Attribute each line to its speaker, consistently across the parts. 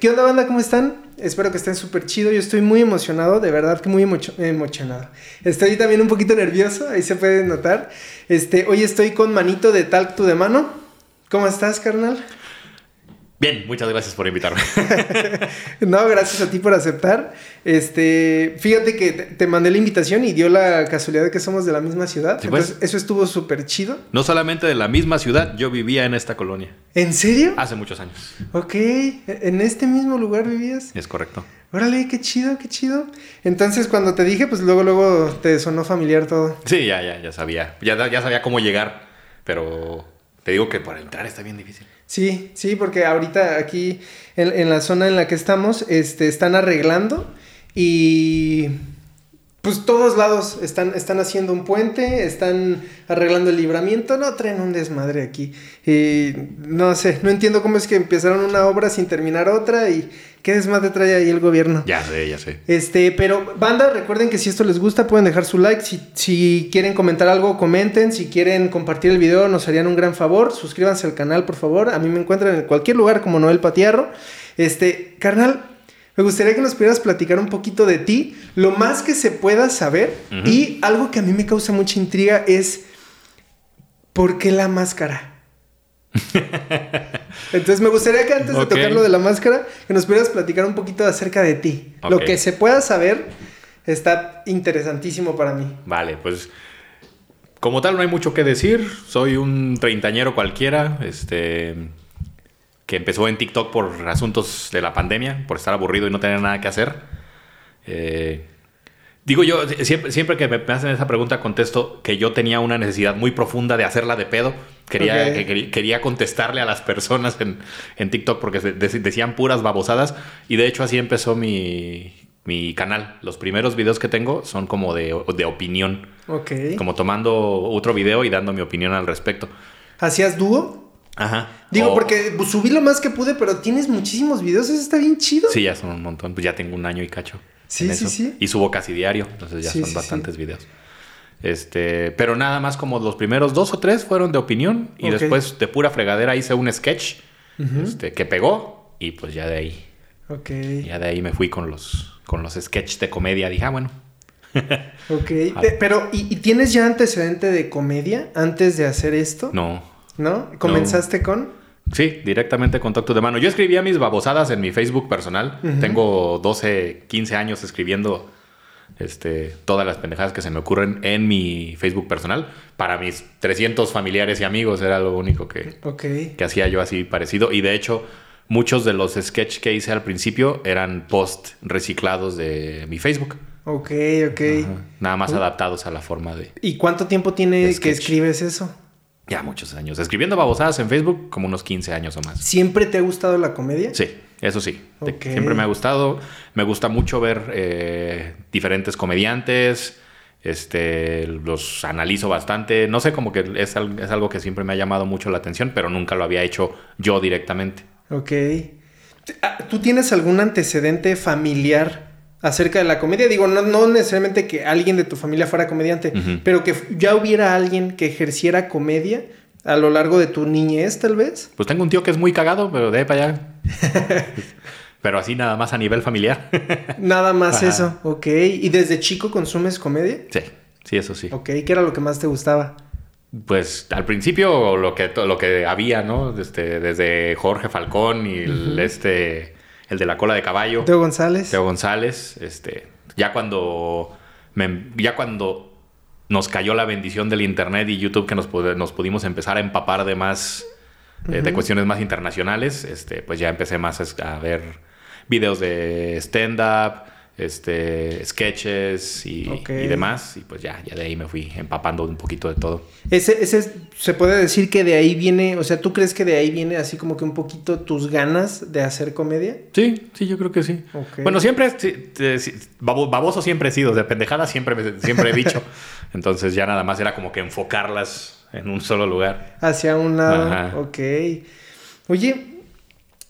Speaker 1: ¿Qué onda, banda? ¿Cómo están? Espero que estén súper chido. Yo estoy muy emocionado, de verdad que muy emocionado. Estoy también un poquito nervioso, ahí se puede notar. Este, hoy estoy con Manito de Talk de Mano. ¿Cómo estás, carnal?
Speaker 2: Bien, muchas gracias por invitarme.
Speaker 1: no, gracias a ti por aceptar. Este, fíjate que te mandé la invitación y dio la casualidad de que somos de la misma ciudad. Pues. eso estuvo súper chido.
Speaker 2: No solamente de la misma ciudad, yo vivía en esta colonia.
Speaker 1: ¿En serio?
Speaker 2: Hace muchos años.
Speaker 1: Ok, ¿en este mismo lugar vivías?
Speaker 2: Es correcto.
Speaker 1: Órale, qué chido, qué chido. Entonces, cuando te dije, pues luego, luego te sonó familiar todo.
Speaker 2: Sí, ya, ya, ya sabía. Ya, ya sabía cómo llegar, pero te digo que para entrar está bien difícil.
Speaker 1: Sí, sí, porque ahorita aquí en, la zona en la que estamos, este, están arreglando y pues todos lados están, están haciendo un puente, están arreglando el libramiento, no traen un desmadre aquí. Y no sé, no entiendo cómo es que empezaron una obra sin terminar otra y qué desmadre trae ahí el gobierno.
Speaker 2: Ya sé, ya sé.
Speaker 1: Este, pero banda, recuerden que si esto les gusta pueden dejar su like, si, si quieren comentar algo, comenten, si quieren compartir el video nos harían un gran favor, suscríbanse al canal por favor, a mí me encuentran en cualquier lugar como Noel Patiarro. Este, carnal, me gustaría que nos pudieras platicar un poquito de ti, lo más que se pueda saber. Y algo que a mí me causa mucha intriga es, ¿por qué la máscara? Entonces me gustaría que antes de tocar lo de la máscara, que nos pudieras platicar un poquito acerca de ti. Lo que se pueda saber está interesantísimo para mí.
Speaker 2: Vale, pues como tal no hay mucho que decir. Soy un treintañero cualquiera. Este que empezó en TikTok por asuntos de la pandemia, por estar aburrido y no tener nada que hacer. Eh, digo yo, siempre, que me hacen esa pregunta contesto que yo tenía una necesidad muy profunda de hacerla de pedo. Quería, quería contestarle a las personas en, en TikTok porque decían puras babosadas y de hecho así empezó mi, mi canal. Los primeros videos que tengo son como de, de opinión.
Speaker 1: Ok.
Speaker 2: Como tomando otro video y dando mi opinión al respecto.
Speaker 1: ¿Hacías dúo?
Speaker 2: Ajá.
Speaker 1: Digo, porque subí lo más que pude, pero tienes muchísimos videos, eso está bien chido.
Speaker 2: Sí, ya son un montón. Pues ya tengo un año y cacho.
Speaker 1: Sí, sí, sí.
Speaker 2: Y subo casi diario, entonces ya son bastantes videos. Este, pero nada más como los primeros dos o tres fueron de opinión y después de pura fregadera hice un sketch este, que pegó y pues ya de ahí.
Speaker 1: Ok.
Speaker 2: Ya de ahí me fui con los, con los sketches de comedia. Dije, ah, bueno.
Speaker 1: ok. Ah. Pero, ¿y, ¿y, tienes ya antecedente de comedia antes de hacer esto?
Speaker 2: No.
Speaker 1: ¿No? ¿Comenzaste con?
Speaker 2: Sí, directamente contacto de mano. Yo escribía mis babosadas en mi Facebook personal. Tengo 12, 15 años escribiendo este, todas las pendejadas que se me ocurren en mi Facebook personal. Para mis 300 familiares y amigos era lo único que, que hacía yo así parecido. Y de hecho, muchos de los sketches que hice al principio eran post reciclados de mi Facebook.
Speaker 1: Ok, ok.
Speaker 2: Nada más adaptados a la forma de...
Speaker 1: ¿Y cuánto tiempo tiene que escribes eso?
Speaker 2: Ya muchos años. Escribiendo babosadas en Facebook, como unos 15 años o más.
Speaker 1: ¿Siempre te ha gustado la comedia?
Speaker 2: Sí, eso sí. Siempre me ha gustado. Me gusta mucho ver eh, diferentes comediantes. Este, los analizo bastante. No sé, como que es, es, algo que siempre me ha llamado mucho la atención, pero nunca lo había hecho yo directamente.
Speaker 1: Ok. Ah, ¿Tú tienes algún antecedente familiar acerca de la comedia. Digo, no, necesariamente que alguien de tu familia fuera comediante, pero que ya hubiera alguien que ejerciera comedia a lo largo de tu niñez, tal vez.
Speaker 2: Pues tengo un tío que es muy cagado, pero de ahí para allá. pero así nada más a nivel familiar.
Speaker 1: nada más eso, ok. ¿Y desde chico consumes comedia?
Speaker 2: Sí, sí, eso sí.
Speaker 1: Ok, ¿qué era lo que más te gustaba?
Speaker 2: Pues al principio lo que, lo que había, ¿no? Este, desde Jorge Falcón y el, este el de la cola de caballo.
Speaker 1: Teo González.
Speaker 2: Teo González, este, ya cuando, ya cuando nos cayó la bendición del internet y YouTube que nos, nos pudimos empezar a empapar de más, eh, de cuestiones más internacionales, este, pues ya empecé más a ver videos de stand-up, este, sketches y, demás. Y pues ya, ya de ahí me fui empapando un poquito de todo.
Speaker 1: Ese, ese, se puede decir que de ahí viene, o sea, ¿tú crees que de ahí viene así como que un poquito tus ganas de hacer comedia?
Speaker 2: Sí, sí, yo creo que sí. Bueno, siempre, baboso siempre he sido, de pendejada siempre, siempre he dicho. Entonces ya nada más era como que enfocarlas en un solo lugar.
Speaker 1: Hacia un lado, ok. Oye,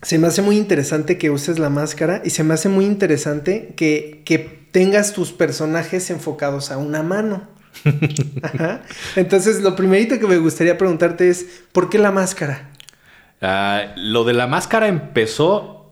Speaker 1: se me hace muy interesante que uses la máscara y se me hace muy interesante que, tengas tus personajes enfocados a una mano. Entonces, lo primerito que me gustaría preguntarte es, ¿por qué la máscara?
Speaker 2: Ah, lo de la máscara empezó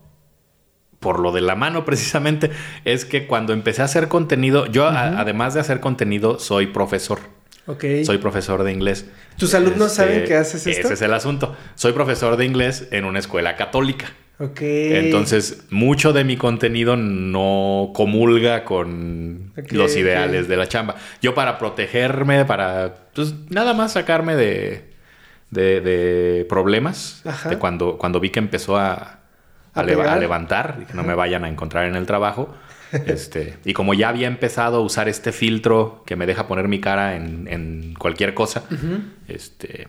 Speaker 2: por lo de la mano precisamente. Es que cuando empecé a hacer contenido, yo a- además de hacer contenido, soy profesor.
Speaker 1: Ok.
Speaker 2: Soy profesor de inglés.
Speaker 1: ¿Tus alumnos
Speaker 2: Este,
Speaker 1: saben que haces esto?
Speaker 2: Ese es el asunto. Soy profesor de inglés en una escuela católica.
Speaker 1: Ok.
Speaker 2: Entonces, mucho de mi contenido no comulga con los ideales de la chamba. Yo para protegerme, para pues nada más sacarme de, de, de problemas,
Speaker 1: Ajá.
Speaker 2: de cuando, cuando vi que empezó a, a levantar y que no me vayan a encontrar en el trabajo. Este, y como ya había empezado a usar este filtro que me deja poner mi cara en, en cualquier cosa, este,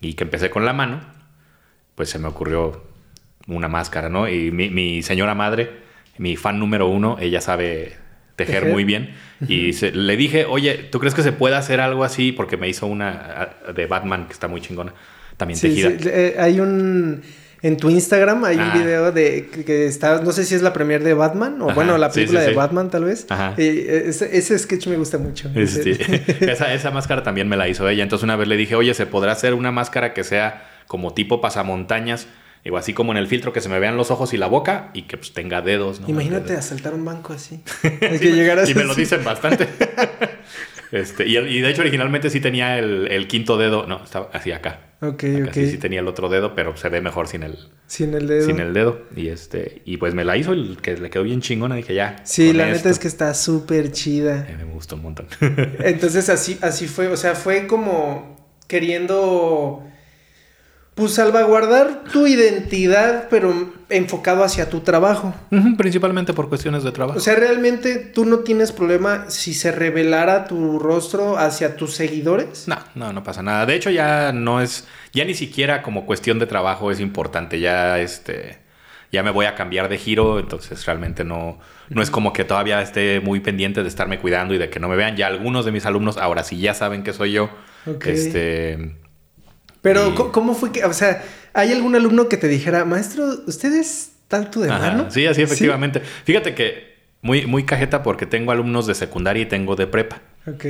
Speaker 2: y que empecé con la mano, pues se me ocurrió una máscara, ¿no? Y mi, mi señora madre, mi fan número uno, ella sabe tejer,
Speaker 1: Tejer.
Speaker 2: muy bien. Y se- le dije, oye, ¿tú crees que se puede hacer algo así? Porque me hizo una de Batman que está muy chingona, también
Speaker 1: Sí,
Speaker 2: tejida.
Speaker 1: sí, eh, hay un... En tu Instagram hay
Speaker 2: Ah.
Speaker 1: un video de que, está... No sé si es la premier de Batman o
Speaker 2: Ajá,
Speaker 1: bueno, la
Speaker 2: sí,
Speaker 1: película
Speaker 2: sí,
Speaker 1: de. Batman tal vez.
Speaker 2: Ajá.
Speaker 1: Y, eh, ese, ese sketch me gusta mucho.
Speaker 2: Esa, esa máscara también me la hizo ella. Entonces una vez le dije, oye, ¿se podrá hacer una máscara que sea como tipo pasamontañas? Digo, así como en el filtro que se me vean los ojos y la boca y que pues tenga dedos, ¿no?
Speaker 1: Imagínate asaltar un banco así. Es que llegaras
Speaker 2: Y me lo dicen bastante. este, y, y de hecho originalmente sí tenía el, el quinto dedo. No, estaba así acá.
Speaker 1: Ok,
Speaker 2: Acá
Speaker 1: ok.
Speaker 2: sí, sí tenía el otro dedo, pero se ve mejor sin el,
Speaker 1: Sin el dedo.
Speaker 2: sin el dedo. Y este, y pues me la hizo el que le quedó bien chingona. Dije, ya.
Speaker 1: Sí, la
Speaker 2: esto.
Speaker 1: neta es que está súper chida.
Speaker 2: Eh, me gustó un montón.
Speaker 1: Entonces así, así fue, o sea, fue como queriendo pues salvaguardar tu identidad, pero enfocado hacia tu trabajo.
Speaker 2: Principalmente por cuestiones de trabajo.
Speaker 1: O sea, realmente tú no tienes problema si se revelara tu rostro hacia tus seguidores.
Speaker 2: No, no, no pasa nada. De hecho, ya no es, ya ni siquiera como cuestión de trabajo es importante. Ya este, ya me voy a cambiar de giro, entonces realmente no, no es como que todavía esté muy pendiente de estarme cuidando y de que no me vean. Ya algunos de mis alumnos ahora sí ya saben que soy yo.
Speaker 1: Ok.
Speaker 2: Este,
Speaker 1: Pero,
Speaker 2: Y-
Speaker 1: ¿cómo- ¿cómo fue que, o sea, hay algún alumno que te dijera, maestro, ¿usted es tal tu de
Speaker 2: ajá,
Speaker 1: mano?
Speaker 2: sí, así efectivamente. Fíjate que muy, muy cajeta porque tengo alumnos de secundaria y tengo de prepa.
Speaker 1: Ok.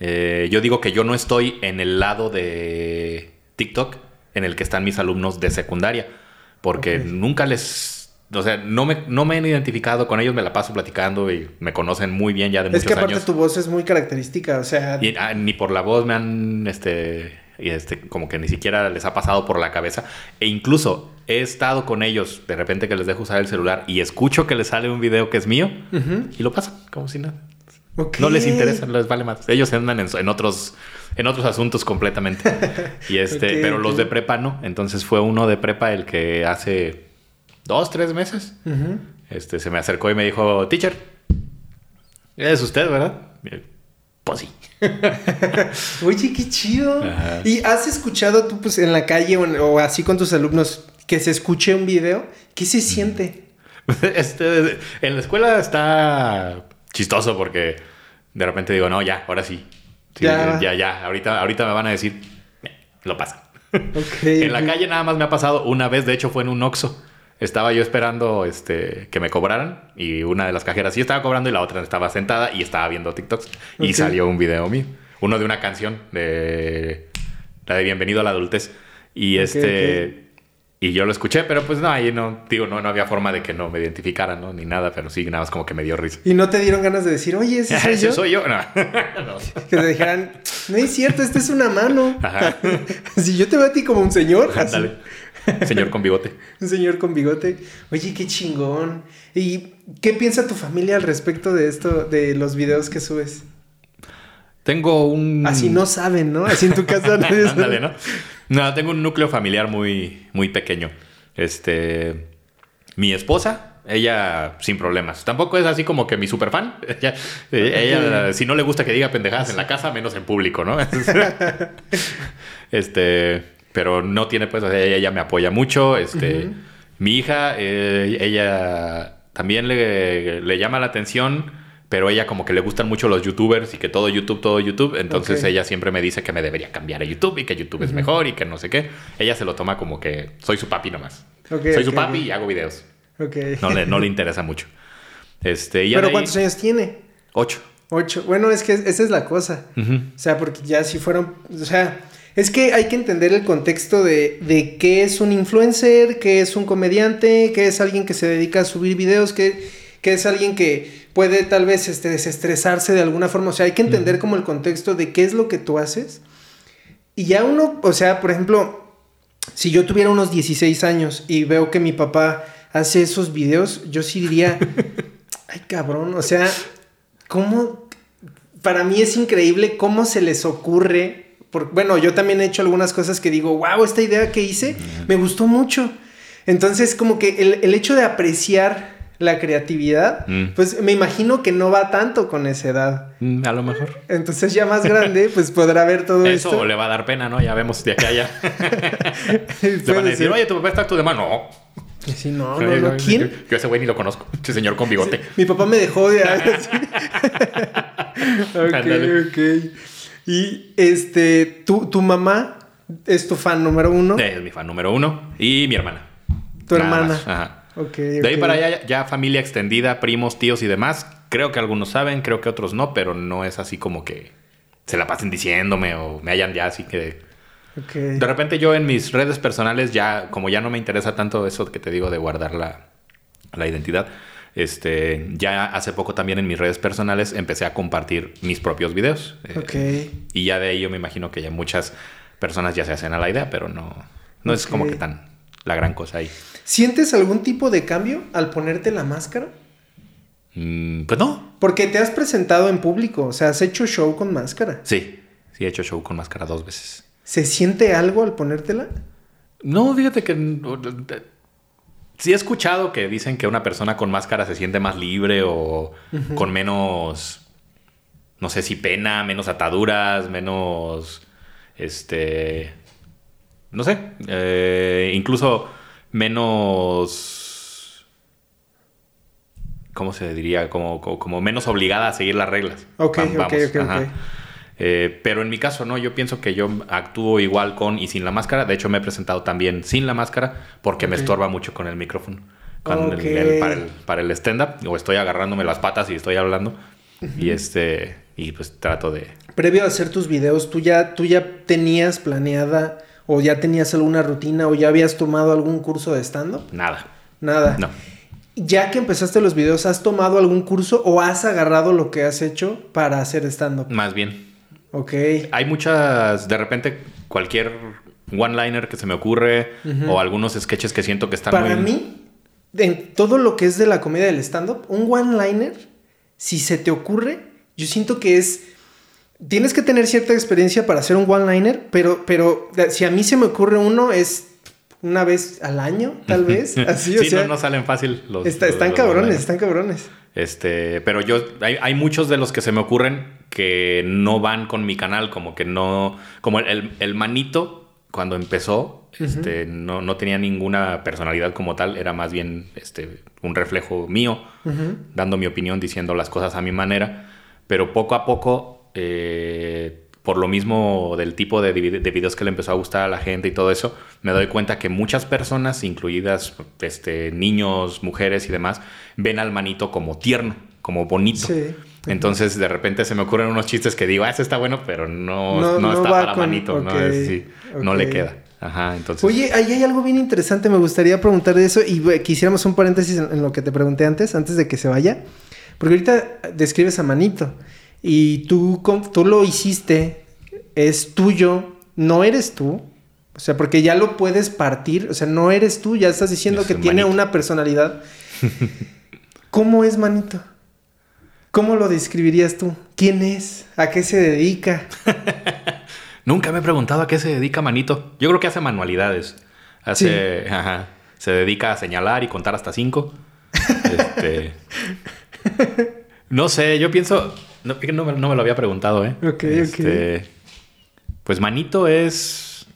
Speaker 2: Eh, yo digo que yo no estoy en el lado de TikTok en el que están mis alumnos de secundaria, porque nunca les, o sea, no me, no me han identificado con ellos, me la paso platicando y me conocen muy bien ya de
Speaker 1: Es
Speaker 2: muchos
Speaker 1: que aparte
Speaker 2: años.
Speaker 1: tu voz es muy característica, o sea,
Speaker 2: Y, ah, ni por la voz me han, este, y este, como que ni siquiera les ha pasado por la cabeza. E incluso he estado con ellos, de repente que les dejo usar el celular y escucho que les sale un video que es mío y lo pasan como si nada.
Speaker 1: Ok.
Speaker 2: No les interesa, les vale más. Ellos andan en, en otros en otros asuntos completamente. Y este, pero los de prepa no. Entonces fue uno de prepa el que hace dos, tres meses este, se me acercó y me dijo, teacher, es usted, ¿verdad? Pues sí.
Speaker 1: Oye, qué chido.
Speaker 2: Ajá.
Speaker 1: ¿Y has escuchado tú, pues, en la calle o, en- o así con tus alumnos que se escuche un video? ¿Qué se siente?
Speaker 2: Este, en la escuela está chistoso porque de repente digo, no, ya, ahora sí. Sí,
Speaker 1: Ya.
Speaker 2: ya, ya, Ahorita, ahorita me van a decir, "Eh, lo pasan.
Speaker 1: Ok.
Speaker 2: En la calle nada más me ha pasado una vez, de hecho fue en un Oxxo. Estaba yo esperando este, que me cobraran y una de las cajeras sí estaba cobrando y la otra estaba sentada y estaba viendo TikToks. Y salió un video mío. Uno de una canción de la de Bienvenido a la adultez. Y este... Y yo lo escuché, pero pues no, ahí no, digo, no, no había forma de que no me identificaran, ¿no? Ni nada, pero sí, nada más como que me dio risa.
Speaker 1: Y no te dieron ganas de decir, oye, ese soy
Speaker 2: ¿Ese
Speaker 1: yo.
Speaker 2: soy yo? No. No.
Speaker 1: Que te dijeran, no es cierto, esta es una mano.
Speaker 2: Ajá.
Speaker 1: si yo te veo a ti como un señor, así,
Speaker 2: Ándale. Señor con bigote.
Speaker 1: un señor con bigote. Oye, qué chingón. ¿Y qué piensa tu familia al respecto de esto, de los videos que subes?
Speaker 2: Tengo un...
Speaker 1: Así no saben, ¿no? Así en tu casa nadie sabe.
Speaker 2: ¿no? No, tengo un núcleo familiar muy, muy pequeño. Este. Mi esposa, ella sin problemas. Tampoco es así como que mi super fan. Ella, ella, si no le gusta que diga pendejadas en la casa, menos en público, ¿no? este. Pero no tiene, pues, o sea, ella, ella me apoya mucho. Este. Mi hija, eh, ella también le, le llama la atención, pero ella como que le gustan mucho los youtubers y que todo YouTube, todo YouTube. Entonces ella siempre me dice que me debería cambiar a YouTube y que YouTube es mejor y que no sé qué. Ella se lo toma como que soy su papi nomás.
Speaker 1: Ok,
Speaker 2: soy su
Speaker 1: ok,
Speaker 2: papi y hago videos. No le, no le interesa mucho. Este, y
Speaker 1: ¿Pero
Speaker 2: ahí-
Speaker 1: cuántos años tiene?
Speaker 2: Ocho.
Speaker 1: Ocho. Bueno, es que esa es la cosa. O sea, porque ya si fueron, o sea, Es que hay que entender el contexto de, de qué es un influencer, qué es un comediante, qué es alguien que se dedica a subir videos, qué, qué es alguien que puede tal vez este, desestresarse de alguna forma. O sea, hay que entender como el contexto de qué es lo que tú haces. Y ya uno, o sea, por ejemplo, si yo tuviera unos 16 años y veo que mi papá hace esos videos, yo sí diría, ay cabrón, o sea, ¿cómo? Para mí es increíble cómo se les ocurre bueno, yo también he hecho algunas cosas que digo, wow, esta idea que hice me gustó mucho. Entonces, como que el, hecho de apreciar la creatividad, mm. pues me imagino que no va tanto con esa edad.
Speaker 2: Mm, a lo mejor.
Speaker 1: Entonces ya más grande, pues podrá ver todo
Speaker 2: Eso
Speaker 1: esto.
Speaker 2: le va a dar pena, ¿no? Ya vemos de acá allá. le van a decir, oye, tu papá está tu de mano.
Speaker 1: Sí, no, no, no. ¿Quién?
Speaker 2: Yo ese güey ni lo conozco. Ese señor con bigote.
Speaker 1: mi papá me dejó de... ok, ok. Y este, tu, tu mamá es tu fan número uno.
Speaker 2: Es mi fan número uno. Y mi hermana.
Speaker 1: Tu hermana. Ajá.
Speaker 2: Okay, de ahí para allá, ya familia extendida, primos, tíos y demás. Creo que algunos saben, creo que otros no, pero no es así como que se la pasen diciéndome o me hayan ya así que. Okay. De repente yo en mis redes personales ya, como ya no me interesa tanto eso que te digo de guardar la, la identidad, este, ya hace poco también en mis redes personales empecé a compartir mis propios videos.
Speaker 1: Eh,
Speaker 2: y ya de ahí yo me imagino que ya muchas personas ya se hacen a la idea, pero no, no es como que tan la gran cosa ahí.
Speaker 1: ¿Sientes algún tipo de cambio al ponerte la máscara?
Speaker 2: Mm, pues no.
Speaker 1: Porque te has presentado en público, o sea, has hecho show con máscara.
Speaker 2: Sí, sí he hecho show con máscara dos veces.
Speaker 1: ¿Se siente algo al ponértela?
Speaker 2: No, fíjate que Sí he escuchado que dicen que una persona con máscara se siente más libre o con menos, no sé si pena, menos ataduras, menos, este, no sé, eh, incluso menos, ¿cómo se diría? Como, como, menos obligada a seguir las reglas.
Speaker 1: Ok, ok, ok.
Speaker 2: Eh, pero en mi caso, no, yo pienso que yo actúo igual con y sin la máscara. De hecho, me he presentado también sin la máscara porque me estorba mucho con el micrófono. Con el, para el, stand-up. O estoy agarrándome las patas y estoy hablando. Y este. Y pues trato de.
Speaker 1: Previo a hacer tus videos, ¿tú ya, tú ya tenías planeada o ya tenías alguna rutina o ya habías tomado algún curso de stand-up?
Speaker 2: Nada.
Speaker 1: Nada.
Speaker 2: No.
Speaker 1: Ya que empezaste los videos, ¿has tomado algún curso o has agarrado lo que has hecho para hacer stand-up?
Speaker 2: Más bien.
Speaker 1: Ok.
Speaker 2: Hay muchas, de repente, cualquier one-liner que se me ocurre o algunos sketches que siento que están
Speaker 1: Para mí, en todo lo que es de la comedia del stand-up, un one-liner, si se te ocurre, yo siento que es... Tienes que tener cierta experiencia para hacer un one-liner, pero, pero si a mí se me ocurre uno, es una vez al año, tal vez. Así,
Speaker 2: sí, no, no, salen fácil los.
Speaker 1: están cabrones, están cabrones.
Speaker 2: Este, pero yo, hay, hay, muchos de los que se me ocurren que no van con mi canal, como que no, como el, el manito cuando empezó, este, no, no, tenía ninguna personalidad como tal, era más bien este, un reflejo mío, dando mi opinión, diciendo las cosas a mi manera, pero poco a poco, eh, por lo mismo del tipo de, de, videos que le empezó a gustar a la gente y todo eso, me doy cuenta que muchas personas, incluidas este, niños, mujeres y demás, ven al manito como tierno, como bonito. Entonces, de repente se me ocurren unos chistes que digo, ah, ese está bueno, pero no, no, está para manito, no, le queda. Ajá, entonces.
Speaker 1: Oye, ahí hay algo bien interesante, me gustaría preguntar de eso y quisiéramos un paréntesis en, lo que te pregunté antes, antes de que se vaya. Porque ahorita describes a Manito y tú, tú lo hiciste, es tuyo, no eres tú. O sea, porque ya lo puedes partir, o sea, no eres tú, ya estás diciendo que tiene una personalidad. ¿Cómo es Manito? ¿Cómo lo describirías tú? ¿Quién es? ¿A qué se dedica?
Speaker 2: Nunca me he preguntado a qué se dedica Manito. Yo creo que hace manualidades. Hace, ajá, se dedica a señalar y contar hasta cinco. este, no sé, yo pienso, no, no, me lo había preguntado, ¿eh?
Speaker 1: Ok,
Speaker 2: este, Pues Manito es,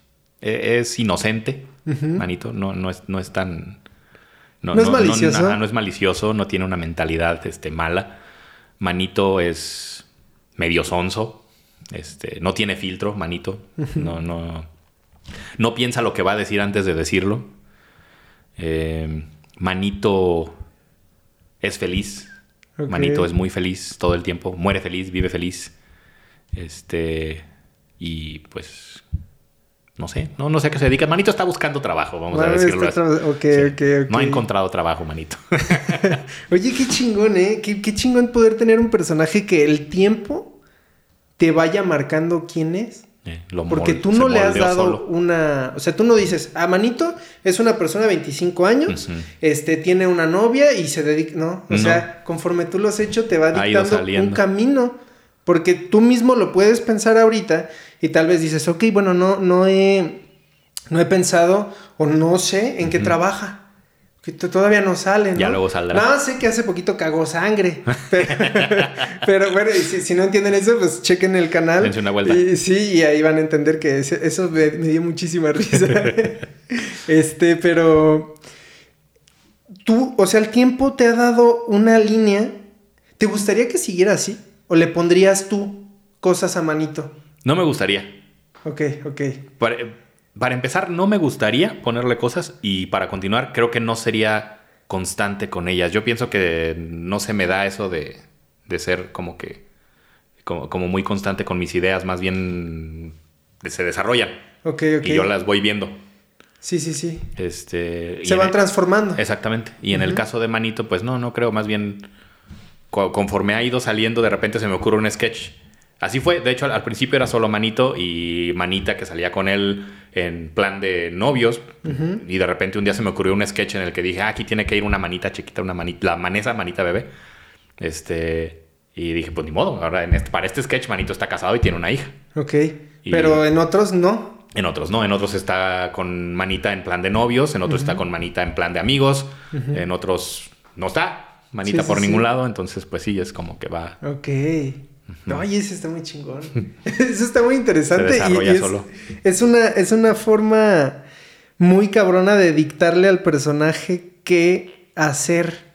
Speaker 2: e, es inocente. Manito no, no, es, no es tan
Speaker 1: no, es malicioso.
Speaker 2: No, es malicioso, no tiene una mentalidad este, mala. Manito es medio sonso. Este, no tiene filtro, Manito. No, no. No piensa lo que va a decir antes de decirlo. Eh, Manito es feliz. Manito es muy feliz todo el tiempo. Muere feliz, vive feliz. Este. Y pues. No sé, no, no sé a qué se dedica. Manito está buscando trabajo, vamos a decirlo así.
Speaker 1: tra- ok,
Speaker 2: Sí. No ha encontrado trabajo, Manito.
Speaker 1: Oye, qué chingón, ¿eh? Qué, qué chingón poder tener un personaje que el tiempo te vaya marcando quién es.
Speaker 2: Eh, lo
Speaker 1: Porque tú no le has dado
Speaker 2: solo.
Speaker 1: una... O sea, tú no dices, a Manito es una persona de 25 años, este, tiene una novia y se dedica... No, o
Speaker 2: No.
Speaker 1: sea, conforme tú lo has hecho, te va dictando un camino. Porque tú mismo lo puedes pensar ahorita y tal vez dices, ok, bueno, no, no he... No he pensado o no sé en qué trabaja. Que todavía no sale, ¿no?
Speaker 2: Ya luego saldrá.
Speaker 1: No, sé que hace poquito cagó sangre. Pero, pero bueno, si, si no entienden eso, pues chequen el canal.
Speaker 2: Dense una vuelta.
Speaker 1: Y, sí, y ahí van a entender que ese- eso me, me dio muchísima risa. este, pero tú, o sea, el tiempo te ha dado una línea. ¿Te gustaría que siguiera así? ¿O le pondrías tú cosas a manito?
Speaker 2: No me gustaría.
Speaker 1: Ok, ok.
Speaker 2: Para, para empezar, no me gustaría ponerle cosas y para continuar, creo que no sería constante con ellas. Yo pienso que no se me da eso de, de ser como que como, como muy constante con mis ideas, más bien se desarrollan
Speaker 1: Ok, ok.
Speaker 2: y yo las voy viendo.
Speaker 1: Sí, sí, sí.
Speaker 2: Este,
Speaker 1: Se van
Speaker 2: el-
Speaker 1: transformando.
Speaker 2: Exactamente. Y en el caso de Manito, pues no, no creo. Más bien, conforme ha ido saliendo, de repente se me ocurre un sketch. Así fue. De hecho, al, al principio era solo Manito y Manita que salía con él en plan de novios. Y de repente un día se me ocurrió un sketch en el que dije, ah, aquí tiene que ir una manita chiquita, una manita, la manesa manita bebé. Este. Y dije, pues ni modo. Ahora, en este- para este sketch, Manito está casado y tiene una hija.
Speaker 1: Ok.
Speaker 2: Y-
Speaker 1: Pero en otros no.
Speaker 2: En otros no, en otros está con manita en plan de novios, en otros está con manita en plan de amigos, en otros no está manita
Speaker 1: Sí, sí,
Speaker 2: por ningún lado, entonces pues sí, es como que va.
Speaker 1: Ok. No, oye, eso está muy chingón. eso está muy interesante.
Speaker 2: Se
Speaker 1: y-
Speaker 2: desarrolla
Speaker 1: y es,
Speaker 2: solo.
Speaker 1: Es una, es una forma muy cabrona de dictarle al personaje qué hacer.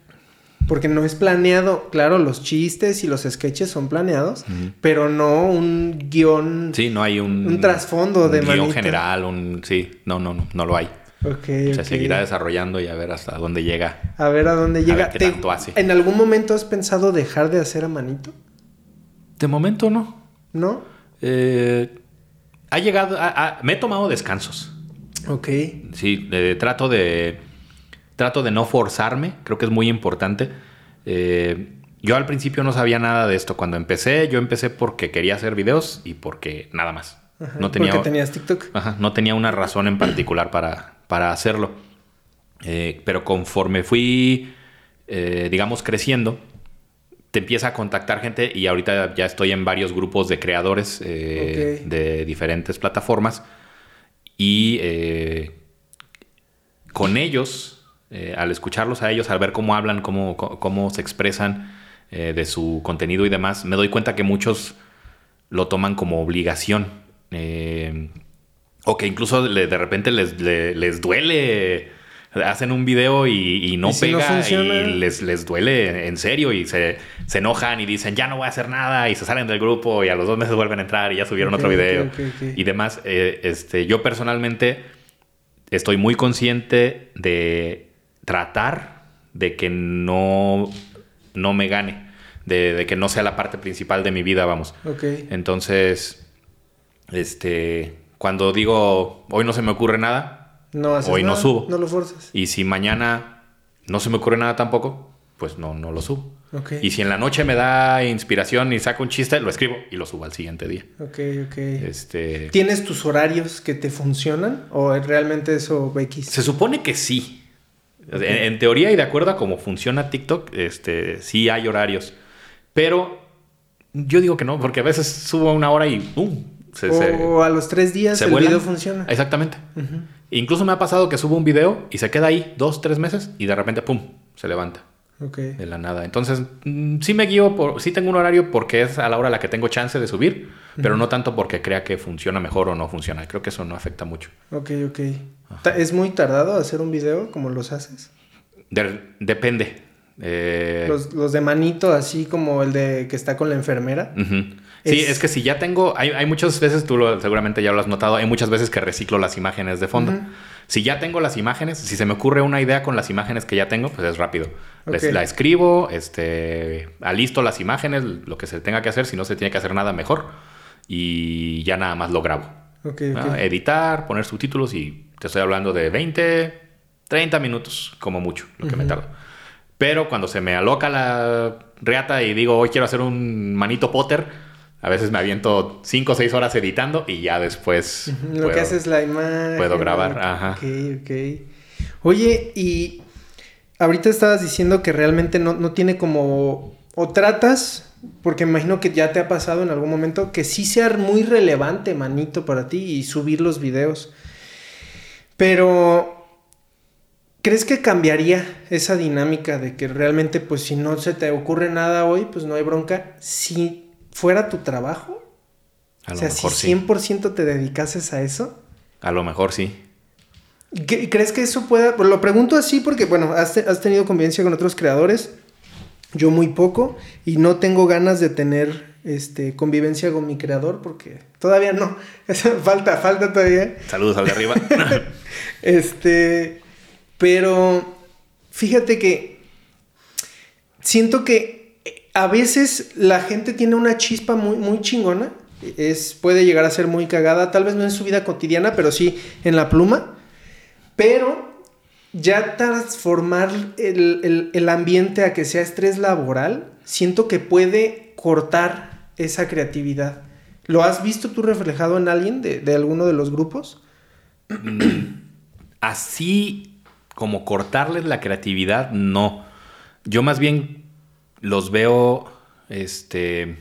Speaker 1: Porque no es planeado. Claro, los chistes y los sketches son planeados, pero no un guion.
Speaker 2: Sí, no hay un,
Speaker 1: Un trasfondo de
Speaker 2: un
Speaker 1: guion
Speaker 2: general, un sí, no, no, no, no lo hay.
Speaker 1: Ok,
Speaker 2: Se
Speaker 1: ok.
Speaker 2: seguirá desarrollando y a ver hasta dónde llega.
Speaker 1: A ver a dónde llega.
Speaker 2: ver qué
Speaker 1: ¿Te-
Speaker 2: tanto hace.
Speaker 1: ¿En algún momento has pensado dejar de hacer a Manito?
Speaker 2: De momento no.
Speaker 1: ¿No?
Speaker 2: Eh, ha llegado, a- a- me he tomado descansos.
Speaker 1: Ok.
Speaker 2: Sí, eh, trato de trato de no forzarme, creo que es muy importante. Eh, yo al principio no sabía nada de esto. Cuando empecé, yo empecé porque quería hacer videos y porque nada más.
Speaker 1: Ajá,
Speaker 2: no tenía,
Speaker 1: Porque tenías TikTok.
Speaker 2: ajá, no tenía una razón en particular para, para hacerlo. Eh, pero conforme fui, eh, digamos, creciendo, te empieza a contactar gente y ahorita ya estoy en varios grupos de creadores eh, de diferentes plataformas y con ellos, al escucharlos a ellos, al ver cómo hablan, cómo, cómo- se expresan de su contenido y demás, me doy cuenta que muchos lo toman como obligación. eh, o que incluso le- de repente les, le- les duele. Hacen un video y, y no
Speaker 1: ¿Y si no
Speaker 2: pega
Speaker 1: funciona?
Speaker 2: y les, les duele en serio y se, se enojan y dicen ya no voy a hacer nada y se salen del grupo y a los dos meses vuelven a entrar y ya subieron otro video y demás. Eh, este, yo personalmente estoy muy consciente de tratar de que no, no me gane, de, de que no sea la parte principal de mi vida, vamos.
Speaker 1: Ok.
Speaker 2: Entonces, este, cuando digo, hoy no se me ocurre nada,
Speaker 1: No haces
Speaker 2: Hoy no subo.
Speaker 1: No lo forzas.
Speaker 2: y si mañana no se me ocurre nada tampoco, pues no, no lo subo. Y si en la noche me da inspiración y saco un chiste, lo escribo y lo subo al siguiente día.
Speaker 1: Ok, ok.
Speaker 2: Este,
Speaker 1: ¿Tienes tus horarios que te funcionan? ¿O es realmente eso X?
Speaker 2: Se supone que sí. En, en teoría y de acuerdo a cómo funciona TikTok, este, sí hay horarios. Pero yo digo que no, porque a veces subo una hora y ¡pum! Se,
Speaker 1: o
Speaker 2: se-
Speaker 1: a los tres días
Speaker 2: se
Speaker 1: el
Speaker 2: vuelan.
Speaker 1: video funciona.
Speaker 2: Exactamente. Incluso me ha pasado que subo un video y se queda ahí dos, tres meses y de repente ¡pum! se levanta
Speaker 1: Ok.
Speaker 2: de la nada. Entonces, mm, sí me guío por, sí tengo un horario porque es a la hora a la que tengo chance de subir, pero no tanto porque crea que funciona mejor o no funciona. Creo que eso no afecta mucho.
Speaker 1: Ok, ok. ¿Es muy tardado hacer un video como los haces?
Speaker 2: De- depende. Eh,
Speaker 1: Los, los de manito, así como el de que está con la enfermera.
Speaker 2: Ujú. Sí,
Speaker 1: Es-
Speaker 2: es... que si ya tengo, hay, hay muchas veces, tú lo- seguramente ya lo has notado, hay muchas veces que reciclo las imágenes de fondo. Si ya tengo las imágenes, si se me ocurre una idea con las imágenes que ya tengo, pues es rápido. Les- la escribo, este, alisto las imágenes, lo que se tenga que hacer, si no se tiene que hacer nada mejor, y ya nada más lo grabo. Editar, poner subtítulos y te estoy hablando de 20, 30 minutos como mucho, lo que me tarda. Pero cuando se me aloca la reata y digo, hoy quiero hacer un manito Potter, a veces me aviento 5 o 6 horas editando y ya después...
Speaker 1: Lo
Speaker 2: puedo-
Speaker 1: que hace es la imagen.
Speaker 2: puedo grabar, ajá.
Speaker 1: Ok, ok. Oye, y ahorita estabas diciendo que realmente no, no tiene como. O tratas, porque me imagino que ya te ha pasado en algún momento, que sí sea muy relevante, manito, para ti y subir los videos. Pero. ¿Crees que cambiaría esa dinámica de que realmente, pues si no se te ocurre nada hoy, pues no hay bronca? Si fuera tu trabajo,
Speaker 2: A
Speaker 1: o sea, si
Speaker 2: sí.
Speaker 1: 100% te dedicases a eso,
Speaker 2: A lo mejor sí.
Speaker 1: ¿qué- ¿crees que eso pueda? Lo pregunto así porque, bueno, has tenido convivencia con otros creadores, yo muy poco, y no tengo ganas de tener este, convivencia con mi creador porque todavía no, falta, falta todavía.
Speaker 2: Saludos al de arriba.
Speaker 1: Este, pero fíjate que siento que a veces la gente tiene una chispa muy, muy chingona. Es, puede llegar a ser muy cagada, tal vez no en su vida cotidiana, pero sí en la pluma. Pero ya transformar el, el- ambiente a que sea estrés laboral, siento que puede cortar esa creatividad. ¿Lo has visto tú reflejado en alguien de, de alguno de los grupos?
Speaker 2: Así como cortarles la creatividad, no. Yo más bien los veo, este,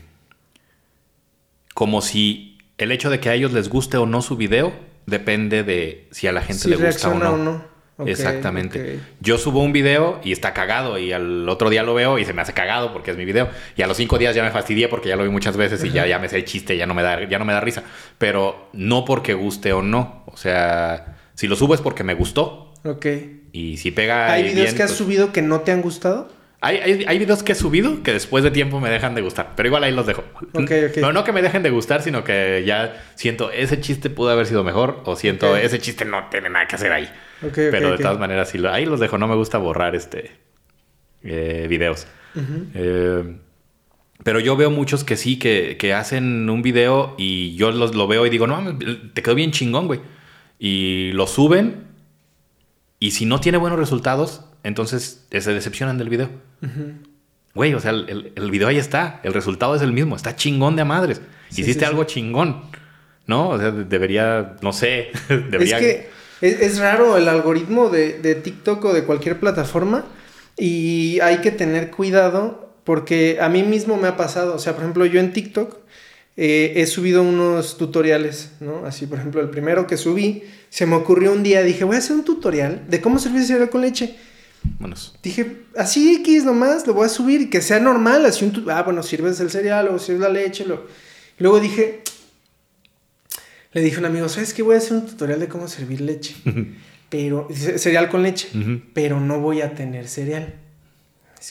Speaker 2: como si el hecho de que a ellos les guste o no su video depende de si a la gente
Speaker 1: Si
Speaker 2: le gusta o no.
Speaker 1: o no.
Speaker 2: Exactamente. Yo subo un video y está cagado y al otro día lo veo y se me hace cagado porque es mi video y a los cinco días ya me fastidié porque ya lo vi muchas veces y ya, ya me sé el chiste, ya no me da, ya no me da risa. Pero no porque guste o no. O sea, si lo subo es porque me gustó
Speaker 1: Ok.
Speaker 2: y si pega
Speaker 1: ¿Hay videos
Speaker 2: bien,
Speaker 1: que has
Speaker 2: pues-
Speaker 1: subido que no te han gustado?
Speaker 2: Hay, hay, hay videos que he subido que después de tiempo me dejan de gustar, pero igual ahí los dejo.
Speaker 1: Ok, ok.
Speaker 2: No, no que me dejen de gustar, sino que ya siento ese chiste pudo haber sido mejor o siento ese chiste no tiene nada que hacer ahí. Pero de todas maneras, sí, ahí los dejo. No me gusta borrar este eh, videos.
Speaker 1: Ujú.
Speaker 2: Eh, pero yo veo muchos que sí, que, que hacen un video y yo los, lo veo y digo, no te quedó bien chingón, güey. Y lo suben y si no tiene buenos resultados, entonces se decepcionan del video. Güey, o sea, el, el- el video ahí está, el resultado es el mismo, está chingón de a madres.
Speaker 1: Sí,
Speaker 2: Hiciste
Speaker 1: sí,
Speaker 2: algo chingón, ¿no? O sea, de- debería, no sé, debería...
Speaker 1: Es que es, es raro el algoritmo de, de TikTok o de cualquier plataforma y hay que tener cuidado porque a mí mismo me ha pasado. O sea, por ejemplo, yo en TikTok eh, he subido unos tutoriales, ¿no? Así, por ejemplo, el primero que subí, se me ocurrió un día, dije, voy a hacer un tutorial de cómo servir cereal con leche. Dije, así X nomás, lo voy a subir y que sea normal, así un... Ah, bueno, sirves el cereal, luego sirves la leche, lo... luego dije... Le dije a un amigo, ¿sabes qué? Voy a hacer un tutorial de cómo servir leche. pero... ce- Cereal con leche. Pero no voy a tener cereal.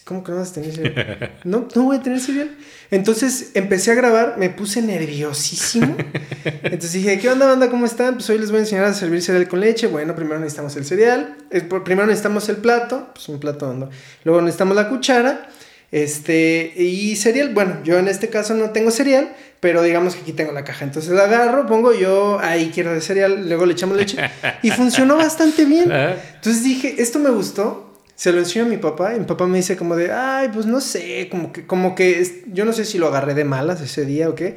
Speaker 1: ¿Cómo que no vas a tener cereal? no, no voy a tener cereal. Entonces empecé a grabar, me puse nerviosísimo. Entonces dije, ¿qué onda, banda? ¿Cómo están? Pues hoy les voy a enseñar a servir cereal con leche. Bueno, primero necesitamos el cereal. eh, Primero necesitamos el plato, pues un plato hondo. Luego necesitamos la cuchara. Este, y cereal. Bueno, yo en este caso no tengo cereal, pero digamos que aquí tengo la caja. Entonces la agarro, pongo yo, ahí quiero de cereal, luego le echamos leche. Y funcionó bastante bien. Entonces dije, esto me gustó. Se lo enseño a mi papá y mi papá me dice como de, ay, pues no sé, como que, como que, yo no sé si lo agarré de malas ese día o qué,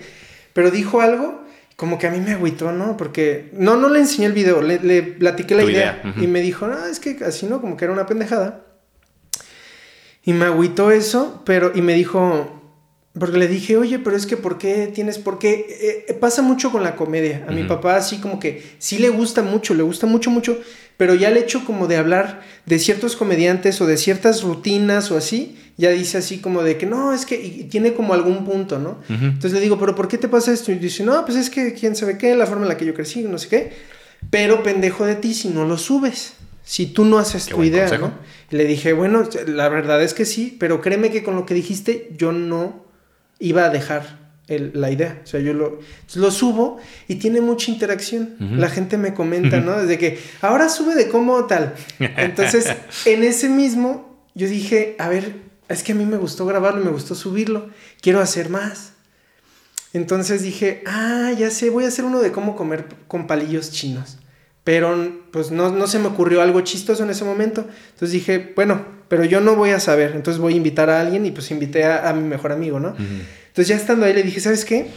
Speaker 1: pero dijo algo como que a mí me agüitó, ¿no? Porque, no, no le enseñé el video, le, le platiqué la
Speaker 2: Tu
Speaker 1: idea,
Speaker 2: idea, ujú.
Speaker 1: y me dijo, no, es que así no, como que era una pendejada. Y me agüitó eso, pero, y me dijo, porque le dije, oye, pero es que ¿por qué tienes, por qué? Eh, eh, pasa mucho con la comedia. A mi
Speaker 2: Ujú.
Speaker 1: papá así como que sí le gusta mucho, le gusta mucho, mucho, pero ya el hecho como de hablar de ciertos comediantes o de ciertas rutinas o así, ya dice así como de que no, es que y tiene como algún punto, ¿no? Entonces le digo, pero ¿por qué te pasa esto? Y dice, no, pues es que quién sabe qué, la forma en la que yo crecí, no sé qué. Pero pendejo de ti si no lo subes. Si tú no haces
Speaker 2: Qué
Speaker 1: tu idea,
Speaker 2: consejo.
Speaker 1: ¿no? Y le dije, bueno, la verdad es que sí, pero créeme que con lo que dijiste yo no iba a dejar el- la idea. O sea, yo lo, lo subo y tiene mucha interacción. La gente me comenta, ¿no? Desde que ahora sube de cómo tal. Entonces, en ese mismo, yo dije, a ver, es que a mí me gustó grabarlo, me gustó subirlo, quiero hacer más. Entonces dije, ah, ya sé, voy a hacer uno de cómo comer con palillos chinos. Pero pues no, no se me ocurrió algo chistoso en ese momento. Entonces dije, bueno, pero yo no voy a saber. Entonces voy a invitar a alguien y pues invité a, a mi mejor amigo, ¿no? Entonces ya estando ahí le dije, ¿sabes qué?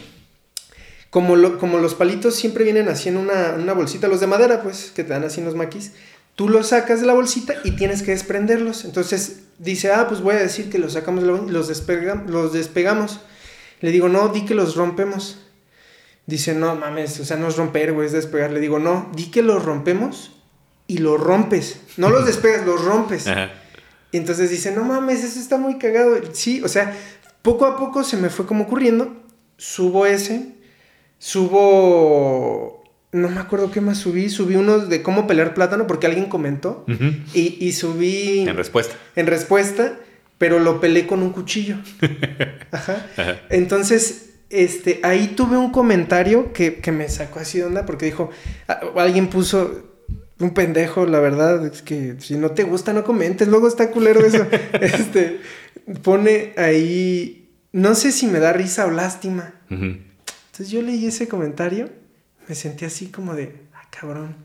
Speaker 1: Como, lo- como los palitos siempre vienen así en una, una bolsita, los de madera, pues, que te dan así en los maquis, tú los sacas de la bolsita y tienes que desprenderlos. Entonces dice, ah, pues voy a decir que los sacamos de la los, despega- los despegamos. Le digo, no, di que los rompemos. Dice, no mames, o sea, no es romper, güey, es despegar. Le digo, no, di que los rompemos y los rompes. No los despegas, los rompes.
Speaker 2: Ajá.
Speaker 1: Y entonces dice, no mames, eso está muy cagado. Sí, o sea, poco a poco se me fue como ocurriendo. Subo ese, subo... No me acuerdo qué más subí. Subí unos de cómo pelear plátano porque alguien comentó. Y, y subí
Speaker 2: En respuesta.
Speaker 1: en respuesta, pero lo pelé con un cuchillo. Ajá.
Speaker 2: Ajá.
Speaker 1: Entonces, este, ahí tuve un comentario que, que me sacó así de onda porque dijo, a- alguien puso, un pendejo, la verdad, es que si no te gusta no comentes, luego está culero eso. este, pone ahí, no sé si me da risa o lástima. Entonces yo leí ese comentario, me sentí así como de, ah, cabrón.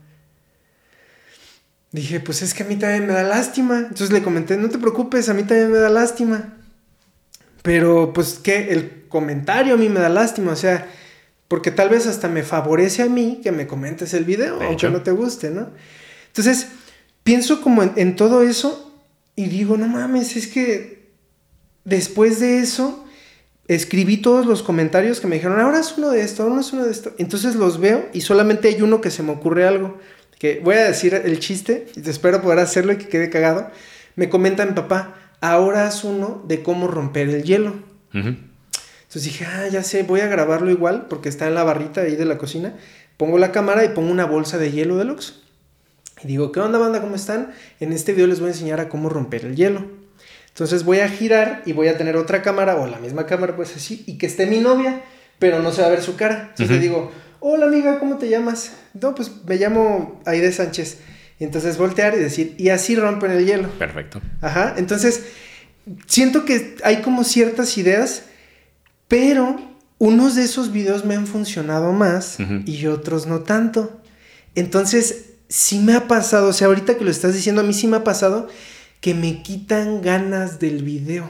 Speaker 1: Dije, pues es que a mí también me da lástima. Entonces le comenté, no te preocupes, a mí también me da lástima. Pero pues que el comentario a mí me da lástima, o sea, porque tal vez hasta me favorece a mí que me comentes el video,
Speaker 2: De
Speaker 1: aunque
Speaker 2: hecho.
Speaker 1: no te guste, ¿no? Entonces, pienso como en, en todo eso y digo, no mames, es que después de eso escribí todos los comentarios que me dijeron, ahora es uno de esto, ahora es uno de esto. Entonces los veo y solamente hay uno que se me ocurre algo. Que voy a decir el chiste y te espero poder hacerlo y que quede cagado. Me comenta mi papá, ahora haz uno de cómo romper el hielo.
Speaker 2: Ujú.
Speaker 1: Entonces dije, ah, ya sé, voy a grabarlo igual porque está en la barrita ahí de la cocina. Pongo la cámara y pongo una bolsa de hielo del Oxxo. Y digo, ¿qué onda, banda? ¿Cómo están? En este video les voy a enseñar a cómo romper el hielo. Entonces voy a girar y voy a tener otra cámara o la misma cámara, pues así, y que esté mi novia, pero no se va a ver su cara. Entonces le digo, hola amiga, ¿cómo te llamas? No, pues me llamo Aide Sánchez. Y entonces voltear y decir, y así rompen el hielo.
Speaker 2: Perfecto.
Speaker 1: Ajá, entonces siento que hay como ciertas ideas, pero unos de esos videos me han funcionado más y otros no tanto. Entonces, sí me ha pasado, o sea, ahorita que lo estás diciendo, a mí sí me ha pasado que me quitan ganas del video.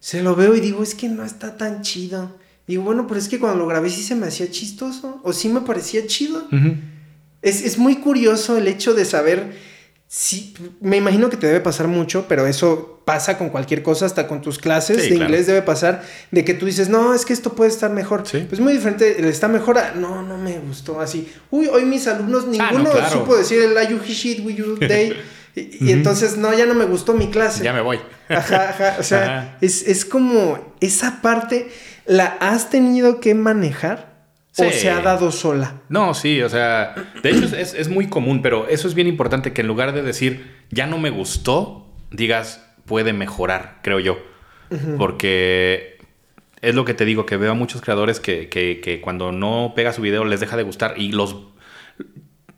Speaker 1: Se lo veo y digo, es que no está tan chido. Digo, bueno, pero es que cuando lo grabé sí se me hacía chistoso, o sí me parecía chido. Es, es muy curioso el hecho de saber si. Me imagino que te debe pasar mucho, pero eso pasa con cualquier cosa, hasta con tus clases
Speaker 2: Sí,
Speaker 1: de
Speaker 2: claro.
Speaker 1: inglés debe pasar, de que tú dices, no, es que esto puede estar mejor.
Speaker 2: Sí.
Speaker 1: Pues muy diferente, está mejor a, no, no me gustó así. Uy, hoy mis alumnos,
Speaker 2: Ah, no,
Speaker 1: ninguno
Speaker 2: claro.
Speaker 1: supo decir el I you shit, we you day. Y, entonces, no, ya no me gustó mi clase.
Speaker 2: Ya me voy.
Speaker 1: Ajá, ajá. O sea,
Speaker 2: Ajá.
Speaker 1: Es, es como esa parte, ¿la has tenido que manejar? ¿O se ha dado sola?
Speaker 2: No, sí, o sea, de hecho es, es muy común, pero eso es bien importante que en lugar de decir ya no me gustó, digas puede mejorar, creo yo. Porque es lo que te digo, que veo a muchos creadores que, que- que cuando no pega su video les deja de gustar y los...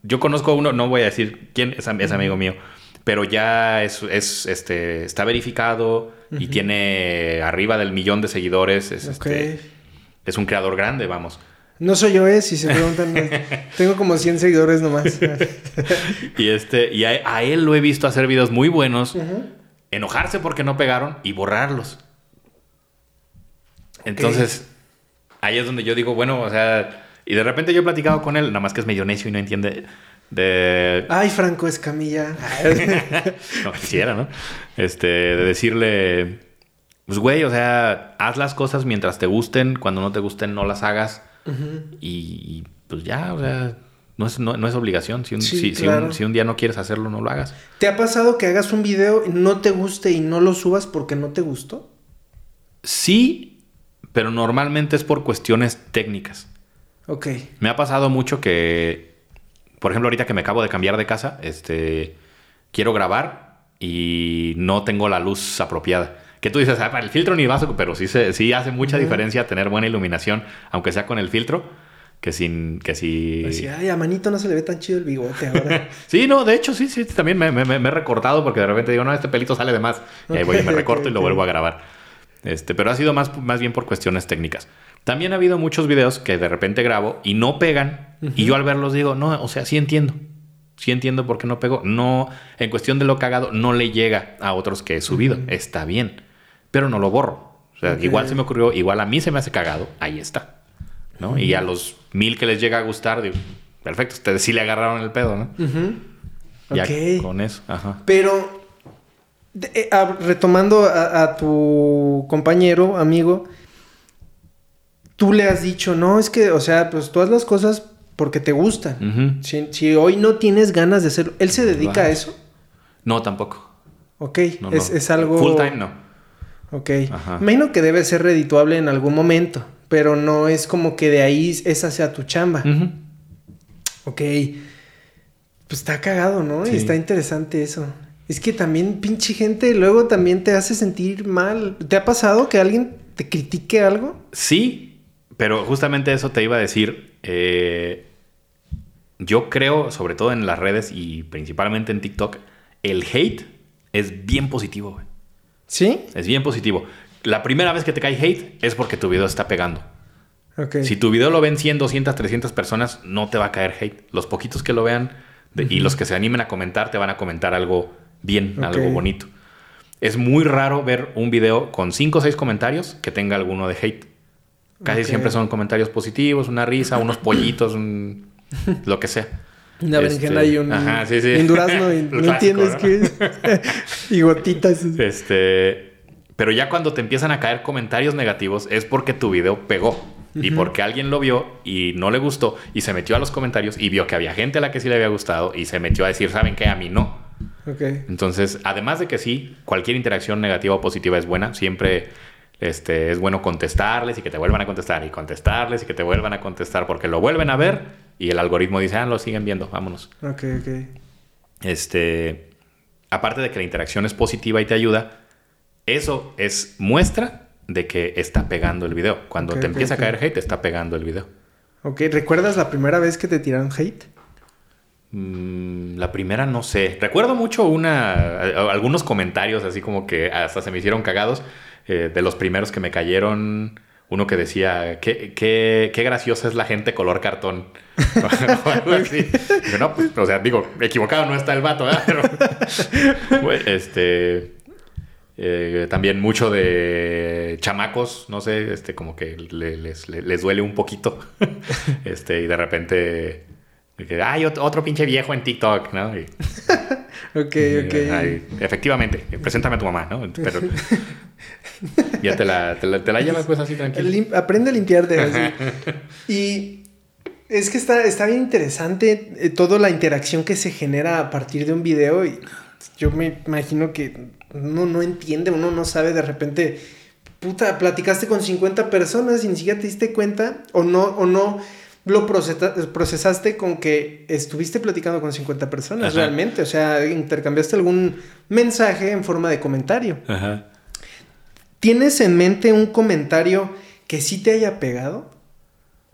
Speaker 2: Yo conozco a uno, no voy a decir quién es, es amigo mío, pero ya es, es, este, está verificado y tiene arriba del millón de seguidores. Es, este, es un creador grande, vamos.
Speaker 1: No soy yo, ¿eh? Si se preguntan, tengo como 100 seguidores nomás.
Speaker 2: Y este, y a, a él lo he visto hacer videos muy buenos, enojarse porque no pegaron y borrarlos. Entonces, ahí es donde yo digo, bueno, o sea, y de repente yo he platicado con él, nada más que es medio necio y no entiende de
Speaker 1: Ay, Franco Escamilla.
Speaker 2: no quisiera, ¿no? Este, de decirle, pues güey, o sea, haz las cosas mientras te gusten, cuando no te gusten no las hagas y, y, pues ya, o sea, no es, no, no es obligación. Si un,
Speaker 1: Sí,
Speaker 2: si- si un- si un día no quieres hacerlo, no lo hagas.
Speaker 1: ¿Te ha pasado que hagas un video y no te guste y no lo subas porque no te gustó?
Speaker 2: Sí, pero normalmente es por cuestiones técnicas.
Speaker 1: Ok.
Speaker 2: Me ha pasado mucho que, por ejemplo, ahorita que me acabo de cambiar de casa, este, quiero grabar y no tengo la luz apropiada. Que tú dices, ah, para el filtro ni vas, a- pero sí, se, sí hace mucha diferencia tener buena iluminación, aunque sea con el filtro, que sin, que si...
Speaker 1: Así, ay, a Manito no se le ve tan chido el bigote ahora.
Speaker 2: Sí, no, de hecho, sí, sí, también me, me- me- me he recortado porque de repente digo, no, este pelito sale de más. Y ahí voy y me recorto y lo vuelvo a grabar. Este, pero ha sido más, más bien por cuestiones técnicas. También ha habido muchos videos que de repente grabo y no pegan. Y yo al verlos digo, no, o sea, sí entiendo. Sí entiendo por qué no pegó. No, en cuestión de lo cagado, no le llega a otros que he subido. Está bien. Pero no lo borro. O sea, igual se me ocurrió, igual a mí se me hace cagado. Ahí está. ¿No? Y a los mil que les llega a gustar, digo, perfecto, ustedes sí le agarraron el pedo, ¿no? Ya
Speaker 1: Ok.
Speaker 2: con eso. Ajá.
Speaker 1: Pero, eh, ah, retomando a, a tu compañero, amigo, tú le has dicho, no, es que, o sea, pues tú haz las cosas porque te gustan. Si, si hoy no tienes ganas de hacerlo, ¿él se dedica a eso?
Speaker 2: No, tampoco.
Speaker 1: Ok,
Speaker 2: No,
Speaker 1: es,
Speaker 2: no.
Speaker 1: es algo...
Speaker 2: Full time no.
Speaker 1: Ok.
Speaker 2: Ajá.
Speaker 1: Me imagino que debe ser redituable en algún momento, pero no es como que de ahí esa sea tu chamba.
Speaker 2: Ujú.
Speaker 1: Ok. Pues está cagado, ¿no? Y está interesante eso. Es que también pinche gente luego también te hace sentir mal. ¿Te ha pasado que alguien te critique algo?
Speaker 2: Sí, pero justamente eso te iba a decir. eh, yo creo, sobre todo en las redes y principalmente en TikTok, el hate es bien positivo. güey.
Speaker 1: ¿Sí?
Speaker 2: Es bien positivo. La primera vez que te cae hate es porque tu video está pegando.
Speaker 1: Ok.
Speaker 2: Si tu video lo ven 100, 200, 300 personas, no te va a caer hate. Los poquitos que lo vean de- y los que se animen a comentar te van a comentar algo bien, algo bonito. Es muy raro ver un video con 5 o 6 comentarios que tenga alguno de hate. Casi siempre son comentarios positivos, una risa, unos pollitos, un- lo que sea.
Speaker 1: Una
Speaker 2: Este,
Speaker 1: berenjena y un,
Speaker 2: ajá, sí, sí.
Speaker 1: un durazno y no entiendes qué es. y gotitas.
Speaker 2: Este, pero ya cuando te empiezan a caer comentarios negativos es porque tu video pegó y porque alguien lo vio y no le gustó y se metió a los comentarios y vio que había gente a la que sí le había gustado y se metió a decir, ¿saben qué? A mí no.
Speaker 1: Ok.
Speaker 2: Entonces, además de que sí, cualquier interacción negativa o positiva es buena, siempre este, es bueno contestarles y que te vuelvan a contestar y contestarles y que te vuelvan a contestar porque lo vuelven a ver y el algoritmo dice, ah, lo siguen viendo, vámonos.
Speaker 1: Ok, ok.
Speaker 2: Este, aparte de que la interacción es positiva y te ayuda, eso es muestra de que está pegando el video. Cuando te empieza a caer hate, está pegando el video.
Speaker 1: Ok, ¿recuerdas la primera vez que te tiraron hate?
Speaker 2: Mm, la primera no sé. Recuerdo mucho una, a- a- algunos comentarios así como que hasta se me hicieron cagados. Eh, de los primeros que me cayeron, uno que decía, qué, qué, qué graciosa es la gente color cartón. o algo así. Digo, no, pues, o sea, digo, equivocado no está el vato. Pero, bueno, este... eh, también mucho de chamacos, no sé, este, como que le- les, les- les duele un poquito. este, y de repente, de que, ay, ot- otro pinche viejo en TikTok, ¿no? Y-
Speaker 1: Ok, ok.
Speaker 2: Ay, efectivamente, preséntame a tu mamá, ¿no? Pero ya te la, te la, te la llevas pues así tranquilo.
Speaker 1: Lim- aprende a limpiarte. así. y es que está, está bien interesante eh, toda la interacción que se genera a partir de un video. Y yo me imagino que uno no entiende, uno no sabe de repente. Puta, platicaste con 50 personas y ni siquiera te diste cuenta. O no, o no lo procesa- procesaste con que estuviste platicando con 50 personas
Speaker 2: Ajá.
Speaker 1: realmente. O sea, intercambiaste algún mensaje en forma de comentario.
Speaker 2: Ajá.
Speaker 1: ¿Tienes en mente un comentario que sí te haya pegado?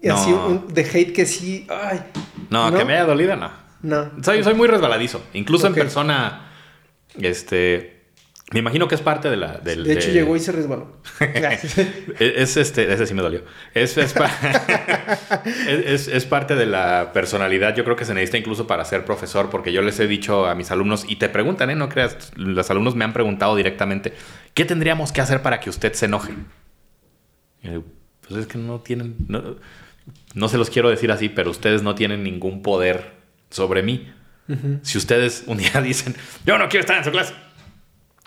Speaker 1: Y así
Speaker 2: No.
Speaker 1: un, de hate que sí. Ay.
Speaker 2: No, que me haya dolido, no.
Speaker 1: No.
Speaker 2: Soy, soy muy resbaladizo. Incluso en persona, este... Me imagino que es parte de la... del-
Speaker 1: de hecho, llegó y se resbaló.
Speaker 2: Es, es, este, ese sí me dolió. Es, es, pa- es, es- es parte de la personalidad. Yo creo que se necesita incluso para ser profesor, porque yo les he dicho a mis alumnos, y te preguntan, ¿eh? No creas, los alumnos me han preguntado directamente, ¿qué tendríamos que hacer para que usted se enoje? Y yo digo, pues es que no tienen, no, no se los quiero decir así, pero ustedes no tienen ningún poder sobre mí.
Speaker 1: Ujú.
Speaker 2: Si ustedes un día dicen, yo no quiero estar en su clase,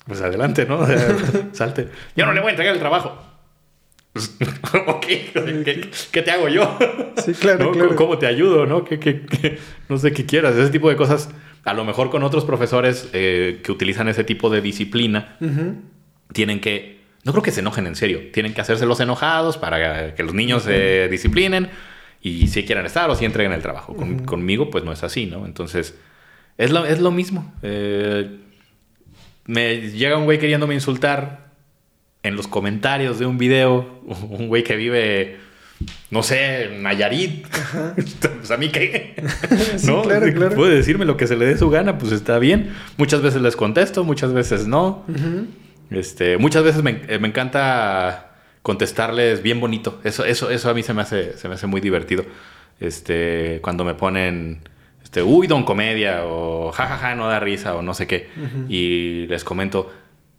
Speaker 2: pues adelante, ¿no? Salte. Yo no le voy a entregar el trabajo. Pues, ok, ¿qué, qué te hago yo?
Speaker 1: Sí, claro,
Speaker 2: ¿No?
Speaker 1: claro.
Speaker 2: ¿Cómo te ayudo? ¿no? ¿Qué, qué- no sé qué quieras. Ese tipo de cosas, a lo mejor con otros profesores eh, que utilizan ese tipo de disciplina,
Speaker 1: Ujú.
Speaker 2: Tienen que, no creo que se enojen en serio, tienen que hacerse los enojados para que los niños se disciplinen y si quieren estar o si entreguen el trabajo. Con-
Speaker 1: Ujú.
Speaker 2: Conmigo pues no es así, ¿no? Entonces es lo, es lo mismo. Eh, me llega un güey queriéndome insultar en los comentarios de un video, un güey que vive, no sé, Nayarit. pues a mí qué.
Speaker 1: Sí, claro, claro.
Speaker 2: Puede decirme lo que se le dé su gana, pues está bien. Muchas veces les contesto, muchas veces no.
Speaker 1: Ujú.
Speaker 2: Este, muchas veces me, eh, me encanta contestarles bien bonito. Eso, eso, eso a mí se me hace, se me hace muy divertido. Este, cuando me ponen, este, uy, don comedia, o jajaja, no da risa, o no sé qué. Y les comento,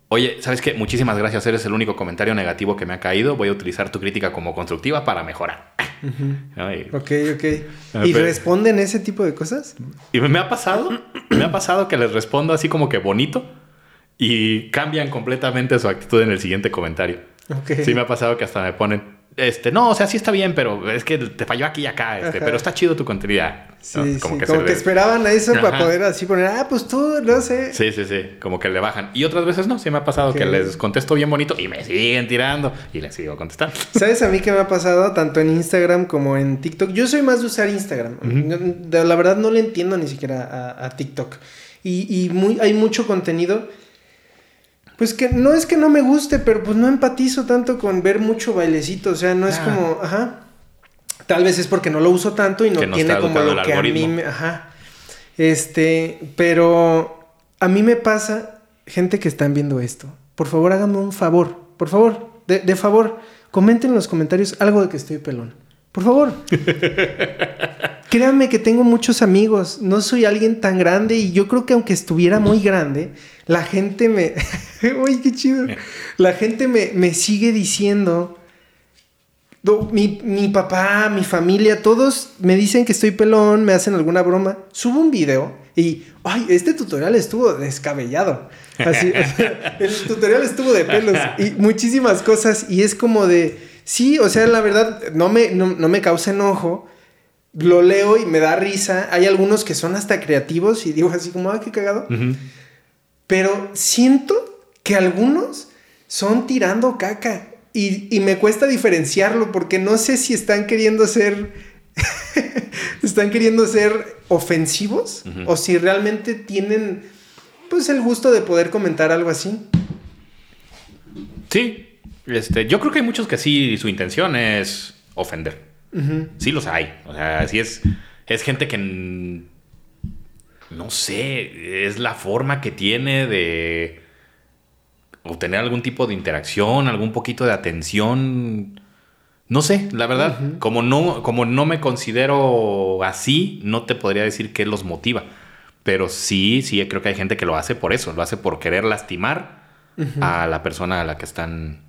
Speaker 2: oye, ¿sabes qué? Muchísimas gracias, eres el único comentario negativo que me ha caído. Voy a utilizar tu crítica como constructiva para mejorar. ¿No? Y-
Speaker 1: Ok, ok.
Speaker 2: Ah,
Speaker 1: ¿Y
Speaker 2: pero-
Speaker 1: responden ese tipo de cosas?
Speaker 2: Y me ha pasado, me ha pasado que les respondo así como que bonito y cambian completamente su actitud en el siguiente comentario.
Speaker 1: Ok.
Speaker 2: Sí me ha pasado que hasta me ponen, este, no, o sea, sí está bien, pero es que te falló aquí y acá, este,
Speaker 1: Ajá.
Speaker 2: pero está chido tu contenido.
Speaker 1: Sí,
Speaker 2: ¿no?
Speaker 1: sí, como que, esperaban a eso para poder así poner, ah, pues tú, no sé.
Speaker 2: Sí, sí, sí, como que le bajan. Y otras veces no, sí me ha pasado que les contesto bien bonito y me siguen tirando y les sigo contestando.
Speaker 1: ¿Sabes a mí qué me ha pasado tanto en Instagram como en TikTok? Yo soy más de usar Instagram. De- La verdad no le entiendo ni siquiera a, a TikTok. Y, y muy, hay mucho contenido. Pues que no es que no me guste, pero pues no empatizo tanto con ver mucho bailecito. O sea, no es
Speaker 2: Ah.
Speaker 1: como, ajá. Tal vez es porque no lo uso tanto y no tiene como lo que a mí me, ajá. Este, pero a mí me pasa, gente que están viendo esto, por favor háganme un favor, por favor, de, de favor, comenten en los comentarios algo de que estoy pelón. Por favor. Créanme que tengo muchos amigos, no soy alguien tan grande y yo creo que aunque estuviera muy grande, la gente me... Uy, qué chido. La gente me, me sigue diciendo... Mi, mi papá, mi familia, todos me dicen que estoy pelón, me hacen alguna broma. Subo un video y, ay, este tutorial estuvo descabellado. Así, el tutorial estuvo de pelos y muchísimas cosas. Y es como de, sí, o sea, la verdad, no me, no, no me causa enojo. Lo leo y me da risa. Hay algunos que son hasta creativos y digo así como, ah, qué cagado. Pero siento que algunos son tirando caca. Y, y me cuesta diferenciarlo porque no sé si están queriendo ser. están queriendo ser ofensivos o si realmente tienen pues el gusto de poder comentar algo así.
Speaker 2: Sí, este, yo creo que hay muchos que sí, su intención es ofender. Sí los hay. O sea, sí es, es gente que... No sé, es la forma que tiene de obtener algún tipo de interacción, algún poquito de atención. No sé, la verdad, como, no, como no me considero así, no te podría decir qué los motiva. Pero sí, sí, creo que hay gente que lo hace por eso, lo hace por querer lastimar a la persona a la que están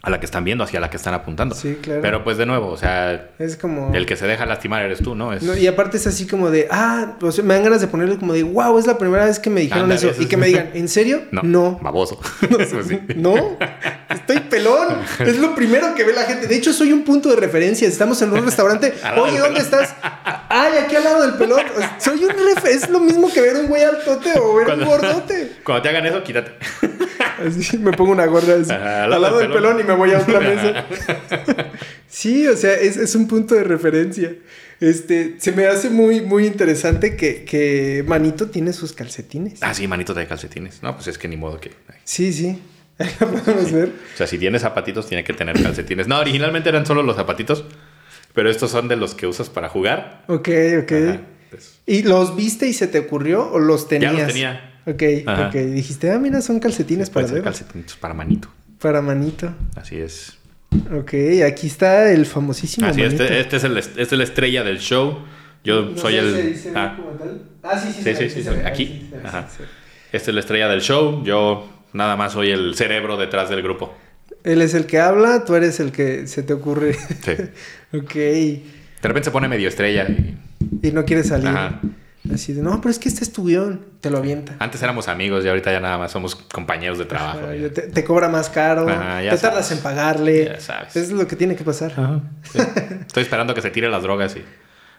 Speaker 2: a la que están viendo, hacia la que están apuntando.
Speaker 1: Sí, claro.
Speaker 2: Pero pues de nuevo, o sea,
Speaker 1: Es como...
Speaker 2: el que se deja lastimar eres tú, ¿no? Es...
Speaker 1: No, y aparte es así como de, ah, o sea, me dan ganas de ponerle como de, wow, es la primera vez que me dijeron eso.
Speaker 2: eso
Speaker 1: Y que me digan, ¿en serio?
Speaker 2: No,
Speaker 1: No.
Speaker 2: baboso. Pues sí.
Speaker 1: No, estoy pelón. Es lo primero que ve la gente. De hecho, soy un punto de referencia. Estamos en un restaurante. Oye, ¿dónde estás? Ay, aquí al lado del pelón. Soy un ref. Es lo mismo que ver un güey altote o ver un gordote.
Speaker 2: cuando te hagan eso, quítate.
Speaker 1: Así me pongo una gorra así,
Speaker 2: Ajá,
Speaker 1: al lado del pelón y me voy a otra mesa. Sí, o sea, es, es un punto de referencia. Este, se me hace muy, muy interesante que, que Manito tiene sus calcetines.
Speaker 2: Ah, sí, manito de calcetines. No, pues es que ni modo que.
Speaker 1: Sí, sí. Podemos ver.
Speaker 2: O sea, si tiene zapatitos, tiene que tener calcetines. No, originalmente eran solo los zapatitos, pero estos son de los que usas para jugar.
Speaker 1: Ok, ok.
Speaker 2: Ajá, pues,
Speaker 1: ¿Y los viste y se te ocurrió o los tenías?
Speaker 2: Ya los tenía.
Speaker 1: Ok,
Speaker 2: Ajá.
Speaker 1: ok. Dijiste, ah, mira, son calcetines para
Speaker 2: pueden ser
Speaker 1: dedos.
Speaker 2: calcetines para manito.
Speaker 1: Para manito.
Speaker 2: Así es.
Speaker 1: Ok, aquí está el famosísimo
Speaker 2: Así es.
Speaker 1: manito.
Speaker 2: Este, este es el, este es la estrella del show. Yo
Speaker 1: No
Speaker 2: soy
Speaker 1: sé
Speaker 2: el.
Speaker 1: se ve
Speaker 2: ah,
Speaker 1: como tal. Ah, sí, sí.
Speaker 2: Sí,
Speaker 1: se
Speaker 2: sí, sí,
Speaker 1: se
Speaker 2: se. Aquí.
Speaker 1: Sí, se
Speaker 2: Ajá.
Speaker 1: sí, se.
Speaker 2: Esta es la estrella del show. Yo nada más soy el cerebro detrás del grupo.
Speaker 1: Él es el que habla, tú eres el que se te ocurre.
Speaker 2: Sí.
Speaker 1: ok.
Speaker 2: De repente se pone medio estrella. y-
Speaker 1: Y no quiere salir.
Speaker 2: Ajá.
Speaker 1: Así de, no, pero es que este es tu guion. Te lo avienta.
Speaker 2: Antes éramos amigos y ahorita ya nada más somos compañeros de trabajo.
Speaker 1: Ajá, te, te cobra más caro.
Speaker 2: Ajá,
Speaker 1: te tardas en pagarle.
Speaker 2: Ya sabes.
Speaker 1: Es lo que tiene que pasar.
Speaker 2: Sí. Estoy esperando que se tire las drogas y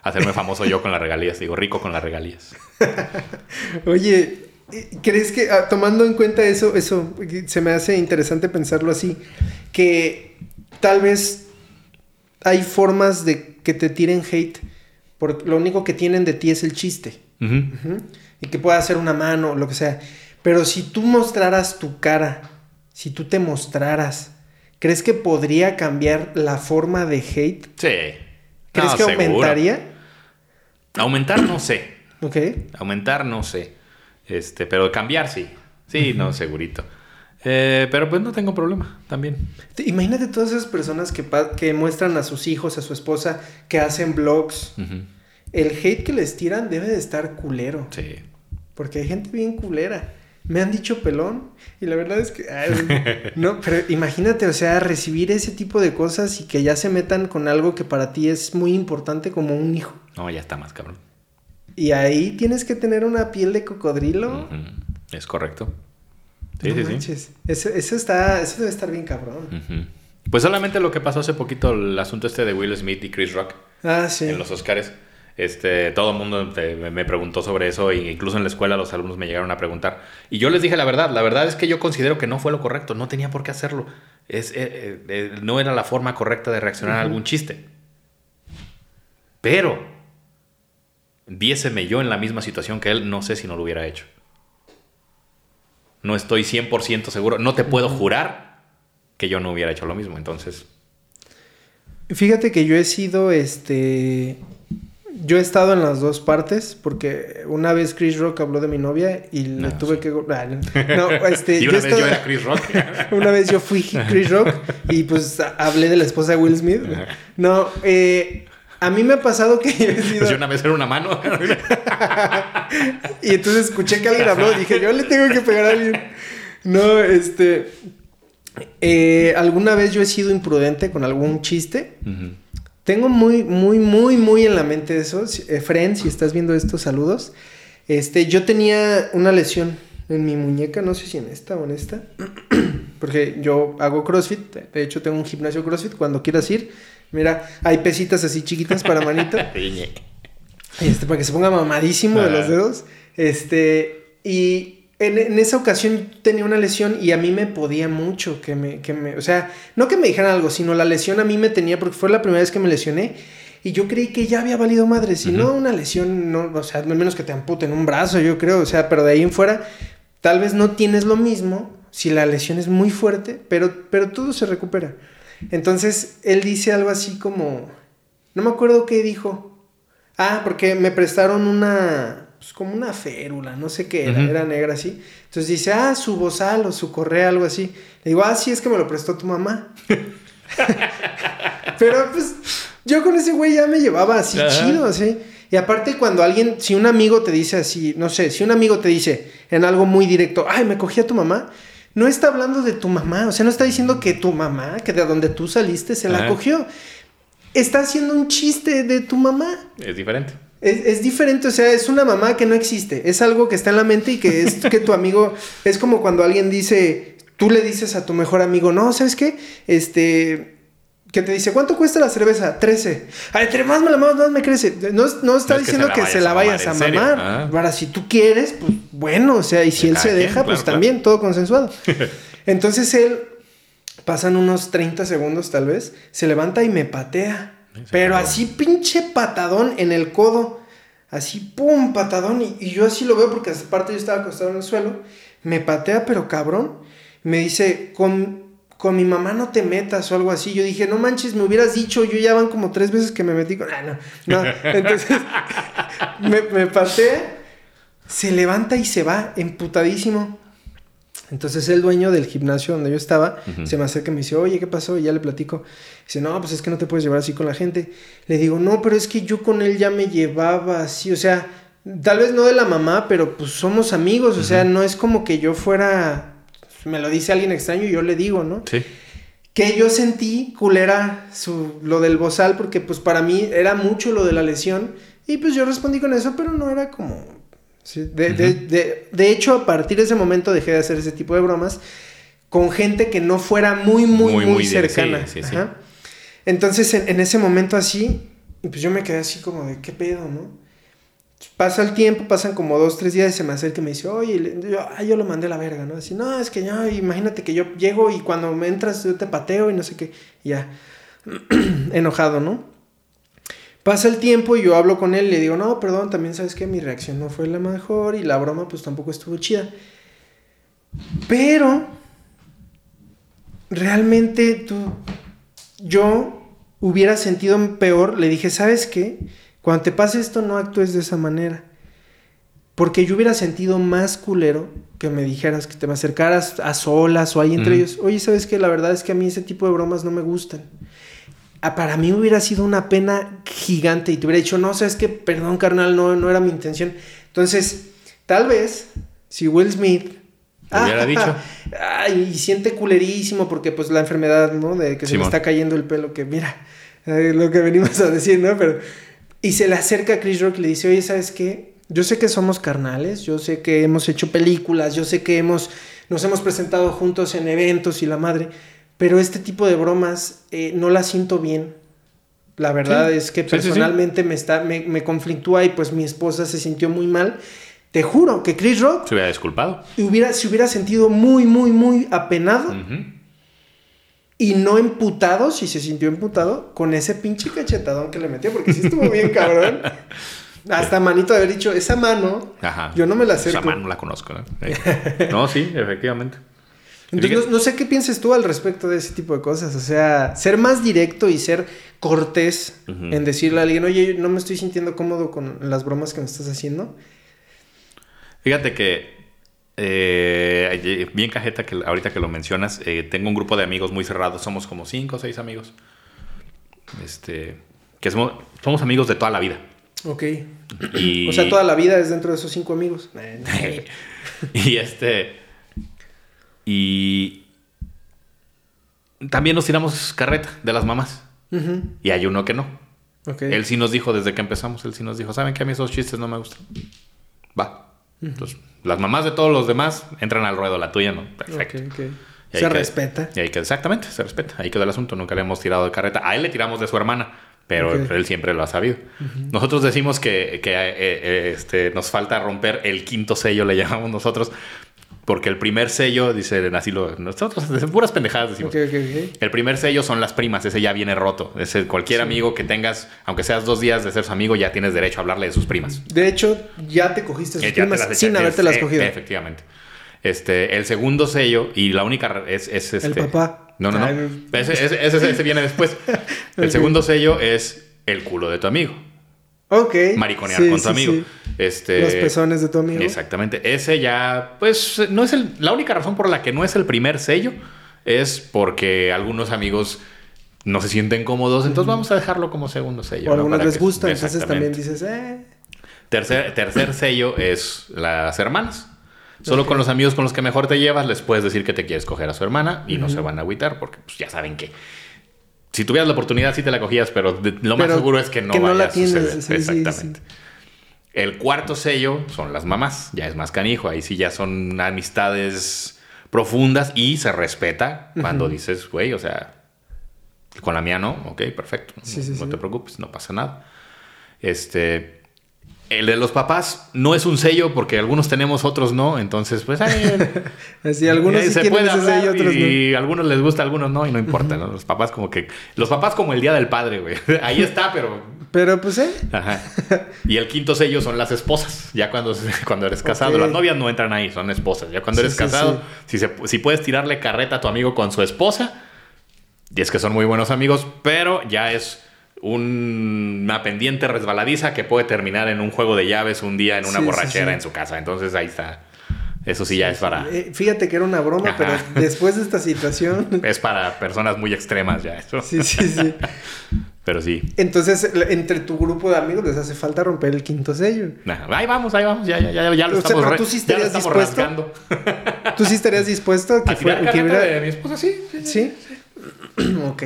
Speaker 2: hacerme famoso yo con las regalías. Digo, rico con las regalías.
Speaker 1: Oye, ¿crees que ah, tomando en cuenta eso, eso se me hace interesante pensarlo así, que tal vez hay formas de que te tiren hate, porque lo único que tienen de ti es el chiste, y que pueda hacer una mano, lo que sea, pero si tú mostraras tu cara, si tú te mostraras, ¿crees que podría cambiar la forma de hate?
Speaker 2: Sí.
Speaker 1: ¿Crees
Speaker 2: No,
Speaker 1: que
Speaker 2: seguro.
Speaker 1: aumentaría?
Speaker 2: Aumentar no sé.
Speaker 1: Ok.
Speaker 2: Aumentar no sé. Este, pero cambiar sí. Sí, no, segurito. Eh, pero pues no tengo problema también.
Speaker 1: Te- Imagínate todas esas personas que, muestran a sus hijos, a su esposa, que hacen vlogs.
Speaker 2: Ujú.
Speaker 1: El hate que les tiran debe de estar culero.
Speaker 2: Sí.
Speaker 1: Porque hay gente bien culera. Me han dicho pelón y la verdad es que... ay, no, pero imagínate, o sea, recibir ese tipo de cosas y que ya se metan con algo que para ti es muy importante como un hijo.
Speaker 2: No, ya está más cabrón.
Speaker 1: Y ahí tienes que tener una piel de cocodrilo.
Speaker 2: Es correcto. Sí,
Speaker 1: No
Speaker 2: sí, sí.
Speaker 1: Eso, eso está, eso debe estar bien cabrón.
Speaker 2: Pues solamente lo que pasó hace poquito, el asunto este de Will Smith y Chris Rock
Speaker 1: Ah, sí.
Speaker 2: en los Oscars. Este, todo el mundo me- me preguntó sobre eso e incluso en la escuela los alumnos me llegaron a preguntar. Y yo les dije la verdad, la verdad es que yo considero que no fue lo correcto, no tenía por qué hacerlo. Es, eh, eh, eh, no era la forma correcta de reaccionar a algún chiste. Pero, viéseme yo en la misma situación que él, no sé si no lo hubiera hecho. No estoy 100% seguro, no te puedo jurar que yo no hubiera hecho lo mismo. Entonces,
Speaker 1: Fíjate que yo he sido, este... Yo he estado en las dos partes porque una vez Chris Rock habló de mi novia y le
Speaker 2: No,
Speaker 1: tuve
Speaker 2: sí.
Speaker 1: que... ah, no, este...
Speaker 2: y una vez yo era Chris Rock.
Speaker 1: Una vez yo fui Chris Rock y pues hablé de la esposa de Will Smith. No, eh, a mí me ha pasado que yo he sido...
Speaker 2: Pues yo una vez era una mano.
Speaker 1: Y entonces escuché que alguien habló y dije, yo le tengo que pegar a alguien. No, este... eh, alguna vez yo he sido imprudente con algún chiste. Tengo muy, muy, muy, muy en la mente eso. Eh, Fren, si estás viendo estos saludos. Este, yo tenía una lesión en mi muñeca, no sé si en esta o en esta. Porque yo hago CrossFit. De hecho, tengo un gimnasio CrossFit. Cuando quieras ir, mira, hay pesitas así chiquitas para manita. Este, para que se ponga mamadísimo de los
Speaker 2: Ajá.
Speaker 1: dedos. Este, y en, en esa ocasión tenía una lesión y a mí me podía mucho que me, que me, o sea, no que me dijeran algo, sino la lesión a mí me tenía porque fue la primera vez que me lesioné y yo creí que ya había valido madre, si no una lesión, no, o sea, al menos que te amputen un brazo, yo creo, o sea, pero de ahí en fuera, tal vez no tienes lo mismo si la lesión es muy fuerte, pero, pero todo se recupera. Entonces, él dice algo así como, no me acuerdo qué dijo, Ah, porque me prestaron una, pues como una férula, no sé qué era, era negra así. Entonces dice, ah, su bozal o su correa, algo así. Le digo, ah, sí, es que me lo prestó tu mamá. Pero pues yo con ese güey ya me llevaba así
Speaker 2: Ajá.
Speaker 1: chido, así. Y aparte cuando alguien, si un amigo te dice así, no sé, si un amigo te dice en algo muy directo, ay, me cogí a tu mamá, no está hablando de tu mamá, o sea, no está diciendo que tu mamá, que de donde tú saliste, se la
Speaker 2: Ajá.
Speaker 1: cogió. Está haciendo un chiste de tu mamá.
Speaker 2: Es diferente.
Speaker 1: Es, es diferente, o sea, es una mamá que no existe. Es algo que está en la mente y que es que tu amigo. Es como cuando alguien dice. Tú le dices a tu mejor amigo, no, ¿sabes qué? Este. Que te dice, ¿cuánto cuesta la cerveza? 13. Ay, entre más me la mamas, más me crece. No, no está
Speaker 2: No es que
Speaker 1: diciendo
Speaker 2: se la
Speaker 1: que se la vayas a
Speaker 2: mamar. Ah.
Speaker 1: Ahora, si tú quieres, pues bueno, o sea, y si él se deja,
Speaker 2: claro,
Speaker 1: pues
Speaker 2: claro.
Speaker 1: también, todo consensuado. Entonces él, pasan unos 30 segundos tal vez, se levanta y me patea.
Speaker 2: Sí,
Speaker 1: Pero así pinche patadón en el codo. Así, pum, patadón. Y, y yo así lo veo porque aparte yo estaba acostado en el suelo. Me patea, pero cabrón. Me dice, con, con mi mamá no te metas o algo así. Yo dije, no manches, me hubieras dicho. Yo ya van como tres veces que me metí con... Ah, no, no. Entonces, me, me patea. Se levanta y se va, emputadísimo. Entonces el dueño del gimnasio donde yo estaba se me acerca y me dice, oye, ¿qué pasó? Y ya le platico. Dice, no, pues es que no te puedes llevar así con la gente. Le digo, no, pero es que yo con él ya me llevaba así, o sea, tal vez no de la mamá, pero pues somos amigos, o sea, no es como que yo fuera, me lo dice alguien extraño y yo le digo, ¿no?
Speaker 2: Sí.
Speaker 1: Que yo sentí culera su, lo del bozal, porque pues para mí era mucho lo de la lesión. Y pues yo respondí con eso, pero no era como... sí, de, de- de- de hecho, a partir de ese momento dejé de hacer ese tipo de bromas con gente que no fuera muy, muy, muy,
Speaker 2: Muy, muy de-
Speaker 1: cercana.
Speaker 2: sí, sí.
Speaker 1: Ajá. Entonces, en, en ese momento así, y pues yo me quedé así como de, ¿qué pedo, no? Pasa el tiempo, pasan como dos, tres días y se me acerca y me dice, oye, yo, ah, yo lo mandé a la verga, ¿no? Así, no, es que yo, imagínate que yo llego y cuando me entras yo te pateo y no sé qué, y ya, enojado, ¿no? Pasa el tiempo y yo hablo con él y le digo, no, perdón, también sabes que mi reacción no fue la mejor y la broma pues tampoco estuvo chida. Pero, realmente tú, yo hubiera sentido peor, le dije, ¿sabes qué? Cuando te pase esto no actúes de esa manera. Porque yo hubiera sentido más culero que me dijeras, que te me acercaras a solas o ahí entre ellos. Oye, ¿sabes qué? La verdad es que a mí ese tipo de bromas no me gustan. Ah, para mí hubiera sido una pena gigante y te hubiera dicho, no, sabes que, perdón, carnal, no, no era mi intención. Entonces, tal vez, si Will Smith...
Speaker 2: Hubiera dicho.
Speaker 1: Ay, y siente culerísimo porque pues la enfermedad, ¿no? De que se le
Speaker 2: Simón.
Speaker 1: está cayendo el pelo, que mira, eh, lo que venimos a decir, ¿no? Pero... Y se le acerca a Chris Rock y le dice, oye, ¿sabes qué? Yo sé que somos carnales, yo sé que hemos hecho películas, yo sé que hemos, nos hemos presentado juntos en eventos y la madre, pero este tipo de bromas eh, no las siento bien. La verdad
Speaker 2: Sí.
Speaker 1: es que
Speaker 2: Sí, sí, sí.
Speaker 1: personalmente me, está, me, me conflictúa y pues mi esposa se sintió muy mal. Te juro que Chris Rock
Speaker 2: Se hubiera disculpado.
Speaker 1: hubiera, se hubiera sentido muy, muy, muy apenado
Speaker 2: Ujú.
Speaker 1: Y no emputado, si se sintió emputado, con ese pinche cachetadón que le metió, porque sí estuvo bien cabrón. Hasta manito de haber dicho, esa mano,
Speaker 2: Ajá.
Speaker 1: yo no me la
Speaker 2: Esa
Speaker 1: acerco.
Speaker 2: mano no la conozco, ¿no? No, sí, efectivamente.
Speaker 1: Entonces, no, no sé qué pienses tú al respecto de ese tipo de cosas. O sea, ser más directo y ser cortés en decirle a alguien, oye, no me estoy sintiendo cómodo con las bromas que me estás haciendo.
Speaker 2: Fíjate que eh, bien cajeta que ahorita que lo mencionas, eh, tengo un grupo de amigos muy cerrados, somos como cinco o seis amigos. Este, que somos, somos amigos de toda la vida.
Speaker 1: Ok.
Speaker 2: Y,
Speaker 1: O sea, toda la vida es dentro de esos cinco amigos.
Speaker 2: y este y también nos tiramos carreta de las mamás y hay uno que no.
Speaker 1: Ok.
Speaker 2: Él sí nos dijo desde que empezamos, él sí nos dijo, ¿saben que a mí esos chistes no me gustan? Va. Entonces, las mamás de todos los demás entran al ruedo, la tuya no. Perfecto.
Speaker 1: Se respeta.
Speaker 2: Y ahí queda, exactamente, se respeta. Ahí quedó el asunto. Nunca le hemos tirado de carreta. A él le tiramos de su hermana, pero él siempre lo ha sabido. Nosotros decimos que, que, eh, eh, este, nos falta romper el quinto sello, le llamamos nosotros, porque el primer sello, dice, así lo. Nosotros, puras pendejadas decimos. El primer sello son las primas, ese ya viene roto. Ese, cualquier amigo que tengas, aunque seas dos días de ser su amigo, ya tienes derecho a hablarle de sus primas.
Speaker 1: De hecho, ya te cogiste sus
Speaker 2: Eh,
Speaker 1: primas
Speaker 2: las
Speaker 1: sin haberte las cogido.
Speaker 2: Efectivamente. Este, el segundo sello y la única es, es este.
Speaker 1: El papá.
Speaker 2: No, no, no.
Speaker 1: Ay,
Speaker 2: Ese, ese- ese- ese viene después. El segundo sello es el culo de tu amigo.
Speaker 1: Ok.
Speaker 2: Mariconear
Speaker 1: Sí,
Speaker 2: con tu
Speaker 1: sí,
Speaker 2: amigo.
Speaker 1: sí.
Speaker 2: Este,
Speaker 1: Los pezones de tu amigo.
Speaker 2: Exactamente. Ese ya, pues, no es el. La única razón por la que no es el primer sello es porque algunos amigos no se sienten cómodos. Entonces vamos a dejarlo como segundo sello.
Speaker 1: O a
Speaker 2: ¿no?
Speaker 1: algunos les gusta, entonces también dices, eh.
Speaker 2: Tercer, tercer sello es las hermanas. Solo con los amigos con los que mejor te llevas les puedes decir que te quieres coger a su hermana y no se van a agüitar porque pues, ya saben que si tuvieras la oportunidad sí te la cogías, pero de- lo más seguro es que no
Speaker 1: que no
Speaker 2: vaya a suceder.
Speaker 1: tienes, sí, sí,
Speaker 2: Exactamente. El cuarto sello son las mamás, ya es más canijo, ahí sí ya son amistades profundas y se respeta cuando dices, güey, o sea, con la mía no, ok, perfecto, no te preocupes, no pasa nada. Este, el de los papás no es un sello porque algunos tenemos, otros no. Entonces, pues ay,
Speaker 1: Así, algunos sí
Speaker 2: se
Speaker 1: tienen
Speaker 2: puede
Speaker 1: ese
Speaker 2: hablar
Speaker 1: sello, otros no.
Speaker 2: y algunos les gusta, algunos no, y no importa, ¿no? Los papás como que... Los papás como el Día del Padre, güey. Ahí está, pero...
Speaker 1: Pero pues, eh.
Speaker 2: Ajá. Y el quinto sello son las esposas. Ya cuando, cuando eres casado. Las novias no entran ahí, son esposas. Ya cuando
Speaker 1: Sí,
Speaker 2: eres
Speaker 1: sí,
Speaker 2: casado, Si, se- si puedes tirarle carreta a tu amigo con su esposa, y es que son muy buenos amigos, pero ya es una pendiente resbaladiza que puede terminar en un juego de llaves un día en una
Speaker 1: Sí,
Speaker 2: borrachera
Speaker 1: sí.
Speaker 2: en su casa. Entonces ahí está. Eso sí, ya es para...
Speaker 1: Eh, fíjate que era una broma,
Speaker 2: Ajá.
Speaker 1: pero después de esta situación.
Speaker 2: Es para personas muy extremas ya eso.
Speaker 1: sí, sí, sí.
Speaker 2: Pero sí.
Speaker 1: Entonces, entre tu grupo de amigos les hace falta romper el quinto sello.
Speaker 2: Ajá. Ahí vamos, ahí vamos. Ya, ya, ya, ya lo
Speaker 1: O sea,
Speaker 2: estamos,
Speaker 1: tú sí
Speaker 2: ya lo
Speaker 1: estarías
Speaker 2: estamos
Speaker 1: dispuesto.
Speaker 2: rasgando.
Speaker 1: ¿Tú sí estarías dispuesto a que,
Speaker 2: ¿A
Speaker 1: fuera-
Speaker 2: tirar
Speaker 1: que
Speaker 2: carreta
Speaker 1: hubiera-
Speaker 2: de mi esposa? Sí. sí, sí.
Speaker 1: ¿Sí? ok.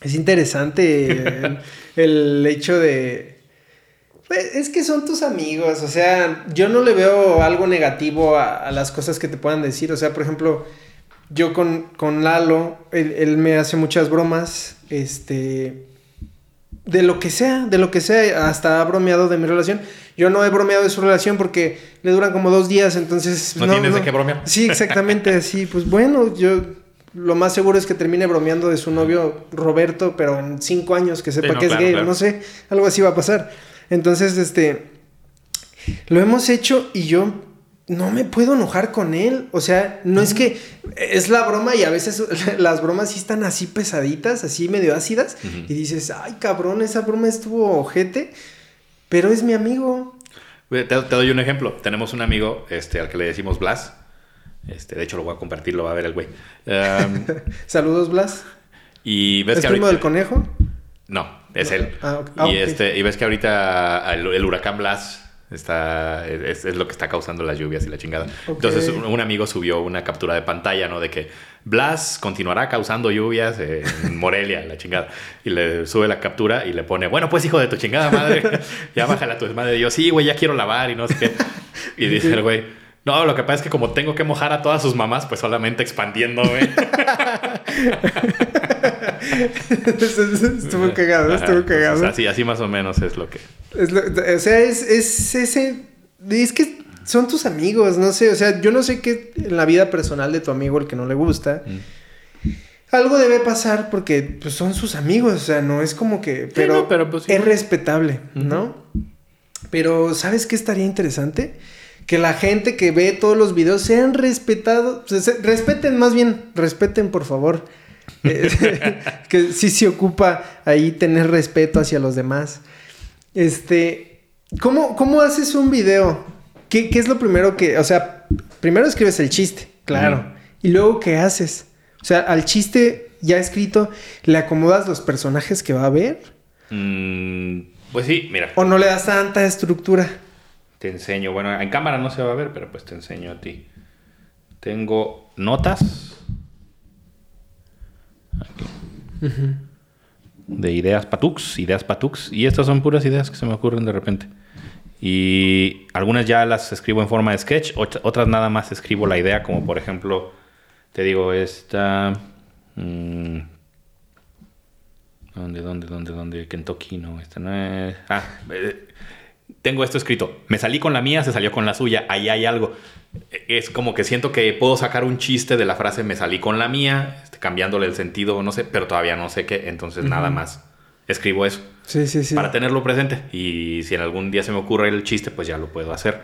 Speaker 1: Es interesante el, el hecho de... Pues, es que son tus amigos, o sea, yo no le veo algo negativo a, a las cosas que te puedan decir. O sea, por ejemplo, yo con, con Lalo, él, él me hace muchas bromas, este... De lo que sea, de lo que sea, hasta ha bromeado de mi relación. Yo no he bromeado de su relación porque le duran como dos días, entonces...
Speaker 2: No tienes de qué bromear.
Speaker 1: Sí, exactamente, sí. Pues bueno, yo lo más seguro es que termine bromeando de su novio Roberto, pero en cinco años que sepa
Speaker 2: Sí, no,
Speaker 1: que es
Speaker 2: claro,
Speaker 1: gay,
Speaker 2: claro.
Speaker 1: no sé, algo así va a pasar. Entonces, este, lo hemos hecho y yo no me puedo enojar con él. O sea, no es que es la broma y a veces las bromas sí están así pesaditas, así medio ácidas, y dices, ay cabrón, esa broma estuvo ojete, pero es mi amigo.
Speaker 2: Te, te doy un ejemplo. Tenemos un amigo este, al que le decimos Blas. Este, de hecho, lo voy a compartir, lo va a ver el güey. Um,
Speaker 1: Saludos, Blas.
Speaker 2: Y ves
Speaker 1: ¿Es
Speaker 2: que
Speaker 1: primo
Speaker 2: ahorita-
Speaker 1: del conejo?
Speaker 2: No, es él.
Speaker 1: Ah. Ah,
Speaker 2: y, este, y ves que ahorita el, el huracán Blas está, es, es lo que está causando las lluvias y la chingada. Entonces un, un amigo subió una captura de pantalla, ¿no? De que Blas continuará causando lluvias en Morelia, la chingada. Y le sube la captura y le pone, bueno, pues hijo de tu chingada madre, ya bájala a tu madre. Y yo, sí, güey, ya quiero lavar y no sé qué. Y dice el güey, no, lo que pasa es que como tengo que mojar a todas sus mamás, pues solamente expandiendo, güey.
Speaker 1: estuvo cagado,
Speaker 2: Ajá,
Speaker 1: estuvo cagado.
Speaker 2: así, así más o menos es lo que...
Speaker 1: Es lo- o sea, es, es ese. Es que son tus amigos, no sé. O sea, yo no sé qué en la vida personal de tu amigo, el que no le gusta. Algo debe pasar porque pues, son sus amigos. O sea, no es como que. Pero,
Speaker 2: no, pero, pues,
Speaker 1: es respetable, ¿no? Pero, ¿sabes qué estaría interesante? Que la gente que ve todos los videos sean respetados. se- respeten más bien. Respeten, por favor. Eh, que sí se ocupa ahí tener respeto hacia los demás. Este, ¿cómo, cómo haces un video? ¿Qué, qué es lo primero que, o sea, primero escribes el chiste, claro, y luego qué haces? O sea, al chiste ya escrito, ¿le acomodas los personajes que va a haber?
Speaker 2: Mm, pues sí, mira,
Speaker 1: ¿O no le das tanta estructura?
Speaker 2: Te enseño. Bueno, en cámara no se va a ver, pero pues te enseño a ti. Tengo notas. Aquí. De ideas patux, ideas patux. Y estas son puras ideas que se me ocurren de repente. Y algunas ya las escribo en forma de sketch, ot- otras nada más escribo la idea, como por ejemplo, te digo, esta... mm, ¿Dónde, dónde, dónde, dónde? Kentucky, no, esta no es... Ah, eh, tengo esto escrito. Me salí con la mía, se salió con la suya. Ahí hay algo. Es como que siento que puedo sacar un chiste de la frase me salí con la mía, este, cambiándole el sentido, no sé, pero todavía no sé qué. Entonces nada más escribo eso
Speaker 1: Sí, sí, sí.
Speaker 2: para tenerlo presente. Y si en algún día se me ocurre el chiste, pues ya lo puedo hacer.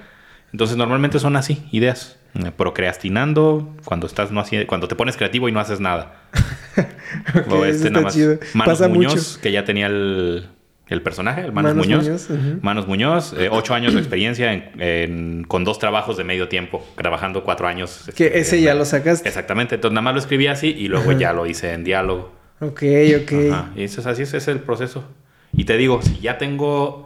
Speaker 2: Entonces normalmente son así, ideas. Eh, Procrastinando, cuando estás no haci- cuando te pones creativo y no haces nada.
Speaker 1: Ok,
Speaker 2: O este nada más. Manos
Speaker 1: Pasa
Speaker 2: Muñoz,
Speaker 1: mucho.
Speaker 2: que ya tenía el, el personaje, el Manos,
Speaker 1: Manos
Speaker 2: Muñoz.
Speaker 1: Muñoz.
Speaker 2: Manos Muñoz, eh, ocho años de experiencia en- en- con dos trabajos de medio tiempo, trabajando cuatro años.
Speaker 1: Que
Speaker 2: este,
Speaker 1: ese ya lo sacaste.
Speaker 2: Exactamente, entonces nada más lo escribí así y luego
Speaker 1: Ajá.
Speaker 2: ya lo hice en diálogo.
Speaker 1: Ok, ok.
Speaker 2: Ajá, Y eso es así, ese es el proceso. Y te digo, si ya tengo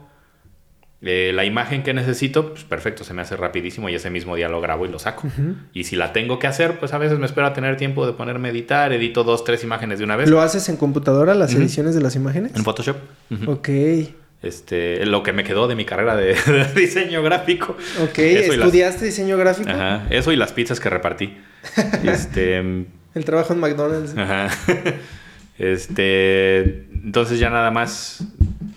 Speaker 2: eh, la imagen que necesito, pues perfecto, se me hace rapidísimo y ese mismo día lo grabo y lo saco. Y si la tengo que hacer, pues a veces me espero a tener tiempo de ponerme a editar, edito dos, tres imágenes de una vez
Speaker 1: ¿Lo haces en computadora, las ediciones de las imágenes?
Speaker 2: en Photoshop. Ujú.
Speaker 1: Ok,
Speaker 2: Este, lo que me quedó de mi carrera de, de diseño gráfico.
Speaker 1: ok.
Speaker 2: Eso y las-
Speaker 1: ¿Estudiaste diseño gráfico?
Speaker 2: Ajá, eso y las pizzas que repartí. Este,
Speaker 1: El trabajo en McDonald's.
Speaker 2: Ajá. Este, entonces ya nada más,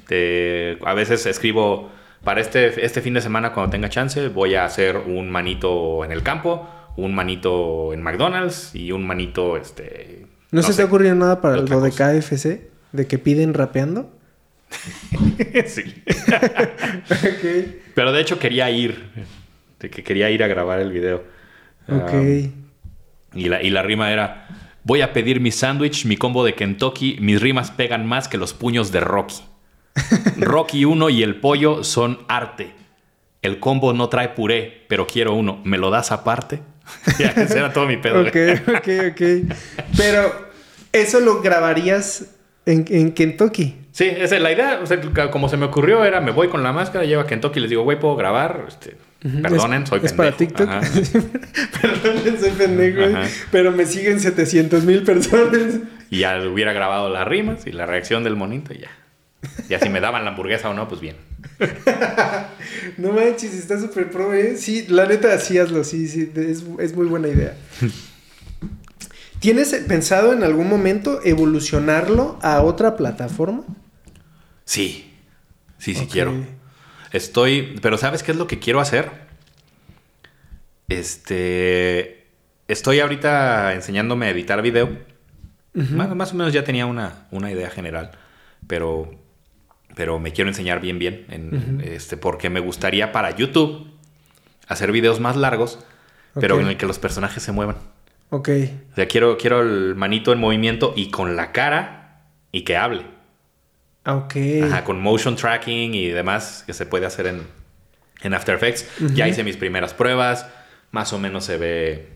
Speaker 2: te- a veces escribo para este, este fin de semana cuando tenga chance, voy a hacer un manito en el campo, un manito en McDonald's y un manito, este...
Speaker 1: ¿No, se
Speaker 2: sé.
Speaker 1: te ha ocurrido nada para lo de. KFC? ¿De que piden rapeando?
Speaker 2: sí.
Speaker 1: ok.
Speaker 2: Pero de hecho quería ir, de que quería ir a grabar el video.
Speaker 1: Ok.
Speaker 2: Ah, Y la, y la rima era: Voy a pedir mi sándwich, mi combo de Kentucky. Mis rimas pegan más que los puños de Rocky. Rocky 1 y el pollo son arte. El combo no trae puré, pero quiero uno. ¿Me lo das aparte? ya, ese era todo mi pedo.
Speaker 1: ok, ok, ok. Pero, ¿eso lo grabarías en, en Kentucky?
Speaker 2: Sí, esa es la idea. O sea, como se me ocurrió, era: me voy con la máscara, llevo a Kentucky y les digo, güey, ¿puedo grabar? Este, Perdonen,
Speaker 1: Es-
Speaker 2: soy
Speaker 1: Es
Speaker 2: pendejo.
Speaker 1: para TikTok. Perdonen, soy pendejo.
Speaker 2: Ajá.
Speaker 1: Pero me siguen 700 mil personas.
Speaker 2: Y ya hubiera grabado las rimas y la reacción del monito y ya. Ya si me daban la hamburguesa o no, pues bien.
Speaker 1: No manches, está súper pro, ¿eh? Sí, la neta, sí hazlo, sí, sí, es, es muy buena idea. ¿Tienes pensado en algún momento evolucionarlo a otra plataforma?
Speaker 2: Sí, sí, sí quiero. Estoy, pero ¿sabes qué es lo que quiero hacer? Este, estoy ahorita enseñándome a editar video. más, más o menos ya tenía una, una idea general, pero, pero me quiero enseñar bien, bien, en, este, porque me gustaría para YouTube hacer videos más largos, pero
Speaker 1: Ok.
Speaker 2: en el que los personajes se muevan.
Speaker 1: Ok,
Speaker 2: O sea, quiero, quiero el manito en movimiento y con la cara y que hable.
Speaker 1: ah, ok.
Speaker 2: Ajá, con motion tracking y demás que se puede hacer en, en After Effects. Ya hice mis primeras pruebas, más o menos se ve,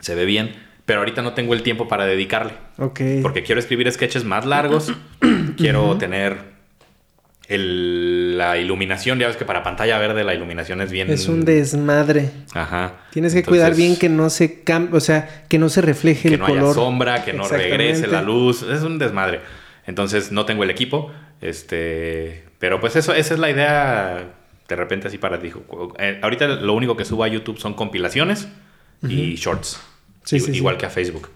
Speaker 2: se ve bien, pero ahorita no tengo el tiempo para dedicarle.
Speaker 1: Ok.
Speaker 2: Porque quiero escribir sketches más largos, quiero tener el- la iluminación, ya ves que para pantalla verde la iluminación es bien...
Speaker 1: Es un desmadre.
Speaker 2: Ajá.
Speaker 1: Tienes que
Speaker 2: Entonces,
Speaker 1: cuidar bien que no se cambie, o sea, que no se refleje
Speaker 2: que
Speaker 1: el
Speaker 2: no
Speaker 1: color.
Speaker 2: haya sombra, que no regrese la luz, es un desmadre. Entonces no tengo el equipo, este, pero pues eso, esa es la idea. De repente así para dijo, eh, ahorita lo único que subo a YouTube son compilaciones y shorts,
Speaker 1: Sí,
Speaker 2: I-
Speaker 1: sí, sí.
Speaker 2: igual que a Facebook.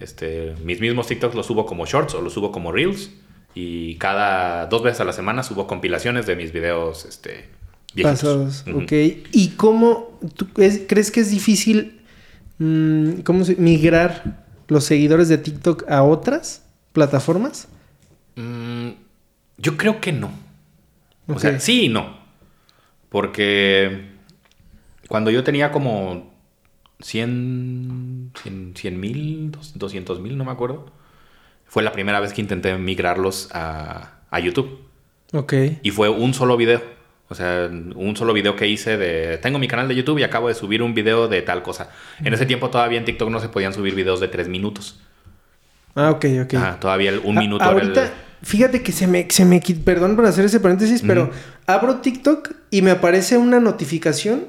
Speaker 2: Este, mis mismos TikToks los subo como shorts o los subo como reels y cada dos veces a la semana subo compilaciones de mis videos, este, viejitos.
Speaker 1: Pasados, ok. ¿Y cómo tú es- crees que es difícil mm, cómo se- migrar los seguidores de TikTok a otras plataformas?
Speaker 2: Mm, yo creo que no. O sea, sí y no. Porque cuando yo tenía como 100 100 mil, 200 mil, no me acuerdo, fue la primera vez que intenté migrarlos a, a YouTube.
Speaker 1: Ok.
Speaker 2: Y fue un solo video. O sea, un solo video que hice de... Tengo mi canal de YouTube y acabo de subir un video de tal cosa. En ese tiempo todavía en TikTok no se podían subir videos de 3 minutos.
Speaker 1: Ah, ok, ok.
Speaker 2: Ajá, todavía el- un
Speaker 1: A-
Speaker 2: minuto era el-
Speaker 1: ahorita, fíjate que se me, se me perdón por hacer ese paréntesis, pero abro TikTok y me aparece una notificación,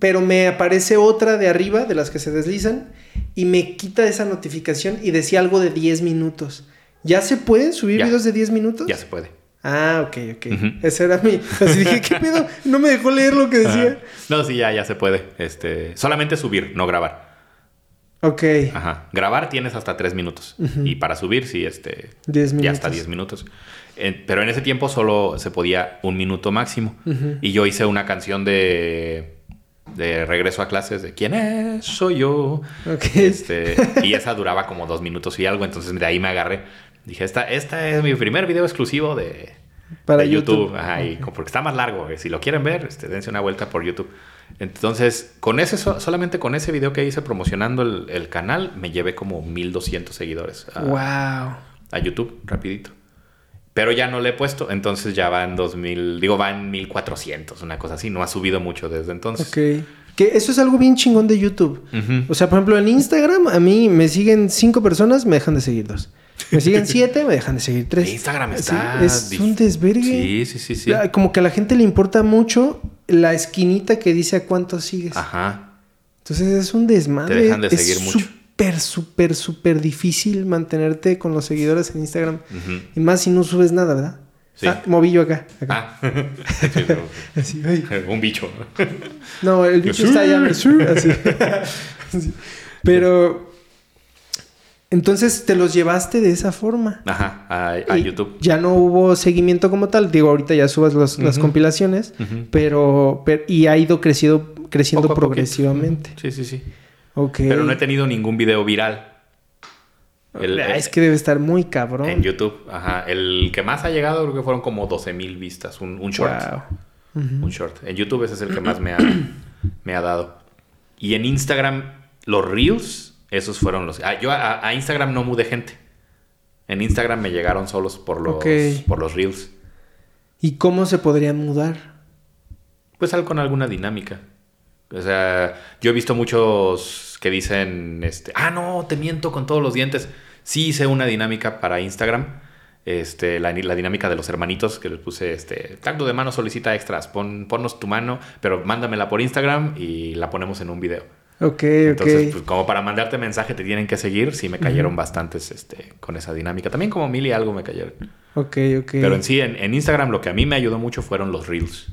Speaker 1: pero me aparece otra de arriba, de las que se deslizan, y me quita esa notificación y decía algo de 10 minutos. ¿Ya se pueden subir
Speaker 2: Ya.
Speaker 1: videos de 10 minutos?
Speaker 2: Ya se puede.
Speaker 1: Ah, ok, ok. Ese era mi. Así dije, ¿qué pedo? No me dejó leer lo que decía.
Speaker 2: Ajá. No, sí, ya, ya se puede. Este, solamente subir, no grabar.
Speaker 1: Ok,
Speaker 2: Ajá. Grabar tienes hasta tres minutos. Y para subir, sí, este.
Speaker 1: 10 minutos.
Speaker 2: Ya hasta 10 minutos. Eh, pero en ese tiempo solo se podía un minuto máximo. Y yo hice una canción de. De regreso a clases de ¿Quién es? Soy yo. Este, y esa duraba como dos minutos y algo. Entonces de ahí me agarré. Dije, esta, esta es mi primer video exclusivo de,
Speaker 1: Para
Speaker 2: de YouTube.
Speaker 1: YouTube.
Speaker 2: Ajá, y como porque está más largo. eh, Si lo quieren ver, este, dense una vuelta por YouTube. Entonces, con ese, so- solamente con ese video que hice promocionando el, el canal, me llevé como 1200 seguidores a,
Speaker 1: Wow.
Speaker 2: a YouTube, rapidito. Pero ya no le he puesto, entonces ya va en 2000, digo, va en 1400, una cosa así. No ha subido mucho desde entonces.
Speaker 1: Ok. Que eso es algo bien chingón de YouTube.
Speaker 2: Ujú.
Speaker 1: O sea, por ejemplo, en Instagram a mí me siguen cinco personas, me dejan de seguir dos. Me siguen siete, me dejan de seguir tres.
Speaker 2: Instagram
Speaker 1: Sí,
Speaker 2: está
Speaker 1: es
Speaker 2: dif-
Speaker 1: un desvergue.
Speaker 2: Sí, sí, sí, sí.
Speaker 1: Como que a la gente le importa mucho la esquinita que dice a cuántos sigues.
Speaker 2: Ajá.
Speaker 1: Entonces es un desmadre.
Speaker 2: Te dejan de
Speaker 1: es
Speaker 2: seguir mucho.
Speaker 1: Súper, súper, súper difícil mantenerte con los seguidores en Instagram. Y más si no subes nada, ¿verdad?
Speaker 2: Sí.
Speaker 1: Ah, movillo acá. acá.
Speaker 2: Ah. Sí, no.
Speaker 1: Así, ay.
Speaker 2: Un bicho.
Speaker 1: No, el bicho está allá. Así. Sí. Pero. Entonces te los llevaste de esa forma.
Speaker 2: Ajá, a, YouTube.
Speaker 1: Ya no hubo seguimiento como tal. Digo, ahorita ya subas los- las compilaciones. Pero, pero- Y ha ido crecido, creciendo
Speaker 2: Poco
Speaker 1: progresivamente.
Speaker 2: Sí, sí, sí. Pero no he tenido ningún video viral. El-
Speaker 1: Ah, es que debe estar muy cabrón.
Speaker 2: En YouTube, ajá. El que más ha llegado creo que fueron como 12 mil vistas, un, un short.
Speaker 1: Wow.
Speaker 2: Un short. En YouTube ese es el que más me ha, me ha dado. Y en Instagram, los Reels, esos fueron los... ah, yo a, a Instagram no mudé gente. En Instagram me llegaron solos por los, por los Reels.
Speaker 1: ¿Y cómo se podrían mudar?
Speaker 2: Pues algo con alguna dinámica. O sea, yo he visto muchos que dicen, este, ah, no, te miento con todos los dientes. Sí hice una dinámica para Instagram, este, la, la dinámica de los hermanitos, que les puse, este, tacto de mano solicita extras, pon, ponnos tu mano, pero mándamela por Instagram y la ponemos en un video.
Speaker 1: Ok,
Speaker 2: Entonces,
Speaker 1: ok.
Speaker 2: pues como para mandarte mensaje te tienen que seguir, sí me cayeron bastantes, este, con esa dinámica. También como mil y algo me cayeron.
Speaker 1: ok, ok.
Speaker 2: Pero en sí, en, en Instagram lo que a mí me ayudó mucho fueron los reels.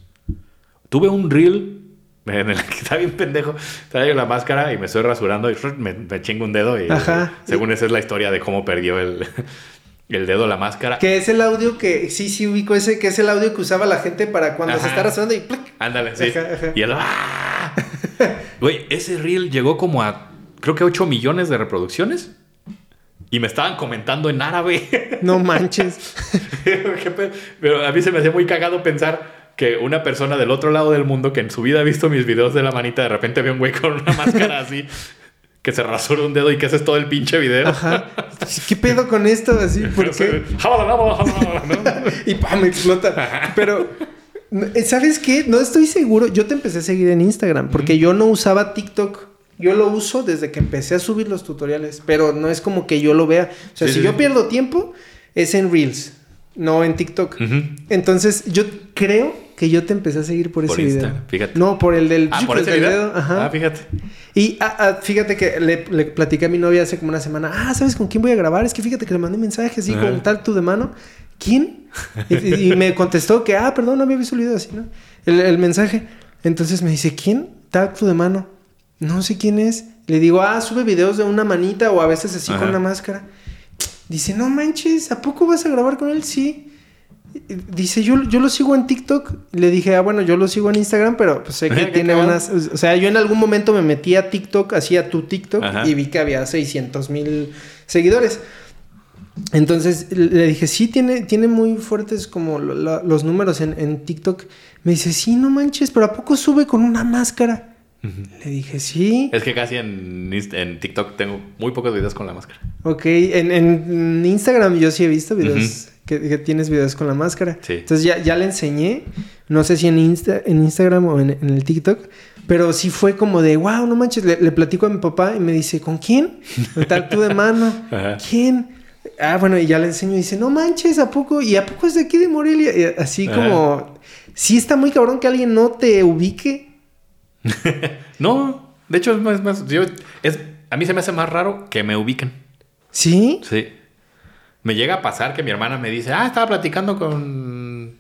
Speaker 2: Tuve un reel el está bien pendejo. Traigo la máscara y me estoy rasurando y me, me chingo un dedo. Y
Speaker 1: Ajá.
Speaker 2: según esa es la historia de cómo perdió el, el dedo la máscara.
Speaker 1: Que es el audio que, sí, sí ubico ese, que es el audio que usaba la gente para cuando se
Speaker 2: Ajá.
Speaker 1: está rasurando y ¡plac!
Speaker 2: Ándale, sí.
Speaker 1: Ajá, ajá.
Speaker 2: Y él. ¡ah! Güey, ese reel llegó como a creo que 8 millones de reproducciones. Y me estaban comentando en árabe.
Speaker 1: No manches.
Speaker 2: Pero a mí se me hacía muy cagado pensar que una persona del otro lado del mundo que en su vida ha visto mis videos de la manita, de repente ve un güey con una máscara así, que se rasura un dedo y que ese es todo el pinche video.
Speaker 1: Ajá. ¿Qué pedo con esto? Así, ¿por qué? Y ¡pam! me explota. Pero ¿Sabes qué? No estoy seguro. Yo te empecé a seguir en Instagram porque yo no usaba TikTok. Yo lo uso desde que empecé a subir los tutoriales, pero no es como que yo lo vea. O sea,
Speaker 2: Sí,
Speaker 1: si
Speaker 2: sí,
Speaker 1: yo
Speaker 2: sí.
Speaker 1: pierdo tiempo, es en Reels, no en TikTok. Entonces, yo creo que yo te empecé a seguir por,
Speaker 2: Por
Speaker 1: ese
Speaker 2: Insta,
Speaker 1: video.
Speaker 2: fíjate.
Speaker 1: No, por el del...
Speaker 2: Ah, por ese video.
Speaker 1: dedo, Ajá.
Speaker 2: Ah, fíjate.
Speaker 1: Y ah, ah, fíjate que le, le platiqué a mi novia hace como una semana. Ah, ¿sabes con quién voy a grabar? Es que fíjate que le mandé mensajes así con tal tu de mano. ¿Quién? Y, me contestó que, ah, perdón, no había visto el video así, ¿no? El, el mensaje. Entonces me dice, ¿quién? Tal tu de mano. No sé quién es. Le digo, ah, sube videos de una manita o a veces así
Speaker 2: Ajá.
Speaker 1: con una máscara. Dice, no manches, ¿a poco vas a grabar con él? Sí. Dice, yo, yo lo sigo en TikTok. Le dije, ah, bueno, yo lo sigo en Instagram, pero pues sé que tiene unas... O sea, yo en algún momento me metí a TikTok, hacía tu TikTok
Speaker 2: Ajá.
Speaker 1: y vi que había 600 mil seguidores. Entonces le dije, sí, tiene, tiene muy fuertes como la- los números en, en TikTok. Me dice, sí, no manches, pero ¿a poco sube con una máscara? Le dije, sí.
Speaker 2: Es que casi en, en TikTok tengo muy pocos videos con la máscara.
Speaker 1: Ok, en, en Instagram yo sí he visto videos que, que tienes videos con la máscara.
Speaker 2: Sí.
Speaker 1: Entonces ya, ya le enseñé, no sé si en, Insta, en Instagram o en, en el TikTok, pero sí fue como de, wow, no manches, le, le platico a mi papá y me dice, ¿con quién? Tal tú de mano. ¿Quién? Ah, bueno, y ya le enseño y dice, no manches, ¿a poco? ¿Y a poco es de aquí de Morelia? Y así
Speaker 2: Ajá.
Speaker 1: como, sí está muy cabrón que alguien no te ubique.
Speaker 2: No, de hecho es más, más- yo, es, a mí se me hace más raro que me ubiquen.
Speaker 1: ¿Sí?
Speaker 2: Sí. Me llega a pasar que mi hermana me dice, ah, estaba platicando con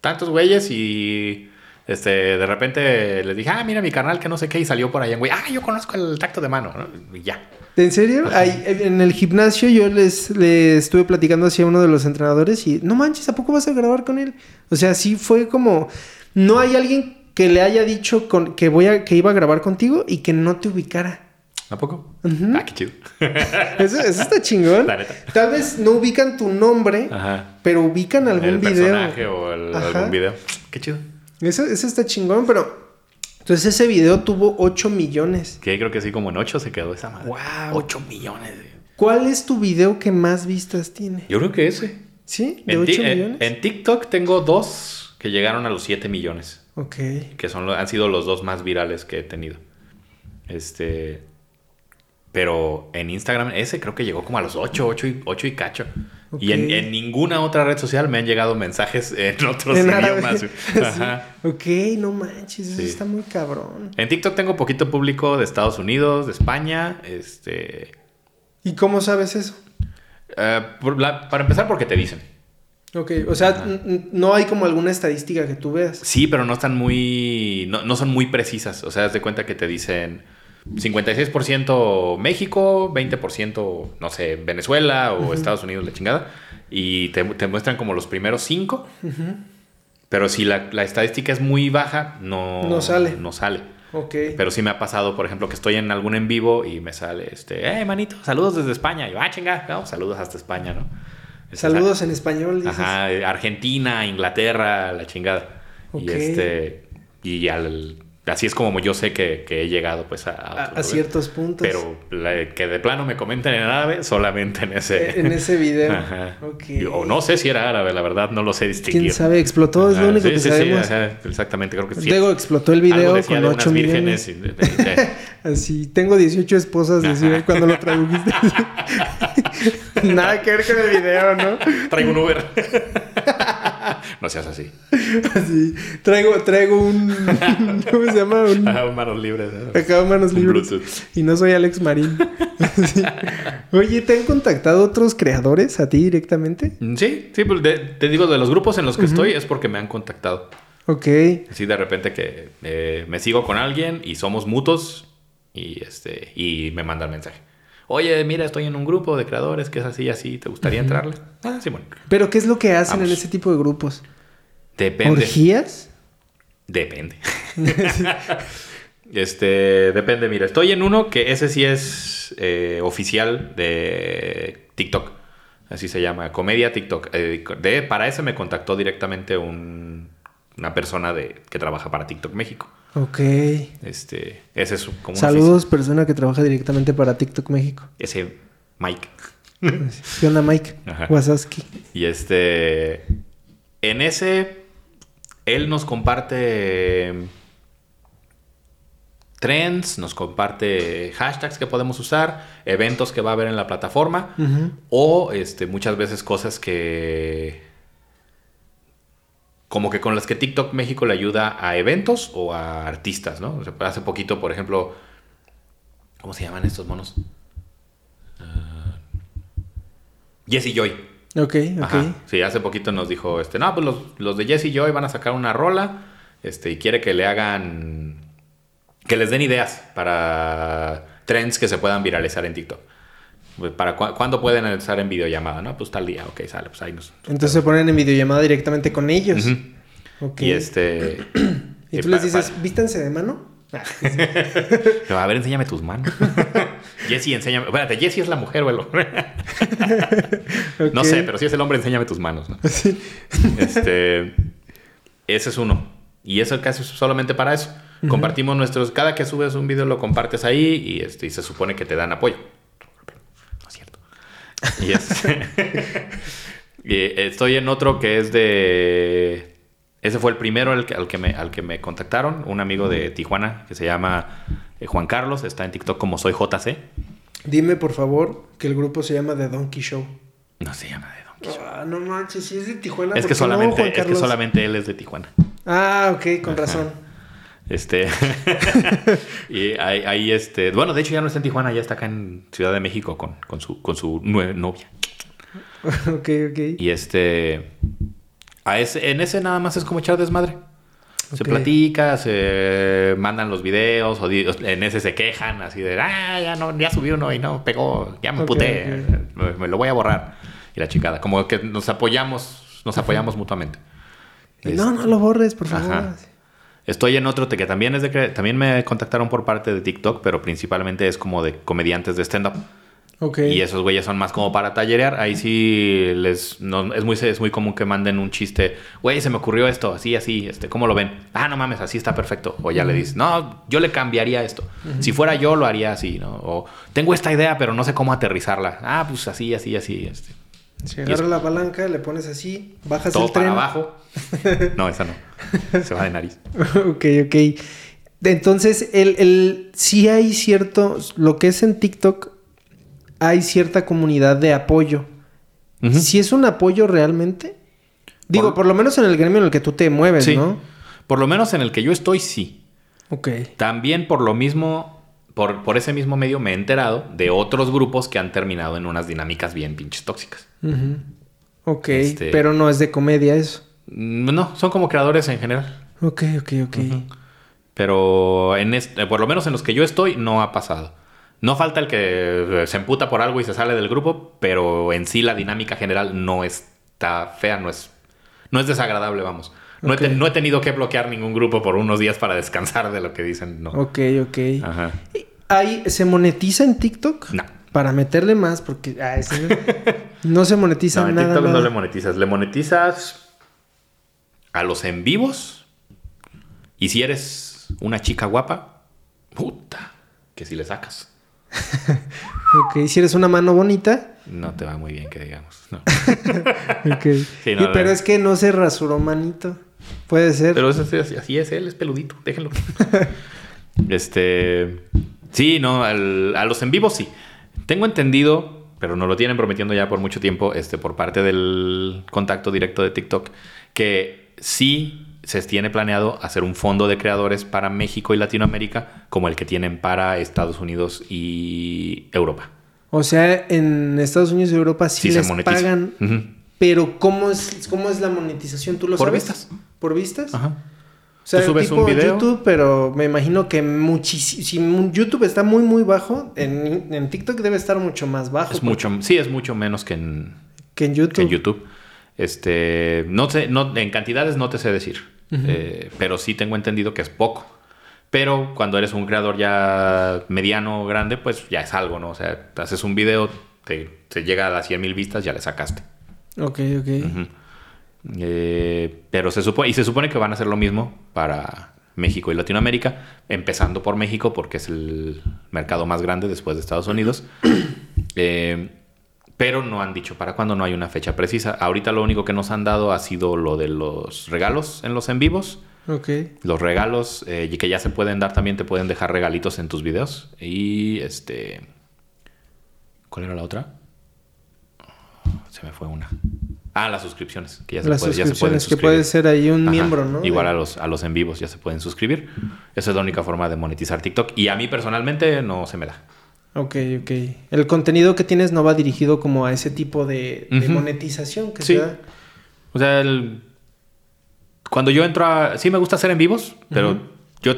Speaker 2: tantos güeyes y este, de repente les dije, ah, mira mi canal que no sé qué y salió por allá, güey, ah, yo conozco el tacto de mano, ¿no? Y ya.
Speaker 1: ¿En serio? Ahí, en el gimnasio yo les, les estuve platicando hacia uno de los entrenadores y no manches, ¿a poco vas a grabar con él? O sea, sí fue como, no hay alguien que le haya dicho con, que voy a, que iba a grabar contigo y que no te ubicara.
Speaker 2: ¿A poco?
Speaker 1: Ujú.
Speaker 2: Ah, qué chido.
Speaker 1: Eso, eso está chingón.
Speaker 2: La neta.
Speaker 1: Tal vez no ubican tu nombre,
Speaker 2: Ajá.
Speaker 1: pero ubican algún
Speaker 2: el
Speaker 1: video.
Speaker 2: personaje o el- algún video. Qué chido.
Speaker 1: Eso, eso está chingón, pero... Entonces ese video tuvo 8 millones.
Speaker 2: Que creo que sí, como en 8 se quedó esa madre.
Speaker 1: Guau.
Speaker 2: 8 millones.
Speaker 1: ¿Cuál es tu video que más vistas tiene?
Speaker 2: Yo creo que ese.
Speaker 1: ¿Sí? ¿De
Speaker 2: En,
Speaker 1: 8
Speaker 2: ti- en-
Speaker 1: millones?
Speaker 2: en TikTok tengo dos que llegaron a los 7 millones.
Speaker 1: Ok.
Speaker 2: que son han sido los dos más virales que he tenido. Este. Pero en Instagram ese creo que llegó como a los 8, 8 y, 8 y cacho. Y en, ninguna otra red social me han llegado mensajes en otros
Speaker 1: En
Speaker 2: idiomas.
Speaker 1: Sí.
Speaker 2: Ajá.
Speaker 1: Ok, no manches, eso
Speaker 2: Sí.
Speaker 1: está muy cabrón.
Speaker 2: En TikTok tengo poquito público de Estados Unidos, de España. Este.
Speaker 1: ¿Y cómo sabes eso?
Speaker 2: eh, la- para empezar, porque te dicen.
Speaker 1: Ok, o sea, no hay como alguna estadística que tú veas.
Speaker 2: Sí, pero no están muy. No, no son muy precisas. O sea, haz de cuenta que te dicen 56% México, 20% no sé, Venezuela o Estados Unidos, la chingada. Y te, te muestran como los primeros cinco. Pero si la, la estadística es muy baja, no,
Speaker 1: No sale.
Speaker 2: No sale.
Speaker 1: Ok.
Speaker 2: Pero sí me ha pasado, por ejemplo, que estoy en algún en vivo y me sale este, eh, manito, saludos desde España. Y yo, ah, chinga, no, saludos hasta España, ¿no?
Speaker 1: Saludos en español, dices.
Speaker 2: Ajá, Argentina, Inglaterra, la chingada. Y este. Y al, así es como yo sé que, que he llegado pues a,
Speaker 1: A, a ciertos puntos.
Speaker 2: Pero la- que de plano me comenten en árabe, solamente en ese.
Speaker 1: Eh, En ese video.
Speaker 2: Ajá.
Speaker 1: Ok.
Speaker 2: Y- O no sé si era árabe, la verdad, no lo sé distinguir.
Speaker 1: ¿Quién sabe? Explotó, es lo único
Speaker 2: sí,
Speaker 1: que
Speaker 2: sí, sí,
Speaker 1: sabemos.
Speaker 2: ajá, exactamente, creo que sí.
Speaker 1: Luego explotó el video con
Speaker 2: de
Speaker 1: 8
Speaker 2: unas
Speaker 1: millones.
Speaker 2: vírgenes. y de- de-
Speaker 1: Así, tengo 18 esposas, decía cuando lo tradujiste. Nada que ver con el video, ¿no?
Speaker 2: Traigo un Uber. No seas así.
Speaker 1: Así, traigo, traigo un. ¿Cómo se llama? Un.
Speaker 2: Ajá, manos libres. ¿no?
Speaker 1: Acá manos libres.
Speaker 2: Bluetooth.
Speaker 1: Y no soy Alex Marín. Sí. Oye, ¿te han contactado otros creadores a ti directamente?
Speaker 2: Mm, Sí, sí, pues de- te digo, de los grupos en los que estoy es porque me han contactado.
Speaker 1: Ok.
Speaker 2: Así de repente que eh, me sigo con alguien y somos mutuos y, este, y me mandan mensaje. Oye, mira, estoy en un grupo de creadores que es así, así, ¿te gustaría entrarle? Ah, sí, bueno.
Speaker 1: Pero, ¿qué es lo que hacen en ese tipo de grupos?
Speaker 2: Depende.
Speaker 1: ¿Orgías?
Speaker 2: Depende. este, depende, mira, estoy en uno que ese sí es eh, oficial de TikTok. Así se llama, Comedia TikTok. Eh, de, para ese me contactó directamente un- una persona de, que trabaja para TikTok México.
Speaker 1: Ok.
Speaker 2: Este, ese es como un
Speaker 1: Saludos, persona que trabaja directamente para TikTok México.
Speaker 2: Ese Mike.
Speaker 1: ¿Qué onda, Mike?
Speaker 2: Ajá. Y este. En ese. Él nos comparte trends, nos comparte hashtags que podemos usar, eventos que va a haber en la plataforma o este, muchas veces cosas que como que con las que TikTok México le ayuda a eventos o a artistas, ¿no? O sea, hace poquito, por ejemplo, ¿cómo se llaman estos monos? Ah, Jesse Joy.
Speaker 1: Ok, ok.
Speaker 2: Ajá. Sí, hace poquito nos dijo, este, no, pues los, los de Jesse Joy van a sacar una rola, este, y quiere que le hagan, que les den ideas para trends que se puedan viralizar en TikTok. Pues, ¿Para cu- cuándo pueden estar en videollamada? No, pues tal día, ok, sale, pues ahí nos...
Speaker 1: Entonces se ponen en videollamada directamente con ellos.
Speaker 2: Ujú.
Speaker 1: Ok.
Speaker 2: Y este...
Speaker 1: Y
Speaker 2: y
Speaker 1: tú les dices, vístanse de mano. Ah,
Speaker 2: Pero, a ver, enséñame tus manos. Jessie, enséñame. Espérate, Jessie es la mujer, güey. No sé, pero si es el hombre, enséñame tus manos. ¿no?
Speaker 1: Sí.
Speaker 2: Este, ese es uno. Y eso casi es solamente para eso. Compartimos nuestros. Cada que subes un video lo compartes ahí y, este, y se supone que te dan apoyo. No es cierto. Y, este- y estoy en otro que es de. Ese fue el primero al que, al que, me, al que me contactaron. Un amigo de Tijuana que se llama eh, Juan Carlos. Está en TikTok como soy JC.
Speaker 1: Dime, por favor, que el grupo se llama The Donkey Show.
Speaker 2: No se llama de Donkey.
Speaker 1: Ah, no manches, si es de Tijuana.
Speaker 2: Es
Speaker 1: ¿por
Speaker 2: que,
Speaker 1: no,
Speaker 2: solamente, es que solamente él es de Tijuana.
Speaker 1: Ah, ok, con razón.
Speaker 2: Este. y ahí, ahí, este. Bueno, de hecho ya no está en Tijuana, ya está acá en Ciudad de México con, con su, con su novia.
Speaker 1: ok, ok.
Speaker 2: Y este. A ese, en ese nada más es como echar desmadre. Se platica, se mandan los videos, o en ese se quejan así de, ah, ya no, ya subí uno y no pegó, ya me
Speaker 1: Ok,
Speaker 2: puté, me, me lo voy a borrar. Y la chicada, como que nos apoyamos, nos apoyamos mutuamente.
Speaker 1: No, no lo borres, por favor.
Speaker 2: Ajá. Estoy en otro que también es de también me contactaron por parte de TikTok, pero principalmente es como de comediantes de stand Y esos güeyes son más como para tallerear. Ahí sí les no, es muy es muy común que manden un chiste, güey, se me ocurrió esto, así así, este, ¿cómo lo ven? Ah, no mames, así está perfecto. O ya le dices, "No, yo le cambiaría esto. Si fuera yo lo haría así, ¿no? O tengo esta idea, pero no sé cómo aterrizarla. Ah, pues así, así, así, este.
Speaker 1: Si agarras
Speaker 2: es-
Speaker 1: la palanca, le pones así, bajas
Speaker 2: Todo
Speaker 1: el tren.
Speaker 2: para abajo. No, esa no. Se va de nariz.
Speaker 1: ok, ok. Entonces, el, el, sí hay cierto, lo que es en TikTok, hay cierta comunidad de apoyo. Si es un apoyo realmente. Digo,
Speaker 2: Por-
Speaker 1: por lo menos en el gremio en el que tú te mueves,
Speaker 2: Sí.
Speaker 1: ¿no?
Speaker 2: Por lo menos en el que yo estoy, sí.
Speaker 1: Ok.
Speaker 2: También por lo mismo, por, por ese mismo medio me he enterado de otros grupos que han terminado en unas dinámicas bien pinches tóxicas.
Speaker 1: Ok,
Speaker 2: Este-
Speaker 1: pero no es de comedia eso.
Speaker 2: Mm, No, son como creadores en general.
Speaker 1: Ok, ok, ok.
Speaker 2: Pero en este, por lo menos en los que yo estoy, no ha pasado. No falta el que eh, se emputa por algo y se sale del grupo, pero en sí la dinámica general no está fea, no es, no es desagradable, vamos. No, he te-
Speaker 1: Ok.
Speaker 2: no he tenido que bloquear ningún grupo por unos días para descansar de lo que dicen. No.
Speaker 1: Ok, ok.
Speaker 2: Ajá.
Speaker 1: ¿Hay, ¿Se monetiza en TikTok?
Speaker 2: No.
Speaker 1: Para meterle más, porque sí, no se monetiza
Speaker 2: No, en
Speaker 1: nada.
Speaker 2: TikTok no le monetizas. Le monetizas a los en vivos. Y si eres una chica guapa, puta, que si le sacas.
Speaker 1: Ok, si eres una mano bonita.
Speaker 2: No te va muy bien, que digamos. No. Sí, no,
Speaker 1: Y-
Speaker 2: no.
Speaker 1: pero es que no se rasuró manito. Puede ser.
Speaker 2: Pero eso así, es, él es peludito, déjenlo. este. Sí, no, al- a los en vivos sí. Tengo entendido, pero nos lo tienen prometiendo ya por mucho tiempo, este, por parte del contacto directo de TikTok, que sí se tiene planeado hacer un fondo de creadores para México y Latinoamérica, como el que tienen para Estados Unidos y Europa.
Speaker 1: O sea, en Estados Unidos y Europa sí,
Speaker 2: Sí se
Speaker 1: les
Speaker 2: monetiza.
Speaker 1: pagan. Pero ¿cómo es, ¿cómo es la monetización? ¿Tú lo
Speaker 2: Por
Speaker 1: sabes?
Speaker 2: vistas.
Speaker 1: ¿Por vistas?
Speaker 2: Ajá.
Speaker 1: O sea,
Speaker 2: Tú subes
Speaker 1: tipo
Speaker 2: un video.
Speaker 1: YouTube, pero me imagino que muchísimo... Si YouTube está muy, muy bajo, en, en TikTok debe estar mucho más bajo.
Speaker 2: Es mucho, sí, es mucho menos que en,
Speaker 1: Que en YouTube.
Speaker 2: que en YouTube. Este, no sé, no, en cantidades no te sé decir, Eh, pero sí tengo entendido que es poco. Pero cuando eres un creador ya mediano o grande, pues ya es algo, ¿no? O sea, te haces un video, te, te llega a las 100 mil vistas, ya le sacaste.
Speaker 1: Ok, ok.
Speaker 2: Eh, pero se supone, y se supone que van a hacer lo mismo para México y Latinoamérica, empezando por México porque es el mercado más grande después de Estados Unidos. Eh, pero no han dicho para cuándo, no hay una fecha precisa. Ahorita lo único que nos han dado ha sido lo de los regalos en los en vivos.
Speaker 1: Ok.
Speaker 2: Los regalos eh, y que ya se pueden dar también, te pueden dejar regalitos en tus videos. Y este... ¿Cuál era la otra? Se me fue una. Ah, las suscripciones. Que ya se,
Speaker 1: Las
Speaker 2: puede- ya se pueden
Speaker 1: suscripciones, que puede ser ahí un
Speaker 2: Ajá.
Speaker 1: miembro, ¿no?
Speaker 2: Igual a los, a los en vivos ya se pueden suscribir. Esa es la única forma de monetizar TikTok. Y a mí personalmente no se me da.
Speaker 1: Ok, ok. El contenido que tienes no va dirigido como a ese tipo de, monetización que
Speaker 2: Sí.
Speaker 1: se da.
Speaker 2: O sea, el- cuando yo entro a... Sí me gusta hacer en vivos, pero yo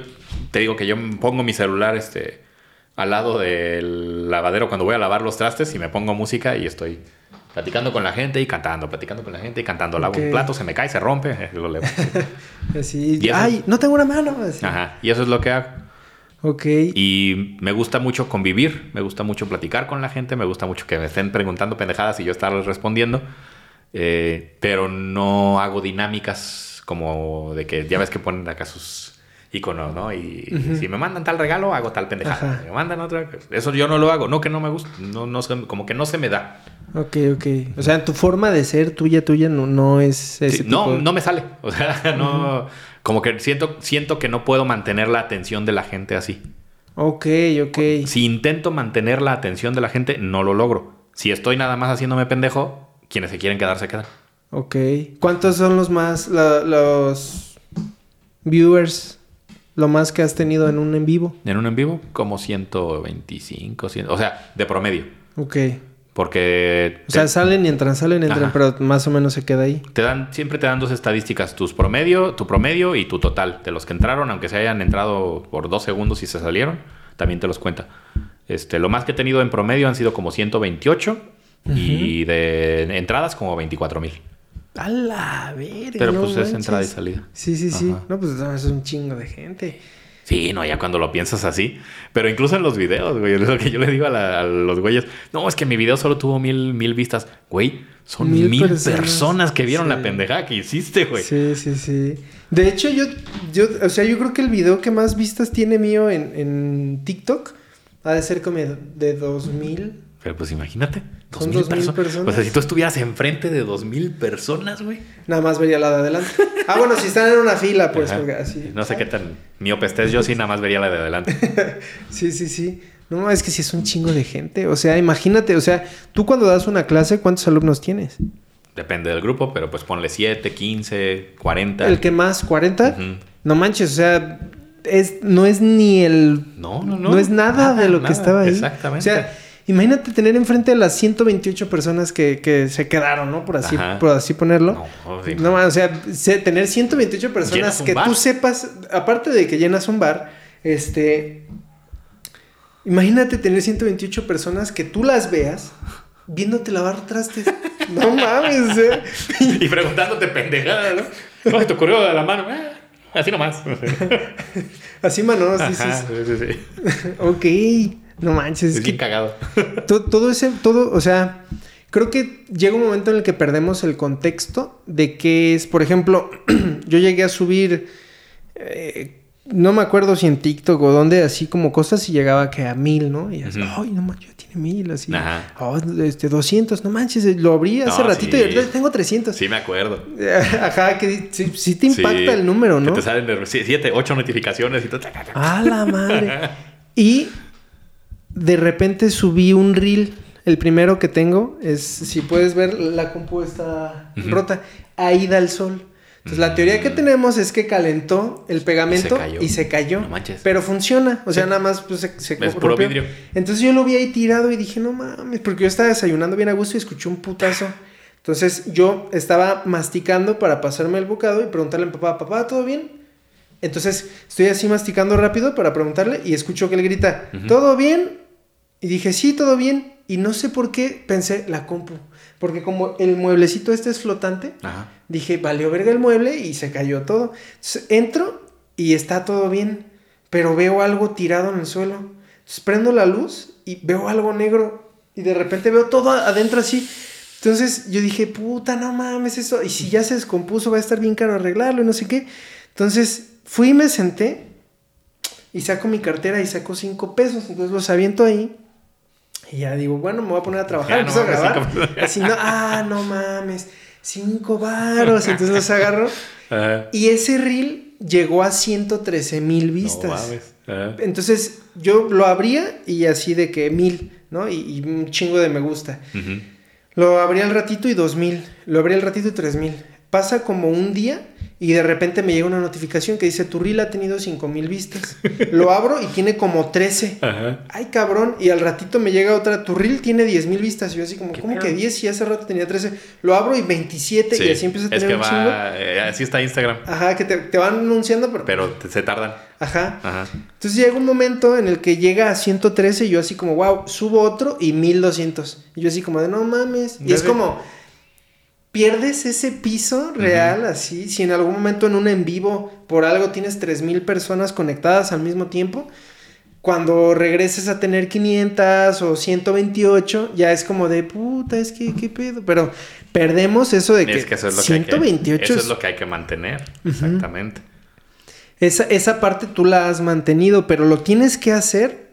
Speaker 2: te digo que yo pongo mi celular este, al lado del lavadero cuando voy a lavar los trastes y me pongo música y estoy platicando con la gente y cantando, platicando con la gente y cantando. Lavo un plato, se me cae, se rompe, lo levo.
Speaker 1: Así,
Speaker 2: Y eso-
Speaker 1: ay, no tengo una mano. Así.
Speaker 2: Ajá, y eso es lo que hago.
Speaker 1: Ok.
Speaker 2: Y me gusta mucho convivir, me gusta mucho platicar con la gente, me gusta mucho que me estén preguntando pendejadas y yo estarles respondiendo. Eh, pero no hago dinámicas como de que ya ves que ponen acá sus iconos, ¿no? Y
Speaker 1: Ujú.
Speaker 2: si me mandan tal regalo, hago tal pendejada.
Speaker 1: Ajá.
Speaker 2: Si me mandan otra, eso yo no lo hago. No que no me gusta, no, no como que no se me da.
Speaker 1: Ok, ok. O sea, tu forma de ser tuya, tuya, no, no es ese
Speaker 2: Sí,
Speaker 1: tipo
Speaker 2: no,
Speaker 1: de-
Speaker 2: no me sale. O sea, no. Como que siento, siento que no puedo mantener la atención de la gente así.
Speaker 1: Ok, ok.
Speaker 2: Si intento mantener la atención de la gente, no lo logro. Si estoy nada más haciéndome pendejo, quienes se quieren quedar se quedan.
Speaker 1: Ok. ¿Cuántos son los más, la- los viewers, lo más que has tenido en un en vivo?
Speaker 2: En un en vivo, como 125, 100, o sea, de promedio.
Speaker 1: Ok.
Speaker 2: Porque
Speaker 1: O sea, salen y entran, salen y entran,
Speaker 2: Ajá.
Speaker 1: pero más o menos se queda ahí.
Speaker 2: te dan, siempre te dan dos estadísticas, tus promedio, tu promedio y tu total. De los que entraron, aunque se hayan entrado por dos segundos y se salieron, también te los cuenta. Este, lo más que he tenido en promedio han sido como 128 y de entradas como 24 mil.
Speaker 1: A la verga.
Speaker 2: Pero
Speaker 1: no
Speaker 2: pues es entrada y salida.
Speaker 1: Sí, sí, sí. No, pues no, es un chingo de gente.
Speaker 2: Sí, no, ya cuando lo piensas así. Pero incluso en los videos, güey, es lo que yo le digo a, la- a los güeyes. No, es que mi video solo tuvo mil, mil vistas. Güey, son
Speaker 1: Mil
Speaker 2: mil,
Speaker 1: personas.
Speaker 2: personas, que vieron
Speaker 1: Sí.
Speaker 2: la pendejada que hiciste, güey.
Speaker 1: Sí, sí, sí. De hecho, yo, yo, o sea, yo creo que el video que más vistas tiene mío en, en TikTok ha de ser como de 2000.
Speaker 2: Pero pues imagínate, dos
Speaker 1: Son
Speaker 2: mil
Speaker 1: dos mil
Speaker 2: perso-
Speaker 1: personas.
Speaker 2: O sea, si tú estuvieras enfrente de dos mil personas, güey.
Speaker 1: Nada más vería la de adelante. Ah, bueno, si están en una fila, pues, porque así.
Speaker 2: No sé qué tan miope estés, yo sí nada más vería la de adelante.
Speaker 1: Sí, sí, sí. No, es que sí es un chingo de gente. O sea, imagínate, o sea, tú cuando das una clase, ¿cuántos alumnos tienes?
Speaker 2: Depende del grupo, pero pues ponle 7, 15, 40.
Speaker 1: ¿El que más? ¿40?
Speaker 2: Ujú.
Speaker 1: No manches, o sea, es, no es ni el
Speaker 2: No, no, no.
Speaker 1: No es nada, de lo
Speaker 2: nada.
Speaker 1: que estaba ahí.
Speaker 2: Exactamente.
Speaker 1: O sea, imagínate tener enfrente a las 128 personas que, que se quedaron, ¿no? Por así,
Speaker 2: Ajá.
Speaker 1: por así ponerlo.
Speaker 2: No, sí.
Speaker 1: No, o sea, se- tener 128 personas que
Speaker 2: bar.
Speaker 1: tú sepas, aparte de que llenas un bar, este. Imagínate tener 128 personas que tú las veas viéndote lavar trastes. No mames, sea.
Speaker 2: Y preguntándote pendejada, ¿no? ¿Cómo se te ocurrió de la mano? Ah, así nomás.
Speaker 1: Así, mano, sí, sí,
Speaker 2: Ajá,
Speaker 1: sí.
Speaker 2: sí, sí, sí.
Speaker 1: Ok. No manches,
Speaker 2: Es
Speaker 1: es
Speaker 2: bien
Speaker 1: que
Speaker 2: cagado.
Speaker 1: To- todo ese, todo, o sea, creo que llega un momento en el que perdemos el contexto de que es, por ejemplo, yo llegué a subir, eh, no me acuerdo si en TikTok o dónde, así como cosas y llegaba que a mil, ¿no? Y así, ay, no manches, ya tiene mil, así.
Speaker 2: Ajá.
Speaker 1: "Oh, este, 200, no manches, lo abrí hace
Speaker 2: No,
Speaker 1: ratito
Speaker 2: sí.
Speaker 1: y ahorita tengo 300.
Speaker 2: Sí, me acuerdo.
Speaker 1: Ajá, que sí, sí te impacta
Speaker 2: Sí,
Speaker 1: el número, ¿no?
Speaker 2: Que te salen de 7, 8 notificaciones y todo.
Speaker 1: A la madre. Y de repente subí un reel. El primero que tengo es, si puedes ver, la compu está rota. Ahí da el sol. Entonces la teoría que
Speaker 2: Mm.
Speaker 1: tenemos es que calentó el pegamento
Speaker 2: Se
Speaker 1: y se cayó.
Speaker 2: No manches.
Speaker 1: Pero funciona. O sea,
Speaker 2: Sí.
Speaker 1: nada más pues, se, se
Speaker 2: Es puro
Speaker 1: rompió.
Speaker 2: vidrio.
Speaker 1: Entonces yo lo vi ahí tirado y dije, no mames, porque yo estaba desayunando bien a gusto y escuché un putazo. Entonces yo estaba masticando para pasarme el bocado y preguntarle a mi papá, papá, ¿todo bien? Entonces estoy así masticando rápido para preguntarle y escucho que él grita. ¿todo bien? Y dije, sí, todo bien. Y no sé por qué pensé la compu. Porque como el mueblecito este es flotante,
Speaker 2: Ajá.
Speaker 1: dije, valió verga el mueble y se cayó todo. Entonces entro y está todo bien, pero veo algo tirado en el suelo. Entonces prendo la luz y veo algo negro y de repente veo todo adentro así. Entonces yo dije, puta, no mames, eso. Y si ya se descompuso, va a estar bien caro arreglarlo y no sé qué. Entonces fui y me senté y saco mi cartera y saco cinco pesos. Entonces los aviento ahí. Y ya digo, bueno, me voy a poner a trabajar.
Speaker 2: Ya, no
Speaker 1: a
Speaker 2: mames,
Speaker 1: grabar.
Speaker 2: cinco-
Speaker 1: Así, no, ah, no mames, cinco varos. Entonces los agarro.
Speaker 2: Ajá.
Speaker 1: Y ese reel llegó a 113 mil
Speaker 2: No
Speaker 1: vistas.
Speaker 2: mames. Ajá.
Speaker 1: Entonces yo lo abría y así de que mil, ¿no? Y, y un chingo de me gusta. Lo abría al ratito y dos mil. Lo abría al ratito y tres mil. Pasa como un día y de repente me llega una notificación que dice tu reel ha tenido cinco mil vistas. Lo abro y tiene como 13.
Speaker 2: Ajá.
Speaker 1: Ay, cabrón. Y al ratito me llega otra. Tu reel tiene 10 mil vistas. Y yo así como,
Speaker 2: ¿Qué
Speaker 1: ¿cómo
Speaker 2: pedo?
Speaker 1: que 10? Y hace rato tenía 13. Lo abro y 27. y
Speaker 2: Sí,
Speaker 1: así empieza a
Speaker 2: es
Speaker 1: tener
Speaker 2: que
Speaker 1: un chingo.
Speaker 2: va, eh, así está Instagram,
Speaker 1: Ajá, que te, te van anunciando, pero...
Speaker 2: pero te- se tardan.
Speaker 1: Ajá.
Speaker 2: Ajá.
Speaker 1: Entonces llega un momento en el que llega a 113 y yo así como, wow, subo otro y 1200. Y yo así como de, no mames. Y es como, pierdes ese piso real así. Si en algún momento en un en vivo por algo tienes 3000 personas conectadas al mismo tiempo, cuando regreses a tener 500 o 128, ya es como de, puta, es que, ¿qué pedo? Pero perdemos eso de que,
Speaker 2: Es que eso es lo que hay que-
Speaker 1: 128
Speaker 2: eso
Speaker 1: es-
Speaker 2: es lo que hay que mantener. Exactamente.
Speaker 1: Esa, esa parte tú la has mantenido, pero lo tienes que hacer.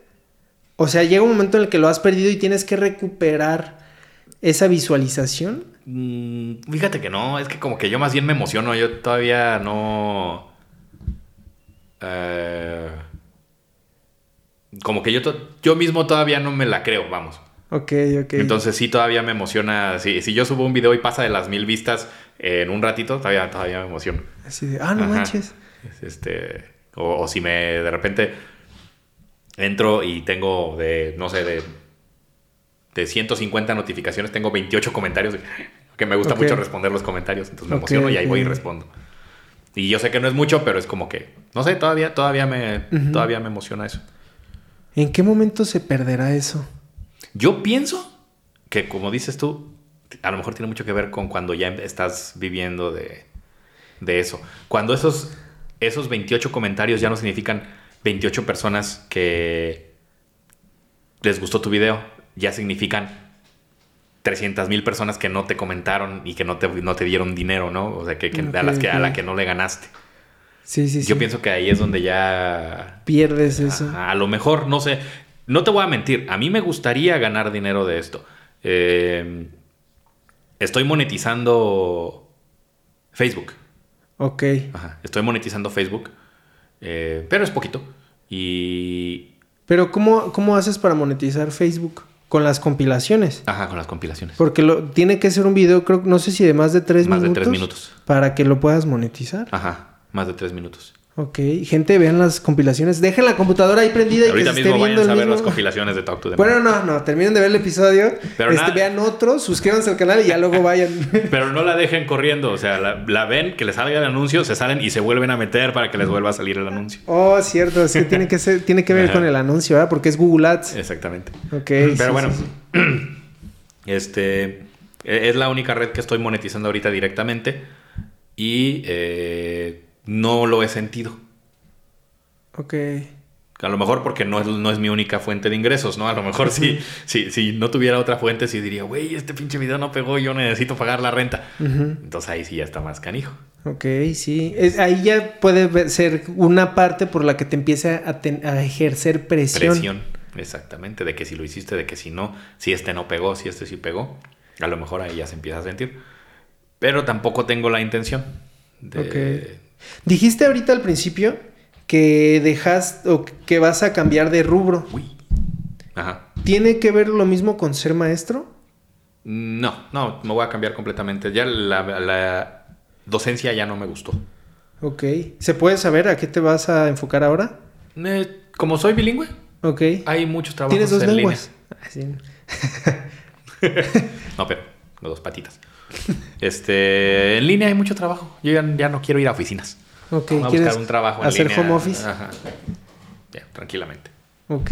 Speaker 1: O sea, llega un momento en el que lo has perdido y tienes que recuperar esa visualización.
Speaker 2: Mm, fíjate que no, es que como que yo más bien me emociono, yo todavía no... eh, como que yo, yo mismo todavía no me la creo, vamos.
Speaker 1: Ok, ok.
Speaker 2: Entonces sí todavía me emociona, si, si yo subo un video y pasa de las mil vistas en un ratito, todavía, todavía me emociono.
Speaker 1: Así de, ah, no
Speaker 2: Ajá.
Speaker 1: manches.
Speaker 2: Es Este, o, o si me de repente entro y tengo de, no sé, de, de 150 notificaciones, tengo 28 comentarios, que me gusta mucho responder los comentarios, entonces me emociono y ahí voy y respondo. Y yo sé que no es mucho, pero es como que, no sé, todavía, todavía me, todavía me emociona eso.
Speaker 1: ¿En qué momento se perderá eso?
Speaker 2: Yo pienso que, como dices tú, a lo mejor tiene mucho que ver con cuando ya estás viviendo de, de eso. Cuando esos, esos 28 comentarios ya no significan 28 personas que les gustó tu video, ya significan 300 mil personas que no te comentaron y que no te, no te dieron dinero, ¿no? O sea, que, que- a, las que, a la que no le ganaste.
Speaker 1: Sí, sí, sí.
Speaker 2: Yo pienso que ahí es donde ya
Speaker 1: Pierdes eso.
Speaker 2: Ajá, a lo mejor, no sé. No te voy a mentir. A mí me gustaría ganar dinero de esto. Eh, estoy monetizando Facebook.
Speaker 1: Ok.
Speaker 2: Ajá, estoy monetizando Facebook. eh, pero es poquito. Y.
Speaker 1: Pero ¿cómo, ¿cómo haces para monetizar Facebook? Con las compilaciones.
Speaker 2: Ajá, con las compilaciones.
Speaker 1: Porque lo, tiene que ser un video, creo, no sé si de más de tres
Speaker 2: Más de
Speaker 1: minutos.
Speaker 2: tres minutos.
Speaker 1: Para que lo puedas monetizar.
Speaker 2: Ajá, más de tres minutos.
Speaker 1: Ok, gente, vean las compilaciones. Dejen la computadora ahí prendida y
Speaker 2: Ahorita
Speaker 1: que se esté
Speaker 2: mismo
Speaker 1: viendo
Speaker 2: vayan
Speaker 1: el
Speaker 2: a ver
Speaker 1: mismo.
Speaker 2: las compilaciones de Talk to the
Speaker 1: Bueno, no, no, terminen de ver el episodio.
Speaker 2: Pero
Speaker 1: este,
Speaker 2: nada-
Speaker 1: Vean otro, suscríbanse al canal y ya luego vayan.
Speaker 2: Pero no la dejen corriendo. O sea, la, la ven, que les salga el anuncio, se salen y se vuelven a meter para que les vuelva a salir el anuncio.
Speaker 1: oh, cierto, es que tiene que ser, tiene que ver con el anuncio, ¿verdad? Porque es Google Ads.
Speaker 2: Exactamente.
Speaker 1: Ok.
Speaker 2: Pero
Speaker 1: sí,
Speaker 2: bueno,
Speaker 1: sí, sí.
Speaker 2: este e- es la única red que estoy monetizando ahorita directamente y eh, no lo he sentido.
Speaker 1: Ok.
Speaker 2: A lo mejor porque no es, no es mi única fuente de ingresos, ¿no? A lo mejor si, si, si no tuviera otra fuente, sí diría, güey, este pinche video no pegó, yo necesito pagar la renta. Entonces ahí sí ya está más canijo.
Speaker 1: Ok, sí. Es- ahí ya puede ser una parte por la que te empiece a, ten- a ejercer presión.
Speaker 2: Presión, exactamente, de que si lo hiciste, de que si no, si este no pegó, si este sí pegó, a lo mejor ahí ya se empieza a sentir. Pero tampoco tengo la intención de...
Speaker 1: Ok. Dijiste ahorita al principio que dejas o que vas a cambiar de rubro.
Speaker 2: Uy. Ajá.
Speaker 1: ¿Tiene que ver lo mismo con ser maestro?
Speaker 2: No, no, me voy a cambiar completamente. Ya la, la docencia ya no me gustó.
Speaker 1: Ok. ¿Se puede saber a qué te vas a enfocar ahora?
Speaker 2: Eh, como soy bilingüe,
Speaker 1: Ok.
Speaker 2: hay muchos trabajos
Speaker 1: ¿Tienes dos
Speaker 2: en
Speaker 1: lenguas? Ah.
Speaker 2: No, pero dos patitas. Este, en línea hay mucho trabajo. Yo ya, ya no quiero ir a oficinas.
Speaker 1: Ok,
Speaker 2: a
Speaker 1: ¿quieres
Speaker 2: buscar un trabajo en
Speaker 1: hacer
Speaker 2: línea.
Speaker 1: home office?
Speaker 2: Ajá. Ya, tranquilamente.
Speaker 1: Ok.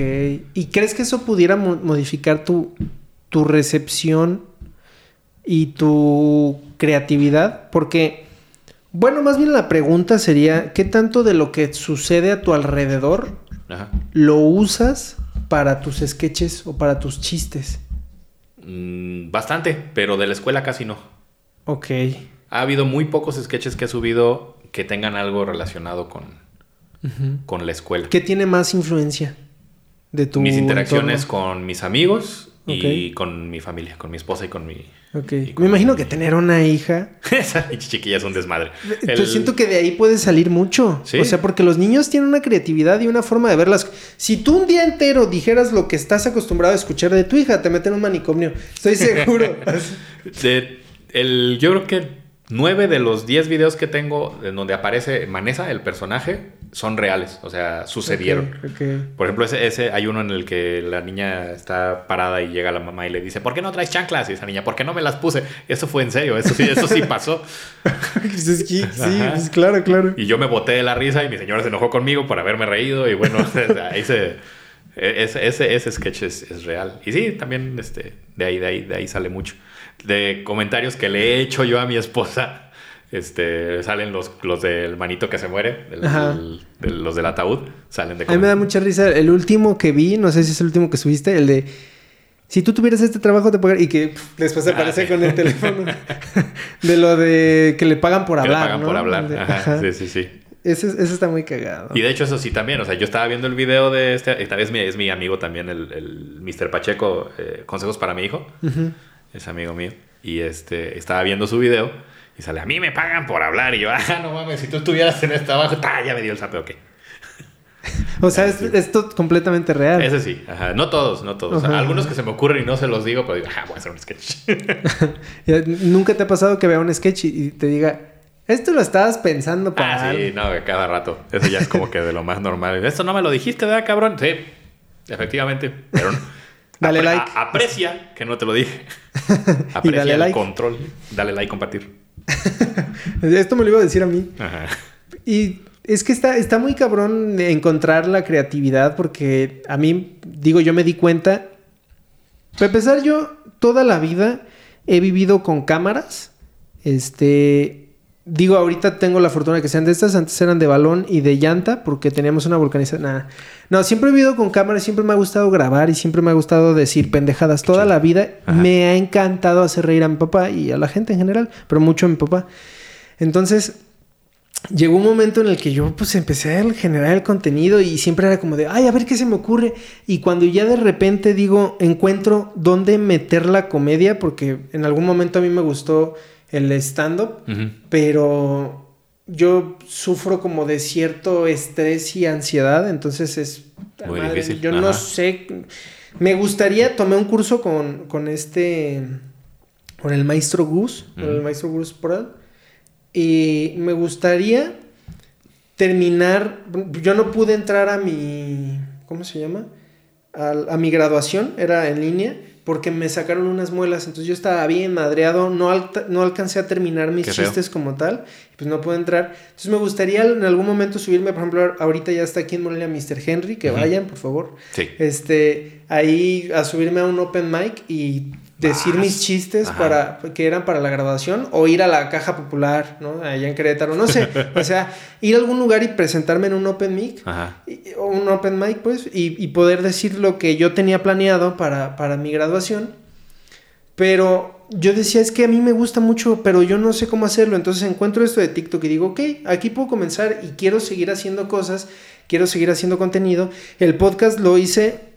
Speaker 1: ¿Y crees que eso pudiera mo- modificar tu, tu recepción y tu creatividad? Porque, bueno, más bien la pregunta sería, ¿qué tanto de lo que sucede a tu alrededor
Speaker 2: Ajá.
Speaker 1: lo usas para tus sketches o para tus chistes?
Speaker 2: Mm, bastante, pero de la escuela casi no.
Speaker 1: Ok.
Speaker 2: Ha habido muy pocos sketches que he subido que tengan algo relacionado con, con la escuela.
Speaker 1: ¿Qué tiene más influencia de tu
Speaker 2: mis interacciones
Speaker 1: entorno?
Speaker 2: con mis amigos Y con mi familia, con mi esposa y con mi...
Speaker 1: Me imagino que tener una hija...
Speaker 2: Esa chiquilla es un desmadre.
Speaker 1: Yo siento que de ahí puede salir mucho. O sea, porque los niños tienen una creatividad y una forma de verlas. Si tú un día entero dijeras lo que estás acostumbrado a escuchar de tu hija, te meten en un manicomio. Estoy seguro.
Speaker 2: el, yo creo que nueve de los diez videos que tengo en donde aparece Manesa, el personaje, son reales, o sea, sucedieron. Por ejemplo, ese, ese, hay uno en el que la niña está parada y llega la mamá y le dice, ¿por qué no traes chanclas? Y esa niña, ¿por qué no me las puse? Eso fue en serio, eso sí, eso sí pasó.
Speaker 1: sí, pues claro, claro.
Speaker 2: Y yo me boté de la risa y mi señora se enojó conmigo por haberme reído y bueno, ahí se... E, ese, ese, ese sketch es, es, real. Y sí, también este, de, ahí, de, ahí, de ahí sale mucho. De comentarios que le he hecho yo a mi esposa este, salen los, los del manito que se muere, los del ataúd, salen de...
Speaker 1: A mí me da mucha risa. El último que vi, no sé si es el último que subiste, el de... Si tú tuvieras este trabajo, te pagan... Y que después ah, aparece con el teléfono. de lo de que le pagan por hablar.
Speaker 2: le pagan por hablar. Sí, sí, sí.
Speaker 1: Ese, está muy cagado.
Speaker 2: Y de hecho, eso sí también. O sea, yo estaba viendo el video de este. Esta vez es mi amigo también, el, el Mr. Pacheco, eh, Consejos para mi hijo. Es amigo mío. Y este, estaba viendo su video. Y sale, a mí me pagan por hablar. Y yo, ah, no mames, si tú estuvieras en este abajo, ya me dio el sape, ok.
Speaker 1: O sea, es, esto completamente real.
Speaker 2: Ese sí, ajá. No todos, no todos. Algunos que se me ocurren y no se los digo, pero digo, ah, voy a hacer un sketch.
Speaker 1: ¿Nunca te ha pasado que vea un sketch y te diga, esto lo estabas pensando
Speaker 2: para. Ah, sí, no, cada rato. Eso ya es como que de lo más normal. Esto no me lo dijiste, ¿verdad, cabrón? Sí, efectivamente. Pero
Speaker 1: Dale like.
Speaker 2: aprecia que no te lo dije. Aprecia dale el control. Dale like, compartir.
Speaker 1: Esto me lo iba a decir a mí. Y es que está, está muy cabrón encontrar la creatividad porque a mí, digo, yo me di cuenta. Para empezar, yo toda la vida he vivido con cámaras. Este, Digo, ahorita tengo la fortuna que sean de estas. Antes eran de balón y de llanta porque teníamos una vulcanización. No, siempre he vivido con cámaras, siempre me ha gustado grabar y siempre me ha gustado decir pendejadas. Toda la vida me ha encantado hacer reír a mi papá y a la gente en general, pero mucho a mi papá. Entonces, llegó un momento en el que yo pues empecé a generar el contenido y siempre era como de, ay, a ver qué se me ocurre. Y cuando ya de repente digo, encuentro dónde meter la comedia, porque en algún momento a mí me gustó el stand-up, pero yo sufro como de cierto estrés y ansiedad, entonces es... Muy difícil. Yo no sé, me gustaría, tomé un curso con, con este, con el maestro Gus, con el maestro Gus Poral, y me gustaría terminar, yo no pude entrar a mi, ¿cómo se llama? A, a mi graduación, era en línea porque me sacaron unas muelas, entonces yo estaba bien madreado, no, no alcancé a terminar mis chistes como tal, pues no puedo entrar. Entonces me gustaría en algún momento subirme, por ejemplo, ahorita ya está aquí en Morelia Mr. Henry, que vayan, por favor. Sí. Este, ahí a subirme a un open mic y decir mis chistes para que eran para la graduación o ir a la caja popular, ¿no? Allá en Querétaro, no sé, o sea, ir a algún lugar y presentarme en un open mic o un open mic pues y, poder decir lo que yo tenía planeado para, para mi graduación. Pero yo decía, es que a mí me gusta mucho, pero yo no sé cómo hacerlo. Entonces encuentro esto de TikTok y digo, ok, aquí puedo comenzar y quiero seguir haciendo cosas, quiero seguir haciendo contenido. El podcast lo hice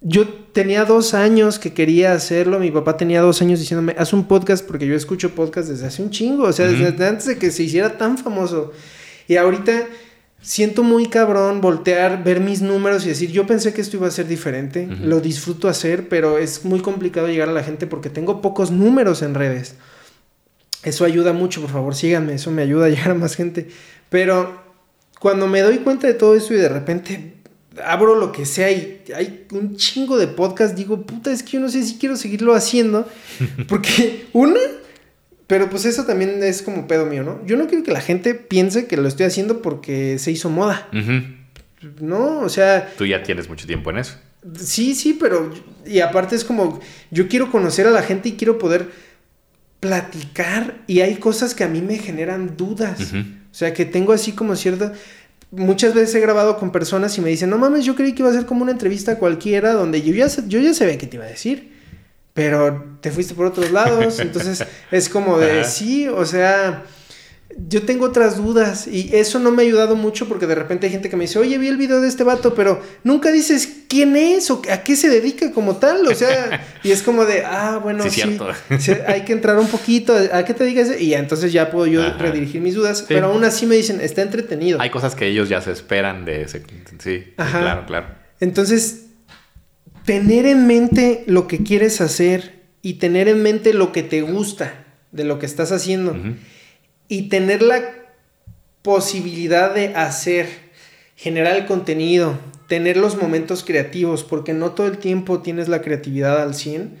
Speaker 1: yo tenía dos años que quería hacerlo. Mi papá tenía dos años diciéndome, haz un podcast porque yo escucho podcast desde hace un chingo. O sea, desde antes de que se hiciera tan famoso. Y ahorita siento muy cabrón voltear, ver mis números y decir, yo pensé que esto iba a ser diferente. Lo disfruto hacer, pero es muy complicado llegar a la gente porque tengo pocos números en redes. Eso ayuda mucho, por favor, síganme. Eso me ayuda a llegar a más gente. Pero cuando me doy cuenta de todo esto y de repente abro lo que sea y hay un chingo de podcast, digo, puta, es que yo no sé si quiero seguirlo haciendo. Porque, una, pero pues eso también es como pedo mío, ¿no? Yo no quiero que la gente piense que lo estoy haciendo porque se hizo moda. No, o sea...
Speaker 2: Tú ya tienes mucho tiempo en eso.
Speaker 1: Sí, sí, pero... Y aparte es como, yo quiero conocer a la gente y quiero poder platicar y hay cosas que a mí me generan dudas. O sea, que tengo así como cierta muchas veces he grabado con personas y me dicen, no mames, yo creí que iba a ser como una entrevista cualquiera donde yo ya, yo ya sabía qué te iba a decir, pero te fuiste por otros lados, entonces es como de, sí, o sea, yo tengo otras dudas y eso no me ha ayudado mucho porque de repente hay gente que me dice, oye, vi el video de este vato, pero nunca dices quién es o a qué se dedica como tal, o sea, y es como de, ah, bueno, sí, hay que entrar un poquito, a qué te digas, y entonces ya puedo yo redirigir mis dudas, pero aún así me dicen, está entretenido.
Speaker 2: Hay cosas que ellos ya se esperan de ese, sí, claro, claro.
Speaker 1: Entonces, tener en mente lo que quieres hacer y tener en mente lo que te gusta de lo que estás haciendo y tener la posibilidad de hacer, generar el contenido, tener los momentos creativos, porque no todo el tiempo tienes la creatividad al 100.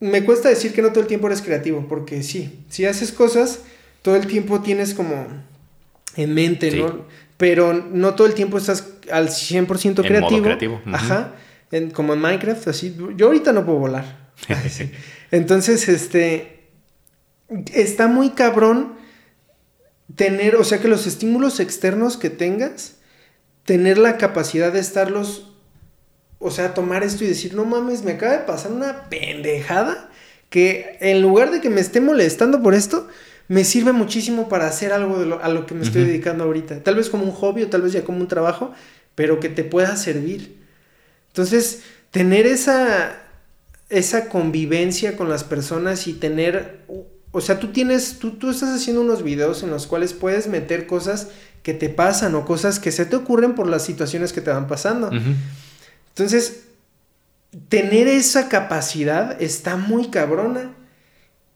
Speaker 1: Me cuesta decir que no todo el tiempo eres creativo, porque sí, si haces cosas, todo el tiempo tienes como en mente, ¿no? Pero no todo el tiempo estás al 100% creativo. creativo. Ajá. como en Minecraft, así. Yo ahorita no puedo volar. Entonces, este está muy cabrón tener, o sea, que los estímulos externos que tengas, tener la capacidad de estarlos, o sea, tomar esto y decir, no mames, me acaba de pasar una pendejada que en lugar de que me esté molestando por esto, me sirve muchísimo para hacer algo de a lo que me estoy dedicando ahorita. Tal vez como un hobby o tal vez ya como un trabajo, pero que te pueda servir. Entonces, tener esa, esa convivencia con las personas y tener o sea, tú tienes, tú, tú estás haciendo unos videos en los cuales puedes meter cosas que te pasan o cosas que se te ocurren por las situaciones que te van pasando. Entonces, tener esa capacidad está muy cabrona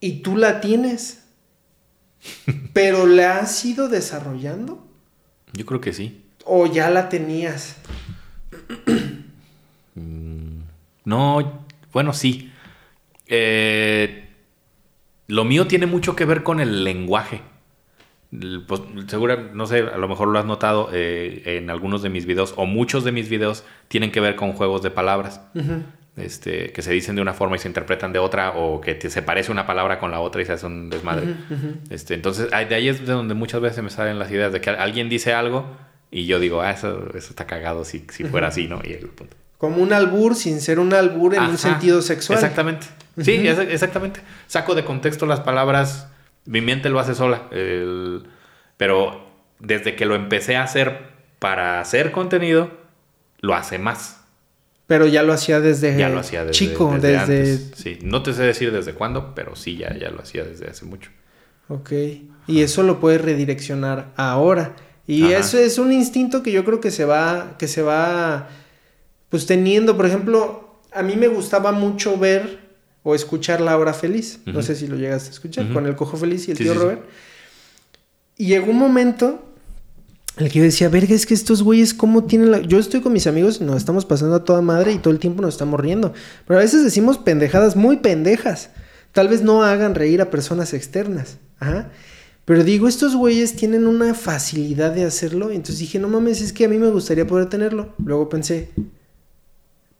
Speaker 1: y tú la tienes. pero ¿la has ido desarrollando?
Speaker 2: Yo creo que sí.
Speaker 1: ¿O ya la tenías?
Speaker 2: Mm, no, bueno, sí. Eh, lo mío tiene mucho que ver con el lenguaje. Pues, seguro, no sé, a lo mejor lo has notado eh, en algunos de mis videos, o muchos de mis videos tienen que ver con juegos de palabras. Este, que se dicen de una forma y se interpretan de otra, o que se parece una palabra con la otra y se hace un desmadre. Este, entonces, de ahí es de donde muchas veces me salen las ideas de que alguien dice algo y yo digo, ah, eso, eso está cagado si, si fuera así, ¿no? Y el punto.
Speaker 1: Como un albur sin ser un albur en un sentido sexual.
Speaker 2: Exactamente. Sí, exactamente. Saco de contexto las palabras, mi mente lo hace sola. pero desde que lo empecé a hacer para hacer contenido, lo hace más.
Speaker 1: Pero ya lo hacía desde,
Speaker 2: ya lo hacía chico, desde, Sí, no te sé decir desde cuándo, pero sí, ya, ya lo hacía desde hace mucho.
Speaker 1: Ok. Y eso lo puedes redireccionar ahora. Y eso es un instinto que yo creo que se va, que se va, pues teniendo, por ejemplo, a mí me gustaba mucho ver o escuchar La Hora Feliz. No sé si lo llegaste a escuchar, con el Cojo Feliz y el tío Robert. Y llegó un momento en el que yo decía, verga, es que estos güeyes, ¿cómo tienen la...? Yo estoy con mis amigos, nos estamos pasando a toda madre y todo el tiempo nos estamos riendo. Pero a veces decimos pendejadas muy pendejas. Tal vez no hagan reír a personas externas. Ajá. Pero digo, estos güeyes tienen una facilidad de hacerlo. Entonces dije, no mames, es que a mí me gustaría poder tenerlo. Luego pensé,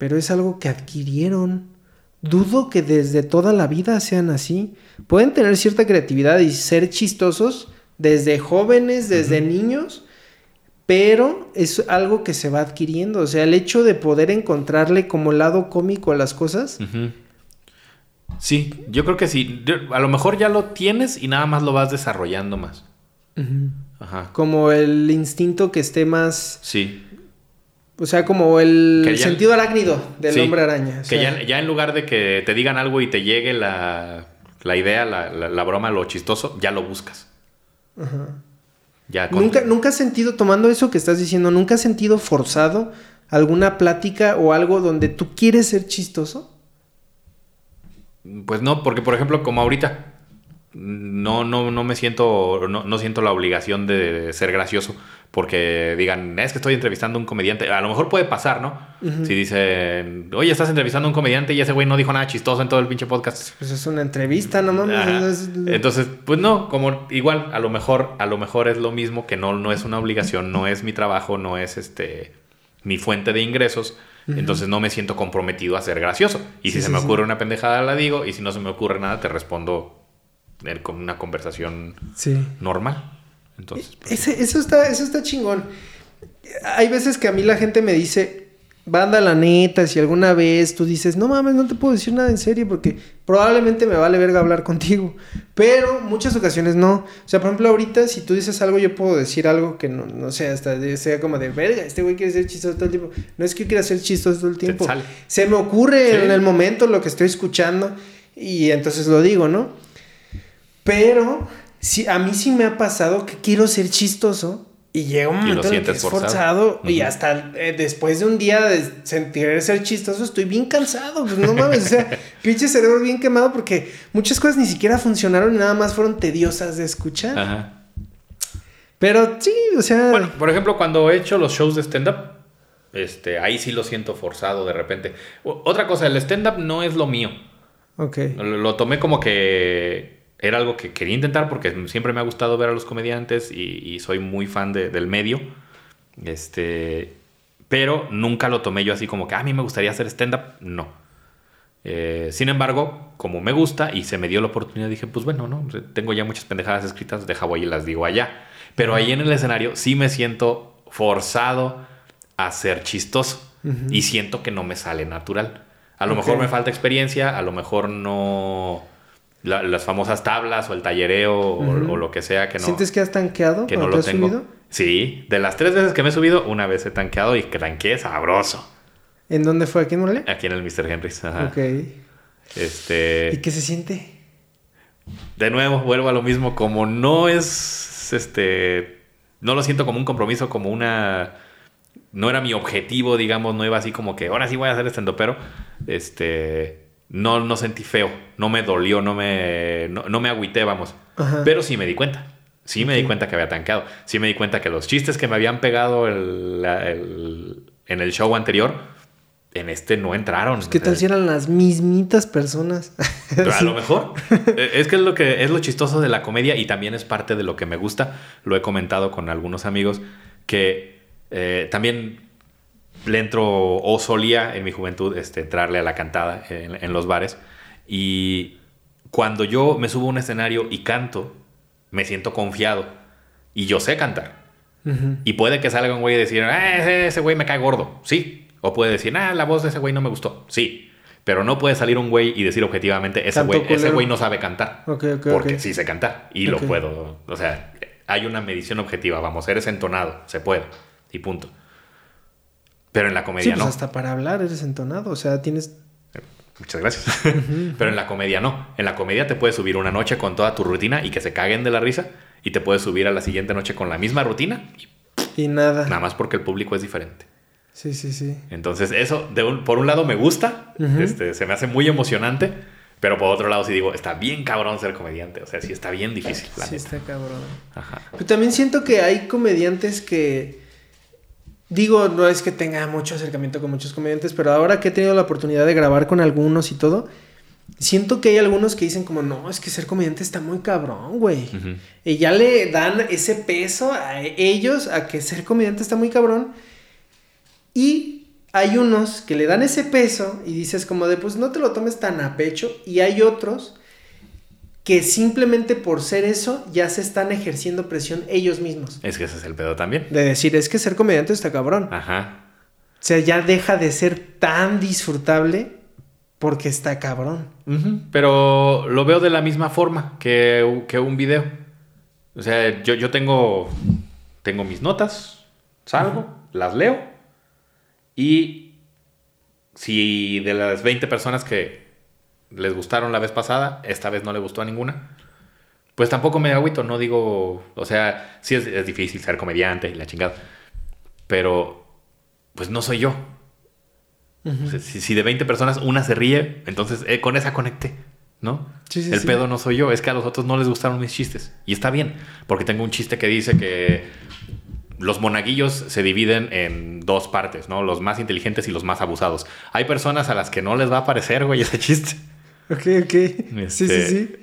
Speaker 1: pero es algo que adquirieron. Dudo que desde toda la vida sean así. Pueden tener cierta creatividad y ser chistosos desde jóvenes, desde niños, pero es algo que se va adquiriendo. O sea, el hecho de poder encontrarle como lado cómico a las cosas.
Speaker 2: Sí, yo creo que sí. A lo mejor ya lo tienes y nada más lo vas desarrollando más.
Speaker 1: Ajá. Como el instinto que esté más.
Speaker 2: Sí.
Speaker 1: O sea, como el sentido arácnido del hombre araña.
Speaker 2: que ya, en lugar de que te digan algo y te llegue la, idea, la, broma, lo chistoso, ya lo buscas. Ajá.
Speaker 1: Ya ¿Nunca, ¿Nunca has sentido, tomando eso que estás diciendo, nunca has sentido forzado alguna plática o algo donde tú quieres ser chistoso?
Speaker 2: Pues no, porque por ejemplo, como ahorita, no, no, no me siento, no, no siento la obligación de ser gracioso porque digan, es que estoy entrevistando a un comediante. A lo mejor puede pasar, ¿no? Si dicen, oye, estás entrevistando a un comediante y ese güey no dijo nada chistoso en todo el pinche podcast.
Speaker 1: Pues es una entrevista, no mames.
Speaker 2: Entonces, pues no, como igual, a lo mejor, a lo mejor es lo mismo, que no, no es una obligación, no es mi trabajo, no es este mi fuente de ingresos. Entonces no me siento comprometido a ser gracioso. Y si se me ocurre una pendejada, la digo. Y si no se me ocurre nada, te respondo con una conversación normal. Entonces,
Speaker 1: pues, eso, está, eso está chingón. Hay veces que a mí la gente me dice, banda, la neta, si alguna vez tú dices, no mames, no te puedo decir nada en serio porque probablemente me vale verga hablar contigo. Pero muchas ocasiones no. O sea, por ejemplo, ahorita si tú dices algo, yo puedo decir algo que no, no sé, hasta sea como de verga, este güey quiere ser chistoso todo el tiempo. No es que yo quiera ser chistoso todo el tiempo. Se me ocurre en el momento lo que estoy escuchando y entonces lo digo, ¿no? Pero si, a mí sí me ha pasado que quiero ser chistoso y llega un momento en el que es forzado, y hasta eh, después de un día de sentir ser chistoso estoy bien cansado, pues no mames, o sea, pinche cerebro bien quemado porque muchas cosas ni siquiera funcionaron y nada más fueron tediosas de escuchar. Ajá. Pero sí, o sea...
Speaker 2: Bueno, por ejemplo, cuando he hecho los shows de stand-up, este, ahí sí lo siento forzado de repente. otra cosa, el stand-up no es lo mío. Ok. lo tomé como que era algo que quería intentar porque siempre me ha gustado ver a los comediantes y, soy muy fan del medio. Este, pero nunca lo tomé yo así como que ah, a mí me gustaría hacer stand-up. No. Eh, sin embargo, como me gusta y se me dio la oportunidad, dije, pues bueno, no, tengo ya muchas pendejadas escritas, deja voy y las digo allá. Pero ahí en el escenario sí me siento forzado a ser chistoso y siento que no me sale natural. A lo mejor me falta experiencia, a lo mejor no las famosas tablas o el tallereo o, lo que sea que no.
Speaker 1: ¿Sientes que has tanqueado?
Speaker 2: Que no lo tengo. Subido? Sí, de las tres veces que me he subido, una vez he tanqueado y tanqué sabroso.
Speaker 1: ¿En dónde fue? ¿Aquí en Morelia?
Speaker 2: Aquí en el Mr. Henry's. Ajá. Ok.
Speaker 1: Este. ¿Y qué se siente?
Speaker 2: De nuevo, vuelvo a lo mismo. Como no es. Este. No lo siento como un compromiso, como una. No era mi objetivo, digamos, no iba así como que ahora sí voy a hacer estando, pero. Este no, no sentí feo, no me dolió, no me, no, me agüité, vamos. Pero sí me di cuenta. Sí me di cuenta que había tancado. Sí me di cuenta que los chistes que me habían pegado en el show anterior, en este no entraron.
Speaker 1: ¿Qué tal si eran las mismitas personas?
Speaker 2: A lo mejor. Eh, es que es lo que es lo chistoso de la comedia y también es parte de lo que me gusta. Lo he comentado con algunos amigos que eh, también le entro o solía en mi juventud este, entrarle a la cantada en, los bares. Y cuando yo me subo a un escenario y canto, me siento confiado. Y yo sé cantar. Y puede que salga un güey y decir, ah, ese, güey me cae gordo. Sí. O puede decir, ah, la voz de ese güey no me gustó. Sí. Pero no puede salir un güey y decir objetivamente, ese güey, ese güey no sabe cantar. porque sí sé cantar. Y lo puedo. O sea, hay una medición objetiva. Vamos, eres entonado. Se puede. Y punto. Pero en la comedia sí, pues
Speaker 1: no. hasta para hablar eres entonado, o sea, tienes...
Speaker 2: Muchas gracias. Pero en la comedia no. En la comedia te puedes subir una noche con toda tu rutina y que se caguen de la risa. Y te puedes subir a la siguiente noche con la misma rutina
Speaker 1: y, nada.
Speaker 2: Nada más porque el público es diferente.
Speaker 1: Sí, sí, sí.
Speaker 2: Entonces eso, de por un lado me gusta, este, se me hace muy emocionante. Pero por otro lado, sí digo, está bien cabrón ser comediante. O sea, sí está bien difícil.
Speaker 1: sí, está cabrón. Ajá. Pero también siento que hay comediantes que Digo, no es que tenga mucho acercamiento con muchos comediantes, pero ahora que he tenido la oportunidad de grabar con algunos y todo, siento que hay algunos que dicen como, no, es que ser comediante está muy cabrón, güey. Y ya le dan ese peso a ellos a que ser comediante está muy cabrón. Y hay unos que le dan ese peso y dices como de, pues no te lo tomes tan a pecho. Y hay otros que simplemente por ser eso ya se están ejerciendo presión ellos mismos.
Speaker 2: Es que ese es el pedo también.
Speaker 1: De decir, es que ser comediante está cabrón. Ajá. O sea, ya deja de ser tan disfrutable porque está cabrón.
Speaker 2: Pero lo veo de la misma forma que, que un video. O sea, yo, yo tengo, tengo mis notas, salgo, las leo y si de las 20 personas que, les gustaron la vez pasada, esta vez no le gustó a ninguna. Pues tampoco me agüito, no digo, o sea, sí es, difícil ser comediante y la chingada, pero pues no soy yo. si, de 20 personas una se ríe, entonces eh, con esa conecté, ¿no? El pedo no soy yo, es que a los otros no les gustaron mis chistes. Y está bien, porque tengo un chiste que dice que los monaguillos se dividen en dos partes, ¿no? Los más inteligentes y los más abusados. Hay personas a las que no les va a parecer, güey, ese chiste.
Speaker 1: Ok, ok. sí, sí, sí.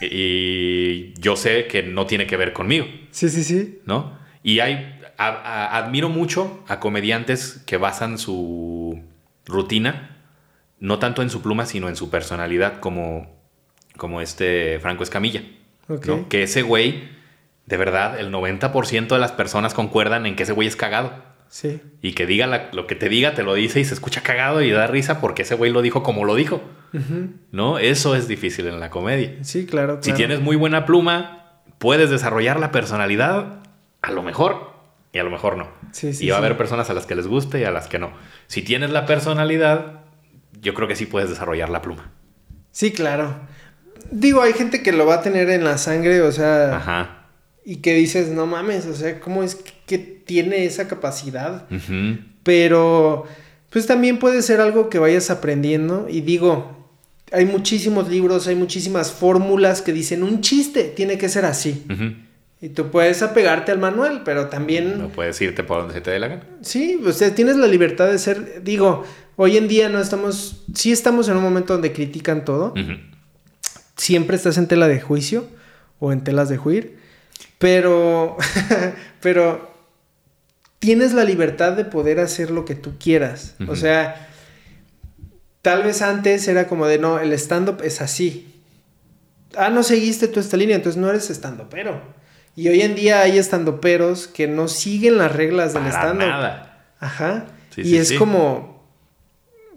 Speaker 2: Y, yo sé que no tiene que ver conmigo.
Speaker 1: Sí, sí, sí.
Speaker 2: ¿No? Y hay. admiro mucho a comediantes que basan su rutina no tanto en su pluma, sino en su personalidad, como, como este Franco Escamilla. Okay. Que ese güey, de verdad, el 90% de las personas concuerdan en que ese güey es cagado.
Speaker 1: Sí.
Speaker 2: Y que diga la- lo que te diga, te lo dice y se escucha cagado y da risa porque ese güey lo dijo como lo dijo. ¿No? Eso es difícil en la comedia.
Speaker 1: Sí, claro.
Speaker 2: Si tienes muy buena pluma, puedes desarrollar la personalidad a lo mejor y a lo mejor no.
Speaker 1: Sí, sí,
Speaker 2: y va a haber personas a las que les guste y a las que no. Si tienes la personalidad, yo creo que sí puedes desarrollar la pluma.
Speaker 1: Sí, claro. Digo, hay gente que lo va a tener en la sangre, o sea,
Speaker 2: Ajá.
Speaker 1: y que dices, no mames, o sea, ¿cómo es que, tiene esa capacidad? Pero, pues también puede ser algo que vayas aprendiendo. Y digo, hay muchísimos libros, hay muchísimas fórmulas que dicen un chiste tiene que ser así. Y tú puedes apegarte al manual, pero también,
Speaker 2: No puedes irte por donde se te dé la gana.
Speaker 1: sí, o sea, tienes la libertad de ser, digo, hoy en día no estamos, sí estamos en un momento donde critican todo. Siempre estás en tela de juicio o en telas de juir, pero, pero tienes la libertad de poder hacer lo que tú quieras. O sea, tal vez antes era como de, no, el stand-up es así. Ah, no seguiste tú esta línea, entonces no eres stand-upero. Y hoy en día hay stand-uperos que no siguen las reglas del stand-up.
Speaker 2: nada.
Speaker 1: Ajá.
Speaker 2: Sí,
Speaker 1: y
Speaker 2: sí,
Speaker 1: es
Speaker 2: sí.
Speaker 1: como,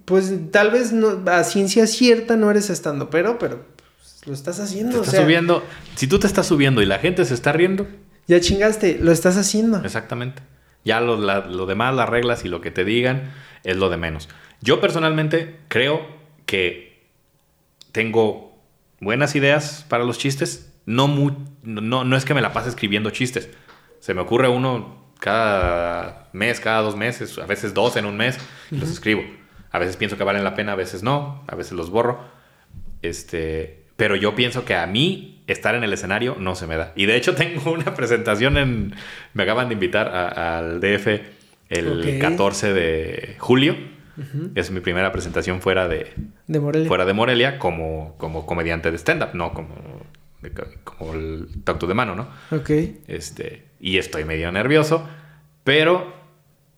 Speaker 1: pues tal vez no, a ciencia cierta no eres estando, pero, pero pues, lo estás haciendo.
Speaker 2: Te
Speaker 1: o
Speaker 2: estás
Speaker 1: sea,
Speaker 2: subiendo. Si tú te estás subiendo y la gente se está riendo,
Speaker 1: Ya chingaste, lo estás haciendo.
Speaker 2: Exactamente. Ya lo, la- lo demás, las reglas y lo que te digan es lo de menos. Yo personalmente creo que tengo buenas ideas para los chistes. No, no, no es que me la pase escribiendo chistes. Se me ocurre uno cada mes, cada dos meses, a veces dos en un mes, los escribo. A veces pienso que valen la pena, a veces no, a veces los borro. Este, pero yo pienso que a mí estar en el escenario no se me da. Y de hecho tengo una presentación en... Me acaban de invitar a- al DF el
Speaker 1: Ok.
Speaker 2: 14 de julio. Es mi primera presentación fuera de,
Speaker 1: De Morelia.
Speaker 2: fuera de Morelia como, como comediante de stand-up, no como, como el tacto de mano, ¿no?
Speaker 1: Ok.
Speaker 2: Este, y estoy medio nervioso, pero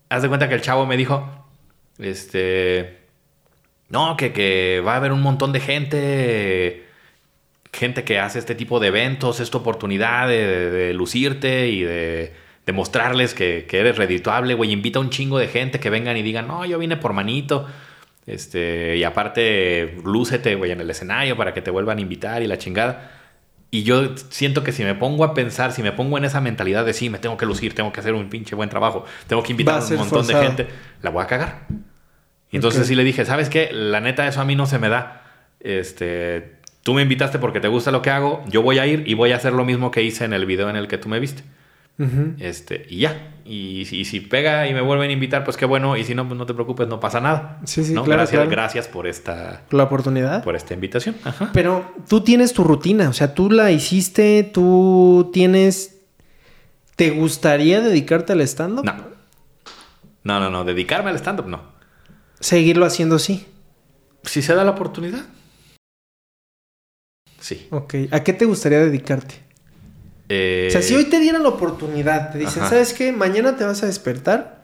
Speaker 2: haz de cuenta que el chavo me dijo, este, no, que, que va a haber un montón de gente, gente que hace este tipo de eventos, esta oportunidad de, de- de lucirte y de demostrarles que, que eres redituable, güey, invita a un chingo de gente que vengan y digan, no, yo vine por manito. Este, y aparte, lúcete, güey, en el escenario para que te vuelvan a invitar y la chingada. Y yo siento que si me pongo a pensar, si me pongo en esa mentalidad de sí, me tengo que lucir, tengo que hacer un pinche buen trabajo, tengo que invitar a
Speaker 1: a
Speaker 2: un montón
Speaker 1: forzado.
Speaker 2: de gente, la voy a cagar. Y entonces sí le dije, ¿sabes qué? La neta, eso a mí no se me da. Este, tú me invitaste porque te gusta lo que hago, yo voy a ir y voy a hacer lo mismo que hice en el video en el que tú me viste. Este, y ya. Y, si- y si pega y me vuelven a invitar, pues qué bueno. Y si no, pues no te preocupes, no pasa nada.
Speaker 1: Sí, sí,
Speaker 2: ¿no?
Speaker 1: claro,
Speaker 2: Gracias,
Speaker 1: claro.
Speaker 2: gracias por esta,
Speaker 1: La oportunidad.
Speaker 2: por esta invitación. Ajá.
Speaker 1: Pero tú tienes tu rutina, o sea, tú la hiciste, tú tienes... ¿Te gustaría dedicarte al stand-up?
Speaker 2: No. No, no, no. Dedicarme al stand-up, no.
Speaker 1: Seguirlo haciendo así.
Speaker 2: Si se da la oportunidad. Sí.
Speaker 1: Ok. ¿A qué te gustaría dedicarte?
Speaker 2: Eh,
Speaker 1: O sea, si hoy te dieran la oportunidad, te dicen,
Speaker 2: Ajá.
Speaker 1: ¿sabes qué? Mañana te vas a despertar,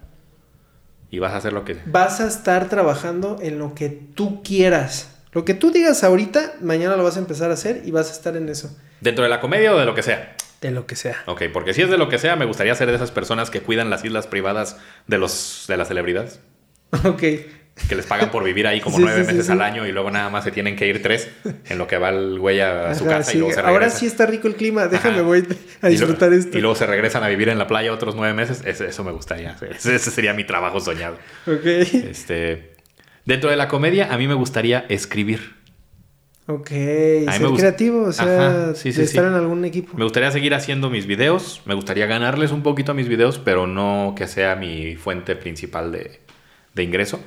Speaker 2: Y vas a hacer lo que...
Speaker 1: vas a estar trabajando en lo que tú quieras. Lo que tú digas ahorita, mañana lo vas a empezar a hacer y vas a estar en eso.
Speaker 2: Dentro de la comedia o de lo que sea.
Speaker 1: De lo que sea.
Speaker 2: Ok, porque si es de lo que sea, me gustaría ser de esas personas que cuidan las islas privadas de, los, de las celebridades.
Speaker 1: Ok.
Speaker 2: Que les pagan por vivir ahí como
Speaker 1: Sí,
Speaker 2: nueve
Speaker 1: sí,
Speaker 2: meses
Speaker 1: sí.
Speaker 2: al año y luego nada más se tienen que ir tres en lo que va el güey a su
Speaker 1: Ajá,
Speaker 2: casa y luego se
Speaker 1: Ahora sí está rico el clima, déjame
Speaker 2: Ajá.
Speaker 1: voy a
Speaker 2: Y luego-
Speaker 1: disfrutar esto.
Speaker 2: Y luego se regresan a vivir en la playa otros nueve meses. Ese- Eso me gustaría. Ese, sería mi trabajo soñado.
Speaker 1: Ok.
Speaker 2: Este, dentro de la comedia, a mí me gustaría escribir.
Speaker 1: Ok.
Speaker 2: me
Speaker 1: Ser creativo, o sea,
Speaker 2: sí, sí,
Speaker 1: de estar
Speaker 2: sí.
Speaker 1: en algún equipo.
Speaker 2: Me gustaría seguir haciendo mis videos. Me gustaría ganarles un poquito a mis videos, pero no que sea mi fuente principal de, de ingreso.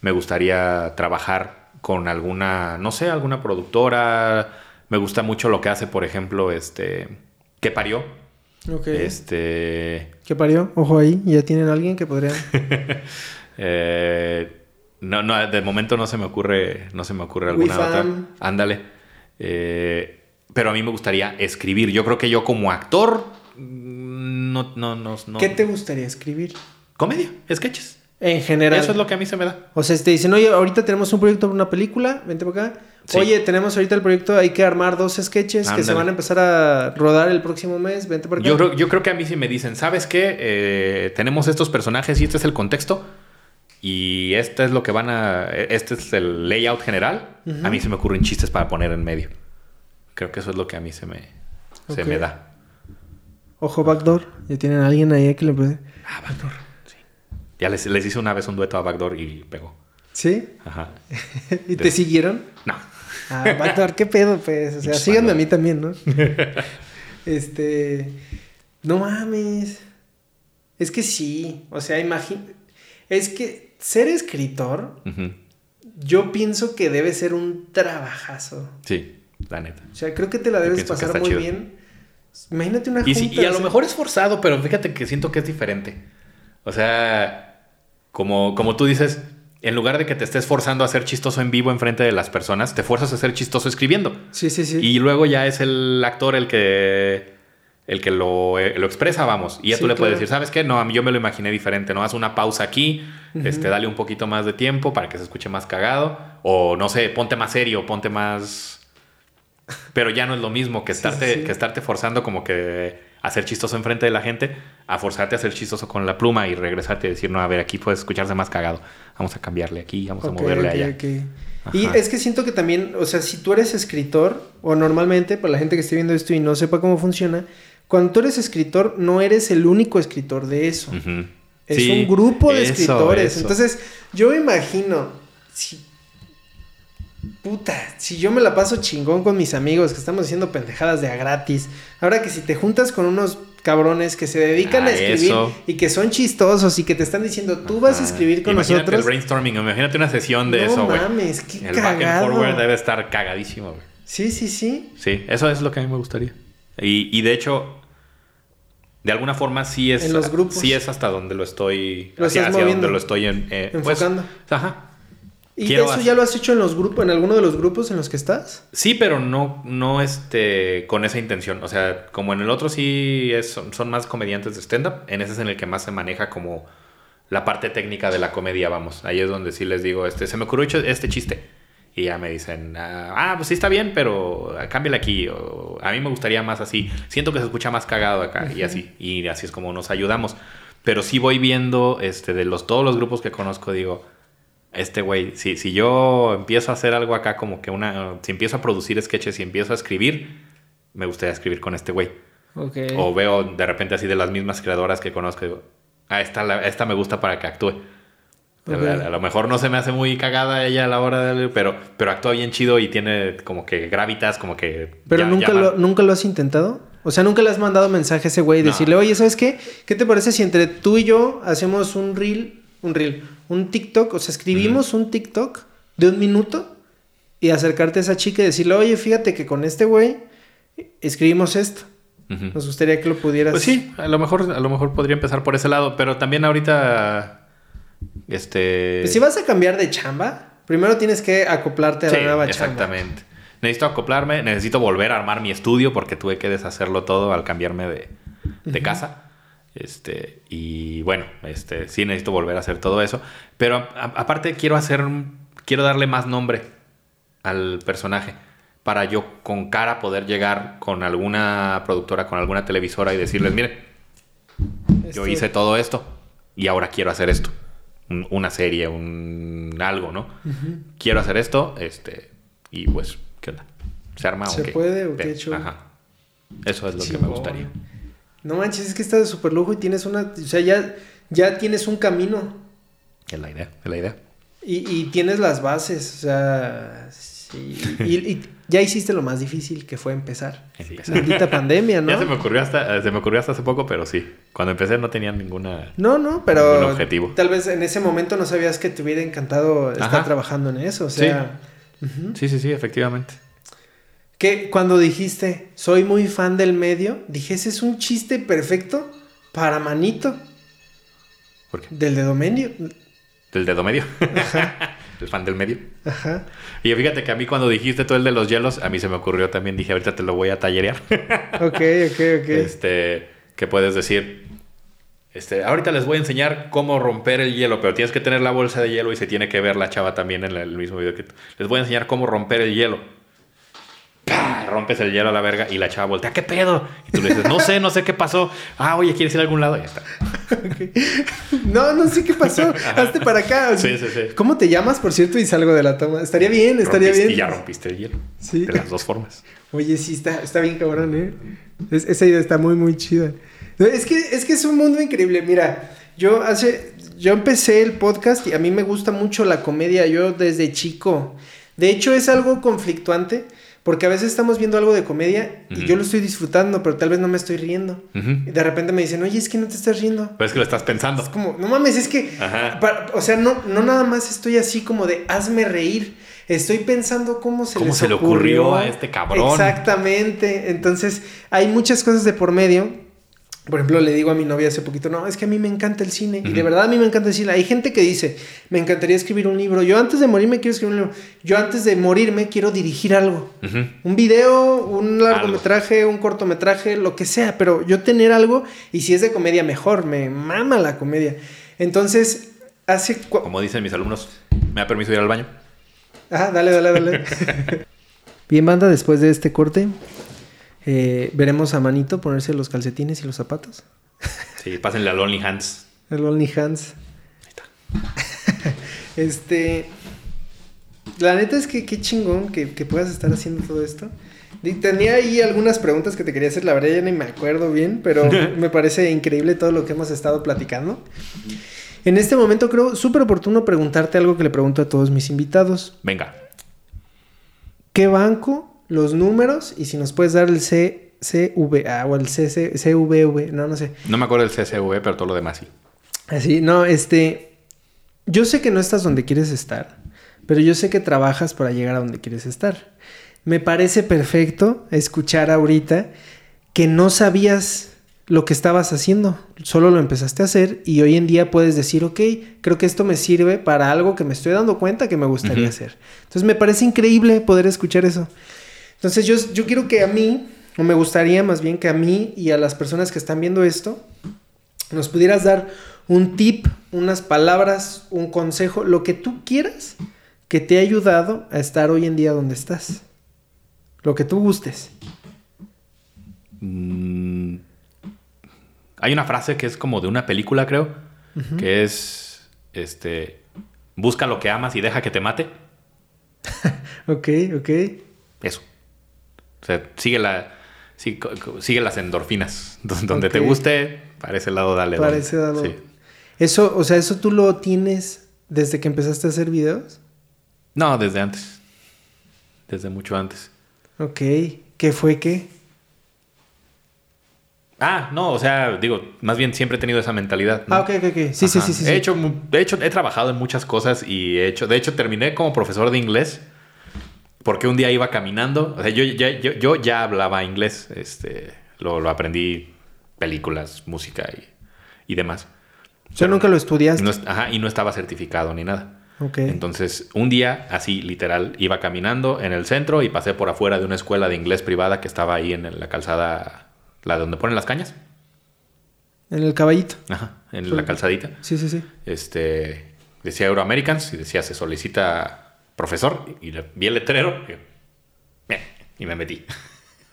Speaker 2: Me gustaría trabajar con alguna, no sé, alguna productora. Me gusta mucho lo que hace, por ejemplo, este, que parió.
Speaker 1: Ok.
Speaker 2: Este,
Speaker 1: ¿Qué parió? Ojo ahí, ya tienen a alguien que podría.
Speaker 2: Eh, no, no, de momento no se me ocurre, no se me ocurre alguna otra.
Speaker 1: Wifam.
Speaker 2: Ándale. Eh, pero a mí me gustaría escribir. Yo creo que yo como actor mm, no, no, no, no.
Speaker 1: ¿Qué te gustaría escribir?
Speaker 2: Comedia, sketches.
Speaker 1: En general.
Speaker 2: Eso es lo que a mí se me da.
Speaker 1: O sea, te dicen, oye, ahorita tenemos un proyecto para una película, vente para acá.
Speaker 2: Sí.
Speaker 1: Oye, tenemos ahorita el proyecto, hay que armar dos sketches que se van a empezar a rodar el próximo mes. Vente por acá.
Speaker 2: Yo creo, yo creo que a mí sí me dicen, ¿sabes qué? Eh, tenemos estos personajes y este es el contexto. Y este es lo que van a. Este es el layout general. A mí se me ocurren chistes para poner en medio. Creo que eso es lo que a mí se me, se me da.
Speaker 1: Ojo, backdoor. Ya tienen a alguien ahí que le puede.
Speaker 2: Ah, Backdoor. Ya les, les hice una vez un dueto a Backdoor y pegó.
Speaker 1: ¿Sí?
Speaker 2: Ajá.
Speaker 1: ¿Y te siguieron?
Speaker 2: No.
Speaker 1: Ah, backdoor, ¿qué pedo, pues? O sea,
Speaker 2: Pinches
Speaker 1: síganme a mí también, ¿no? este. No mames. Es que sí. O sea, imagina. Es que ser escritor, yo pienso que debe ser un trabajazo.
Speaker 2: Sí, la neta.
Speaker 1: O sea, creo que te la debes pasar muy
Speaker 2: chido.
Speaker 1: bien. Imagínate una
Speaker 2: Y,
Speaker 1: junta.
Speaker 2: y a
Speaker 1: o
Speaker 2: lo mejor es forzado, pero fíjate que siento que es diferente. O sea, como, como tú dices, en lugar de que te estés forzando a ser chistoso en vivo enfrente de las personas, te fuerzas a ser chistoso escribiendo.
Speaker 1: Sí, sí, sí.
Speaker 2: Y luego ya es el actor el que, el que lo, eh, lo expresa, vamos. Y ya
Speaker 1: Sí,
Speaker 2: tú le puedes decir, ¿sabes qué? No, a mí yo me lo imaginé diferente. No, haz una pausa aquí, este, dale un poquito más de tiempo para que se escuche más cagado. O no sé, ponte más serio, ponte más... Pero ya no es lo mismo que estarte,
Speaker 1: sí, sí.
Speaker 2: que estarte forzando como que a ser chistoso enfrente de la gente, a forzarte a ser chistoso con la pluma y regresarte y decir, no, a ver, aquí puedes escucharse más cagado. Vamos a cambiarle aquí, vamos a moverle
Speaker 1: ok,
Speaker 2: allá.
Speaker 1: Y es que siento que también, o sea, si tú eres escritor, o normalmente, para la gente que esté viendo esto y no sepa cómo funciona, cuando tú eres escritor, no eres el único escritor de eso. Es
Speaker 2: Sí,
Speaker 1: un grupo de
Speaker 2: eso,
Speaker 1: escritores.
Speaker 2: eso.
Speaker 1: Entonces, yo me imagino, si. Puta, si yo me la paso chingón con mis amigos que estamos haciendo pendejadas de a gratis. Ahora que si te juntas con unos cabrones que se dedican a
Speaker 2: Ah,
Speaker 1: escribir
Speaker 2: eso.
Speaker 1: y que son chistosos y que te están diciendo, tú vas a escribir con
Speaker 2: imagínate
Speaker 1: nosotros.
Speaker 2: el brainstorming, imagínate una sesión de
Speaker 1: no
Speaker 2: eso, güey.
Speaker 1: mames, qué
Speaker 2: El back and
Speaker 1: cagado.
Speaker 2: forward debe estar cagadísimo, güey.
Speaker 1: Sí, sí, sí.
Speaker 2: Sí, eso es lo que a mí me gustaría. Y, y de hecho, de alguna forma sí es.
Speaker 1: En los grupos.
Speaker 2: Sí es hasta donde lo estoy.
Speaker 1: Lo
Speaker 2: hacia hacia donde lo estoy en, eh, pues,
Speaker 1: Enfocando.
Speaker 2: ajá.
Speaker 1: ¿Y
Speaker 2: Quiero
Speaker 1: eso
Speaker 2: hacer-
Speaker 1: ya lo has hecho en los grupos, en alguno de los grupos en los que estás?
Speaker 2: Sí, pero no, no este, con esa intención. O sea, como en el otro sí es- son, son más comediantes de stand-up, en ese es en el que más se maneja como la parte técnica de la comedia, vamos. Ahí es donde sí les digo, este, se me ocurrió este chiste. Y ya me dicen, ah, ah, pues sí está bien, pero cámbiale aquí. O, a mí me gustaría más así. Siento que se escucha más cagado acá y así. Y así es como nos ayudamos. Pero sí voy viendo, este, de los, todos los grupos que conozco, digo, este güey, si, si yo empiezo a hacer algo acá como que una... Si empiezo a producir sketches y empiezo a escribir, me gustaría escribir con este güey.
Speaker 1: Ok.
Speaker 2: O veo de repente así de las mismas creadoras que conozco digo, ah, esta, la- esta me gusta para que actúe. A-
Speaker 1: Ok.
Speaker 2: A, a lo mejor no se me hace muy cagada ella a la hora de... Pero, pero actúa bien chido y tiene como que gravitas, como que...
Speaker 1: Pero
Speaker 2: ya-
Speaker 1: nunca, lo, nunca lo has intentado. O sea, nunca le has mandado mensaje a ese güey y
Speaker 2: No.
Speaker 1: decirle, oye, ¿sabes qué? ¿Qué te parece si entre tú y yo hacemos un reel, un reel, un TikTok? O sea, escribimos un TikTok de un minuto y acercarte a esa chica y decirle, oye, fíjate que con este güey escribimos esto. Nos gustaría que lo pudieras.
Speaker 2: Pues sí, a lo mejor, a lo mejor podría empezar por ese lado, pero también ahorita, este...
Speaker 1: Pues si vas a cambiar de chamba, primero tienes que acoplarte a la nueva chamba.
Speaker 2: exactamente. Necesito acoplarme, necesito volver a armar mi estudio porque tuve que deshacerlo todo al cambiarme de, de casa. Este, y bueno, este, sí necesito volver a hacer todo eso. Pero a- a- aparte quiero hacer, un- quiero darle más nombre al personaje para yo con cara poder llegar con alguna productora, con alguna televisora y decirles, mire, yo
Speaker 1: Esto-
Speaker 2: hice todo esto y ahora quiero hacer esto. Un- una serie, un algo, ¿no? Quiero hacer esto, este, y pues, ¿qué onda? ¿Se arma
Speaker 1: ¿Se
Speaker 2: o qué?
Speaker 1: puede o qué show?
Speaker 2: Ajá. Eso es lo que me gustaría.
Speaker 1: No manches, es que está de súper lujo y tienes una. O sea, ya, ya tienes un camino.
Speaker 2: Es la idea, es la idea.
Speaker 1: Y, y tienes las bases, o sea, sí. Y, y ya hiciste lo más difícil que fue empezar.
Speaker 2: Empezar.
Speaker 1: Maldita pandemia, ¿no?
Speaker 2: Ya se me ocurrió hasta, eh, se me ocurrió hasta hace poco, pero sí. Cuando empecé no tenía ninguna.
Speaker 1: No, no, pero
Speaker 2: Ningún objetivo.
Speaker 1: tal vez en ese momento no sabías que te hubiera encantado estar
Speaker 2: Ajá.
Speaker 1: trabajando en eso, o sea, ujú.
Speaker 2: Sí, sí, sí, efectivamente.
Speaker 1: Que cuando dijiste, soy muy fan del medio, dije, ese es un chiste perfecto para Manito,
Speaker 2: ¿Por qué?
Speaker 1: del dedo medio.
Speaker 2: Del dedo medio. el fan del medio.
Speaker 1: Ajá.
Speaker 2: Y fíjate que a mí cuando dijiste tú el de los hielos, a mí se me ocurrió también, dije, ahorita te lo voy a tallerear.
Speaker 1: Ok, ok, ok.
Speaker 2: Este, que puedes decir, Este, ahorita les voy a enseñar cómo romper el hielo, pero tienes que tener la bolsa de hielo y se tiene que ver la chava también en el mismo video que tú. Les voy a enseñar cómo romper el hielo. ¡Pah! Rompes el hielo a la verga y la chava voltea, ¿qué pedo? Y tú le dices, no sé, no sé qué pasó. Ah, oye, ¿quieres ir a algún lado? Y ya está.
Speaker 1: No, no sé qué pasó. Hazte para acá.
Speaker 2: Sí, sí, sí.
Speaker 1: ¿Cómo te llamas, por cierto? Y salgo de la toma. Estaría bien, estaría
Speaker 2: Rompiste-
Speaker 1: bien.
Speaker 2: Y ya rompiste el hielo.
Speaker 1: Sí.
Speaker 2: De las dos formas.
Speaker 1: Oye, sí, está, está bien cabrón, ¿eh? Es- esa idea está muy, muy chida. Es que, es que es un mundo increíble. Mira, yo hace... Yo empecé el podcast y a mí me gusta mucho la comedia. Yo desde chico. De hecho, es algo conflictuante. Porque a veces estamos viendo algo de comedia y yo lo estoy disfrutando, pero tal vez no me estoy riendo. Y de repente me dicen, oye, es que no te estás riendo.
Speaker 2: Pero es que lo estás pensando.
Speaker 1: Es como, no mames, es que, o sea, no, no nada más estoy así como de hazme reír. Estoy pensando cómo se,
Speaker 2: ¿Cómo
Speaker 1: les
Speaker 2: se le ocurrió a este cabrón?
Speaker 1: Exactamente. Entonces, hay muchas cosas de por medio. Por ejemplo, le digo a mi novia hace poquito, no, es que a mí me encanta el cine. Y de verdad a mí me encanta el cine. Hay gente que dice, me encantaría escribir un libro. Yo antes de morirme quiero escribir un libro. Yo antes de morirme quiero dirigir algo. Un video, un largometraje, un cortometraje, lo que sea, pero yo tener algo, y si es de comedia, mejor, me mama la comedia. Entonces, hace...
Speaker 2: Como dicen mis alumnos, ¿me da permiso ir al baño?
Speaker 1: Ah, dale, dale, dale. Bien, banda, después de este corte, eh, veremos a Manito ponerse los calcetines y los zapatos.
Speaker 2: Sí, pásenle al Only Hands.
Speaker 1: El Only Hands. este. La neta es que qué chingón que, que puedas estar haciendo todo esto. Tenía ahí algunas preguntas que te quería hacer, la verdad ya ni me acuerdo bien, pero me parece increíble todo lo que hemos estado platicando. En este momento creo súper oportuno preguntarte algo que le pregunto a todos mis invitados.
Speaker 2: Venga.
Speaker 1: ¿Qué banco, los números y si nos puedes dar el C, CVA o el CC, CVV? No, no sé.
Speaker 2: No me acuerdo del CSV, pero todo lo demás sí.
Speaker 1: Así, no, este. Yo sé que no estás donde quieres estar, pero yo sé que trabajas para llegar a donde quieres estar. Me parece perfecto escuchar ahorita que no sabías lo que estabas haciendo, solo lo empezaste a hacer y hoy en día puedes decir, ok, creo que esto me sirve para algo que me estoy dando cuenta que me gustaría hacer. Entonces me parece increíble poder escuchar eso. Entonces yo, yo quiero que a mí, o me gustaría más bien que a mí y a las personas que están viendo esto, nos pudieras dar un tip, unas palabras, un consejo, lo que tú quieras que te ha ayudado a estar hoy en día donde estás. Lo que tú gustes.
Speaker 2: Mm, hay una frase que es como de una película, creo, que es, este, busca lo que amas y deja que te mate.
Speaker 1: Ok, ok.
Speaker 2: Eso. O sea, sigue, la, sigue, las endorfinas. Donde te guste, para ese lado dale.
Speaker 1: Para ese lado.
Speaker 2: Sí.
Speaker 1: Eso, o sea, eso tú lo tienes desde que empezaste a hacer videos.
Speaker 2: No, desde antes. Desde mucho antes.
Speaker 1: Ok. ¿Qué fue qué?
Speaker 2: Ah, no, o sea, digo, más bien siempre he tenido esa mentalidad. ¿no?
Speaker 1: Ah, ok, ok, ok. Sí, sí, sí, sí.
Speaker 2: He
Speaker 1: sí.
Speaker 2: hecho, de hecho, he trabajado en muchas cosas y he hecho, de hecho, terminé como profesor de inglés porque un día iba caminando. O sea, yo ya, yo, yo ya hablaba inglés, este, lo, lo aprendí películas, música y, y demás.
Speaker 1: O sea, nunca lo estudiaste.
Speaker 2: No ajá, y no estaba certificado ni nada.
Speaker 1: ok.
Speaker 2: Entonces, un día, así literal, iba caminando en el centro y pasé por afuera de una escuela de inglés privada que estaba ahí en la calzada, la donde ponen las cañas.
Speaker 1: En el caballito.
Speaker 2: Ajá, en la calzadita.
Speaker 1: Sí, sí, sí.
Speaker 2: Este, decía Euroamericans y decía se solicita profesor y le- vi el letrero y, y me metí.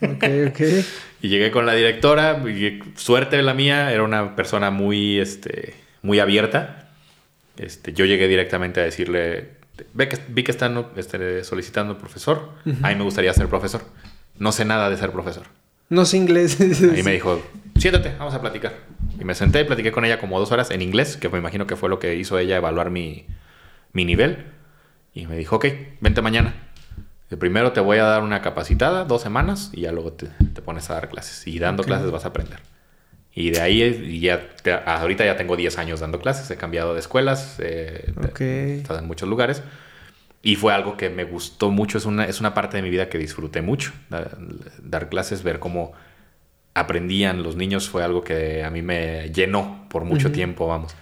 Speaker 1: Ok, ok.
Speaker 2: Y llegué con la directora, y suerte la mía, era una persona muy, este, muy abierta. Este, yo llegué directamente a decirle, Ve que, vi que están este, solicitando profesor, a mí me gustaría ser profesor. No sé nada de ser profesor.
Speaker 1: No sé inglés.
Speaker 2: Ahí me dijo, siéntate, vamos a platicar. Y me senté y platiqué con ella como dos horas en inglés, que me imagino que fue lo que hizo ella evaluar mi, mi nivel. Y me dijo, ok, vente mañana. De primero te voy a dar una capacitada, dos semanas, y ya luego te, te pones a dar clases. Y dando clases vas a aprender. Y de ahí y ya, te- ahorita ya tengo 10 años dando clases, he cambiado de escuelas, eh, estado en muchos lugares. Y fue algo que me gustó mucho, es una, es una parte de mi vida que disfruté mucho. Dar, dar clases, ver cómo aprendían los niños fue algo que a mí me llenó por mucho tiempo, vamos.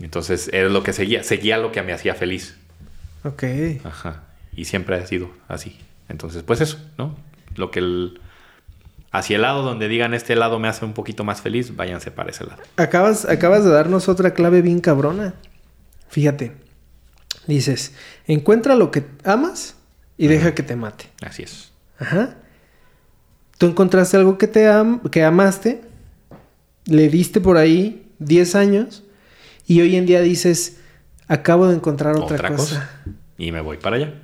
Speaker 2: Entonces era lo que seguía, seguía lo que me hacía feliz.
Speaker 1: Ok.
Speaker 2: Ajá. Y siempre ha sido así. Entonces, pues eso, ¿no? Lo que el, hacia el lado donde digan este lado me hace un poquito más feliz, váyanse para ese lado.
Speaker 1: Acabas, acabas de darnos otra clave bien cabrona. Fíjate. Dices, encuentra lo que amas y deja que te mate.
Speaker 2: Así es.
Speaker 1: Ajá. Tú encontraste algo que te am que amaste, le diste por ahí 10 años y hoy en día dices, acabo de encontrar otra, cosa.
Speaker 2: Y me voy para allá.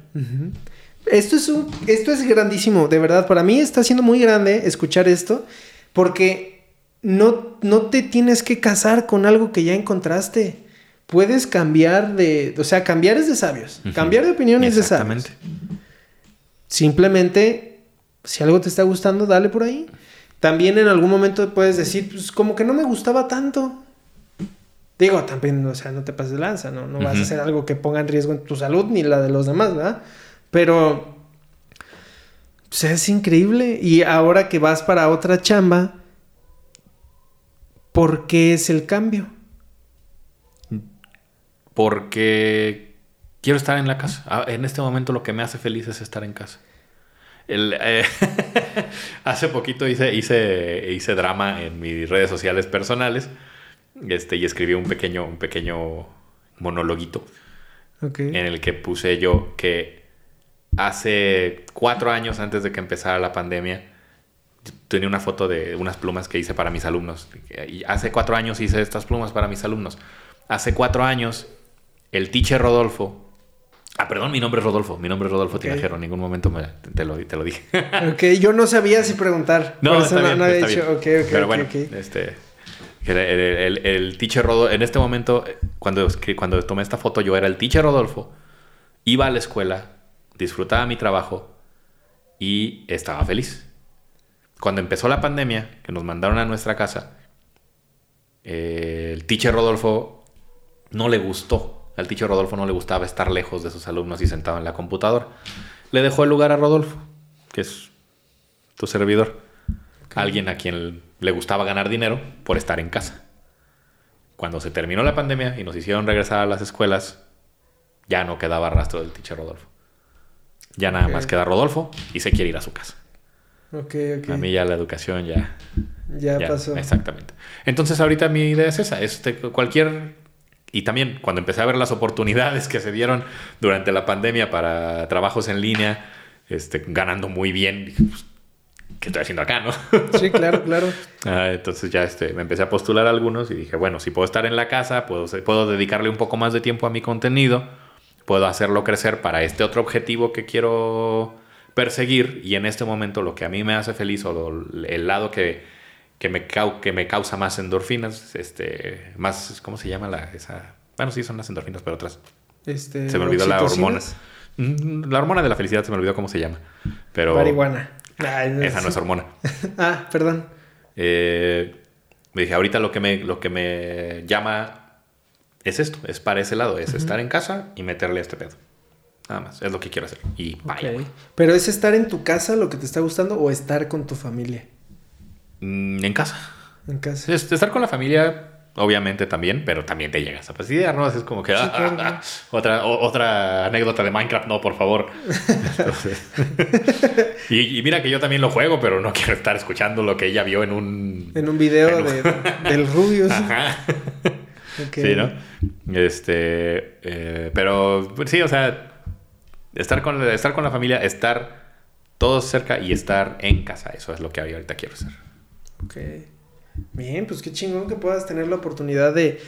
Speaker 1: Esto es un, esto es grandísimo, de verdad. Para mí está siendo muy grande escuchar esto, porque no, no te tienes que casar con algo que ya encontraste. Puedes cambiar de, o sea, cambiar es de sabios. Cambiar de opinión es de sabios.
Speaker 2: Exactamente.
Speaker 1: Simplemente, si algo te está gustando, dale por ahí. También en algún momento puedes decir, pues como que no me gustaba tanto. Digo, también, o sea, no te pases de lanza, ¿no? No vas a hacer algo que ponga en riesgo en tu salud ni la de los demás, ¿verdad? Pero, o sea, es increíble. Y ahora que vas para otra chamba, ¿por qué es el cambio?
Speaker 2: Porque quiero estar en la casa. Ah, En este momento lo que me hace feliz es estar en casa. El, eh, hace poquito hice, hice, hice drama en mis redes sociales personales este, y escribí un pequeño, un pequeño monologuito en el que puse yo que hace cuatro años antes de que empezara la pandemia tenía una foto de unas plumas que hice para mis alumnos. Y hace cuatro años hice estas plumas para mis alumnos. Hace cuatro años el teacher Rodolfo... Ah, perdón, mi nombre es Rodolfo. Mi nombre es Rodolfo
Speaker 1: Ok.
Speaker 2: Tinajero. En ningún momento me- te, lo, te lo dije.
Speaker 1: Ok, yo no sabía si preguntar.
Speaker 2: No,
Speaker 1: Por eso
Speaker 2: está
Speaker 1: no,
Speaker 2: bien,
Speaker 1: no había
Speaker 2: está
Speaker 1: dicho,
Speaker 2: bien. Pero bueno, este... El, el- el teacher Rodolfo, en este momento, cuando, cuando tomé esta foto, yo era el teacher Rodolfo, iba a la escuela, disfrutaba mi trabajo y estaba feliz. Cuando empezó la pandemia, que nos mandaron a nuestra casa, eh, el teacher Rodolfo no le gustó. Al teacher Rodolfo no le gustaba estar lejos de sus alumnos y sentado en la computadora. Le dejó el lugar a Rodolfo, que es tu servidor. Alguien a quien le gustaba ganar dinero por estar en casa. Cuando se terminó la pandemia y nos hicieron regresar a las escuelas, ya no quedaba rastro del teacher Rodolfo. Ya nada más queda Rodolfo y se quiere ir a su casa.
Speaker 1: Ok, ok.
Speaker 2: A mí ya la educación ya,
Speaker 1: ya,
Speaker 2: ya,
Speaker 1: pasó.
Speaker 2: Exactamente. Entonces ahorita mi idea es esa, este, cualquier... Y también cuando empecé a ver las oportunidades que se dieron durante la pandemia para trabajos en línea, este, ganando muy bien, dije, pues, ¿qué estoy haciendo acá, no?
Speaker 1: Sí, claro, claro.
Speaker 2: Ah, entonces ya este, me empecé a postular a algunos y dije, bueno, si puedo estar en la casa, puedo, puedo dedicarle un poco más de tiempo a mi contenido, puedo hacerlo crecer para este otro objetivo que quiero perseguir y en este momento lo que a mí me hace feliz o lo- el lado que, que, me, cau- que me causa más endorfinas, este, más, ¿cómo se llama la, esa? Bueno, sí, son las endorfinas, pero otras.
Speaker 1: Este,
Speaker 2: Se me olvidó la hormona. Mm, La hormona de la felicidad se me olvidó cómo se llama. Pero
Speaker 1: Marihuana. Ay,
Speaker 2: esa no es hormona.
Speaker 1: Ah, perdón.
Speaker 2: Eh, me dije, ahorita lo que me, lo que me llama es esto, es para ese lado, es estar en casa y meterle a este pedo. Nada más, es lo que quiero hacer. Y vaya.
Speaker 1: Pero es estar en tu casa lo que te está gustando o estar con tu familia
Speaker 2: Mm, en casa.
Speaker 1: en casa.
Speaker 2: Es- estar con la familia, obviamente también, pero también te llegas a fastidiar, ¿no? Es como que, ah, ah, ah, otra, o- otra anécdota de Minecraft, no, por favor. Entonces- y, y mira que yo también lo juego, pero no quiero estar escuchando lo que ella vio en un...
Speaker 1: En un video
Speaker 2: En un-
Speaker 1: de, del Rubius.
Speaker 2: Ajá. Sí, ¿no? Este, eh, pero pues, sí, o sea, estar con, estar con la familia, estar todos cerca y estar en casa, eso es lo que ahorita quiero hacer.
Speaker 1: Ok. Bien, pues qué chingón que puedas tener la oportunidad de...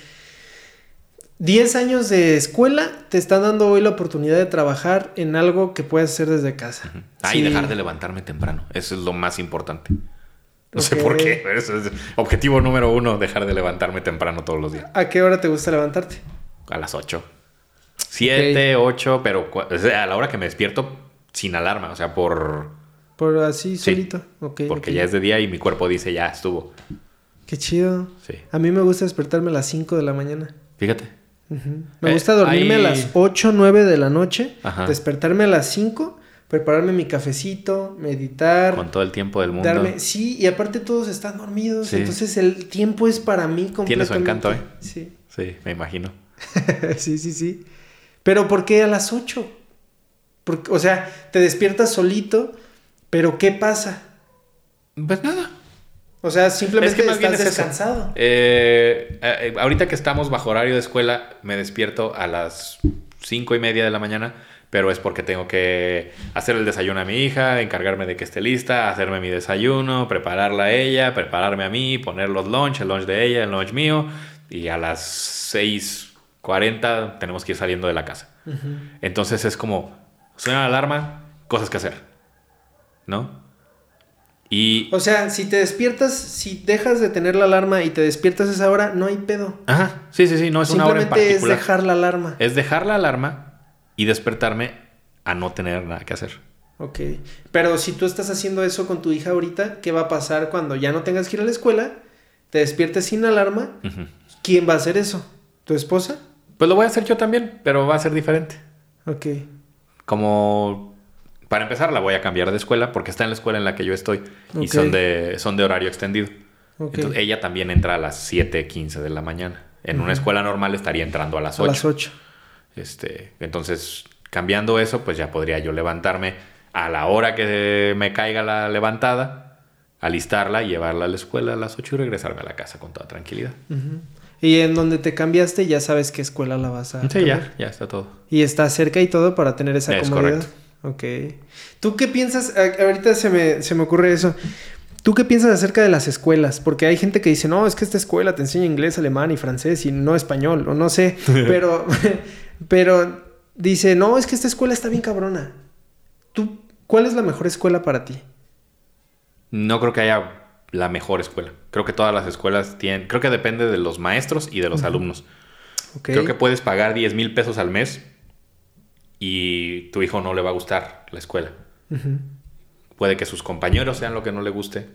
Speaker 1: 10 años de escuela te están dando hoy la oportunidad de trabajar en algo que puedes hacer desde casa.
Speaker 2: Ah,
Speaker 1: Sí.
Speaker 2: y dejar de levantarme temprano, eso es lo más importante. No sé por qué, pero eso es objetivo número uno, dejar de levantarme temprano todos los días.
Speaker 1: ¿A qué hora te gusta levantarte?
Speaker 2: A las 8. 7, 8, pero cu- o sea, a la hora que me despierto sin alarma, o sea, por...
Speaker 1: Por así
Speaker 2: Sí,
Speaker 1: solito. Ok,
Speaker 2: Porque ya es de día y mi cuerpo dice, ya estuvo.
Speaker 1: Qué chido.
Speaker 2: Sí.
Speaker 1: A mí me gusta despertarme a las 5 de la mañana.
Speaker 2: Fíjate.
Speaker 1: Me
Speaker 2: Eh,
Speaker 1: gusta dormirme
Speaker 2: ahí-
Speaker 1: a las 8, 9 de la noche,
Speaker 2: Ajá.
Speaker 1: despertarme a las 5, prepararme mi cafecito, meditar,
Speaker 2: Con todo el tiempo del mundo.
Speaker 1: darme... Sí, y aparte todos están dormidos,
Speaker 2: Sí.
Speaker 1: entonces el tiempo es para mí completamente.
Speaker 2: Tiene su encanto, ¿eh?
Speaker 1: Sí.
Speaker 2: Sí, me imagino.
Speaker 1: sí, sí, sí. Pero ¿por qué a las 8? Porque, o sea, te despiertas solito, pero ¿qué pasa?
Speaker 2: Pues nada.
Speaker 1: O sea, simplemente
Speaker 2: Es que más bien
Speaker 1: estás
Speaker 2: es
Speaker 1: descansado.
Speaker 2: Eh, eh, ahorita que estamos bajo horario de escuela, me despierto a las cinco y media de la mañana, pero es porque tengo que hacer el desayuno a mi hija, encargarme de que esté lista, hacerme mi desayuno, prepararla a ella, prepararme a mí, poner los lunch, el lunch de ella, el lunch mío, y a las 6.40 tenemos que ir saliendo de la casa. Entonces es como, suena la alarma, cosas que hacer, ¿no? Y...
Speaker 1: O sea, si te despiertas, si dejas de tener la alarma y te despiertas a esa hora, no hay pedo.
Speaker 2: Ajá, sí, sí, sí, no es una hora en
Speaker 1: Simplemente es dejar la alarma.
Speaker 2: Es dejar la alarma y despertarme a no tener nada que hacer.
Speaker 1: Ok. Pero si tú estás haciendo eso con tu hija ahorita, ¿qué va a pasar cuando ya no tengas que ir a la escuela? Te despiertes sin alarma. ¿Quién va a hacer eso? ¿Tu esposa?
Speaker 2: Pues lo voy a hacer yo también, pero va a ser diferente.
Speaker 1: Ok.
Speaker 2: Como para empezar la voy a cambiar de escuela porque está en la escuela en la que yo estoy y son de son de horario extendido. Entonces ella también entra a las 7:15 de la mañana. En una escuela normal estaría entrando a las
Speaker 1: a
Speaker 2: 8.
Speaker 1: las 8.
Speaker 2: Este, entonces, cambiando eso, pues ya podría yo levantarme a la hora que me caiga la levantada, alistarla y llevarla a la escuela a las 8 y regresarme a la casa con toda tranquilidad.
Speaker 1: Y en donde te cambiaste ya sabes qué escuela la vas a
Speaker 2: Sí,
Speaker 1: cambiar.
Speaker 2: ya, ya está todo.
Speaker 1: Y está cerca y todo para tener esa
Speaker 2: Es
Speaker 1: comodidad.
Speaker 2: correcto.
Speaker 1: Ok. ¿Tú qué piensas? Ahorita se me, se me ocurre eso. ¿Tú qué piensas acerca de las escuelas? Porque hay gente que dice, no, es que esta escuela te enseña inglés, alemán y francés y no español, o no sé. Pero, pero dice, no, es que esta escuela está bien cabrona. ¿Tú, cuál es la mejor escuela para ti?
Speaker 2: No creo que haya la mejor escuela. Creo que todas las escuelas tienen, creo que depende de los maestros y de los alumnos. Creo que puedes pagar 10 mil pesos al mes y tu hijo no le va a gustar la escuela. Puede que sus compañeros sean lo que no le guste.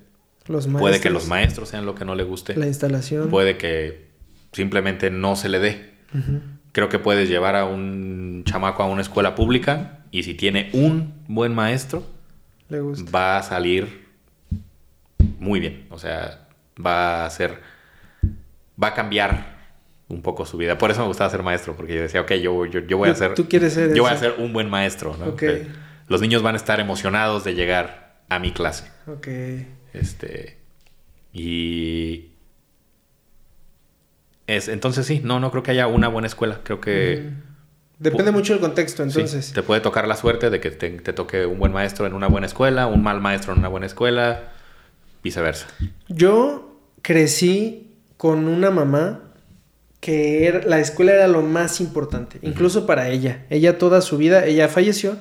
Speaker 1: Los
Speaker 2: Puede que los maestros sean lo que no le guste.
Speaker 1: La instalación.
Speaker 2: Puede que simplemente no se le dé. Creo que puedes llevar a un chamaco a una escuela pública y si tiene un buen maestro,
Speaker 1: Le gusta.
Speaker 2: va a salir muy bien. O sea, va a ser, va a cambiar un poco su vida. Por eso me gustaba ser maestro, porque yo decía, ok, yo, yo, yo voy a ser,
Speaker 1: tú quieres ser
Speaker 2: yo voy a ser un buen maestro. ¿no? Los niños van a estar emocionados de llegar a mi clase.
Speaker 1: Ok.
Speaker 2: Este. Y. Es, entonces sí, no, no creo que haya una buena escuela. Creo que.
Speaker 1: Depende mucho del contexto,
Speaker 2: sí,
Speaker 1: entonces.
Speaker 2: te puede tocar la suerte de que te, te toque un buen maestro en una buena escuela, un mal maestro en una buena escuela, viceversa.
Speaker 1: Yo crecí con una mamá que era- la escuela era lo más importante, incluso para ella. Ella toda su vida, ella falleció,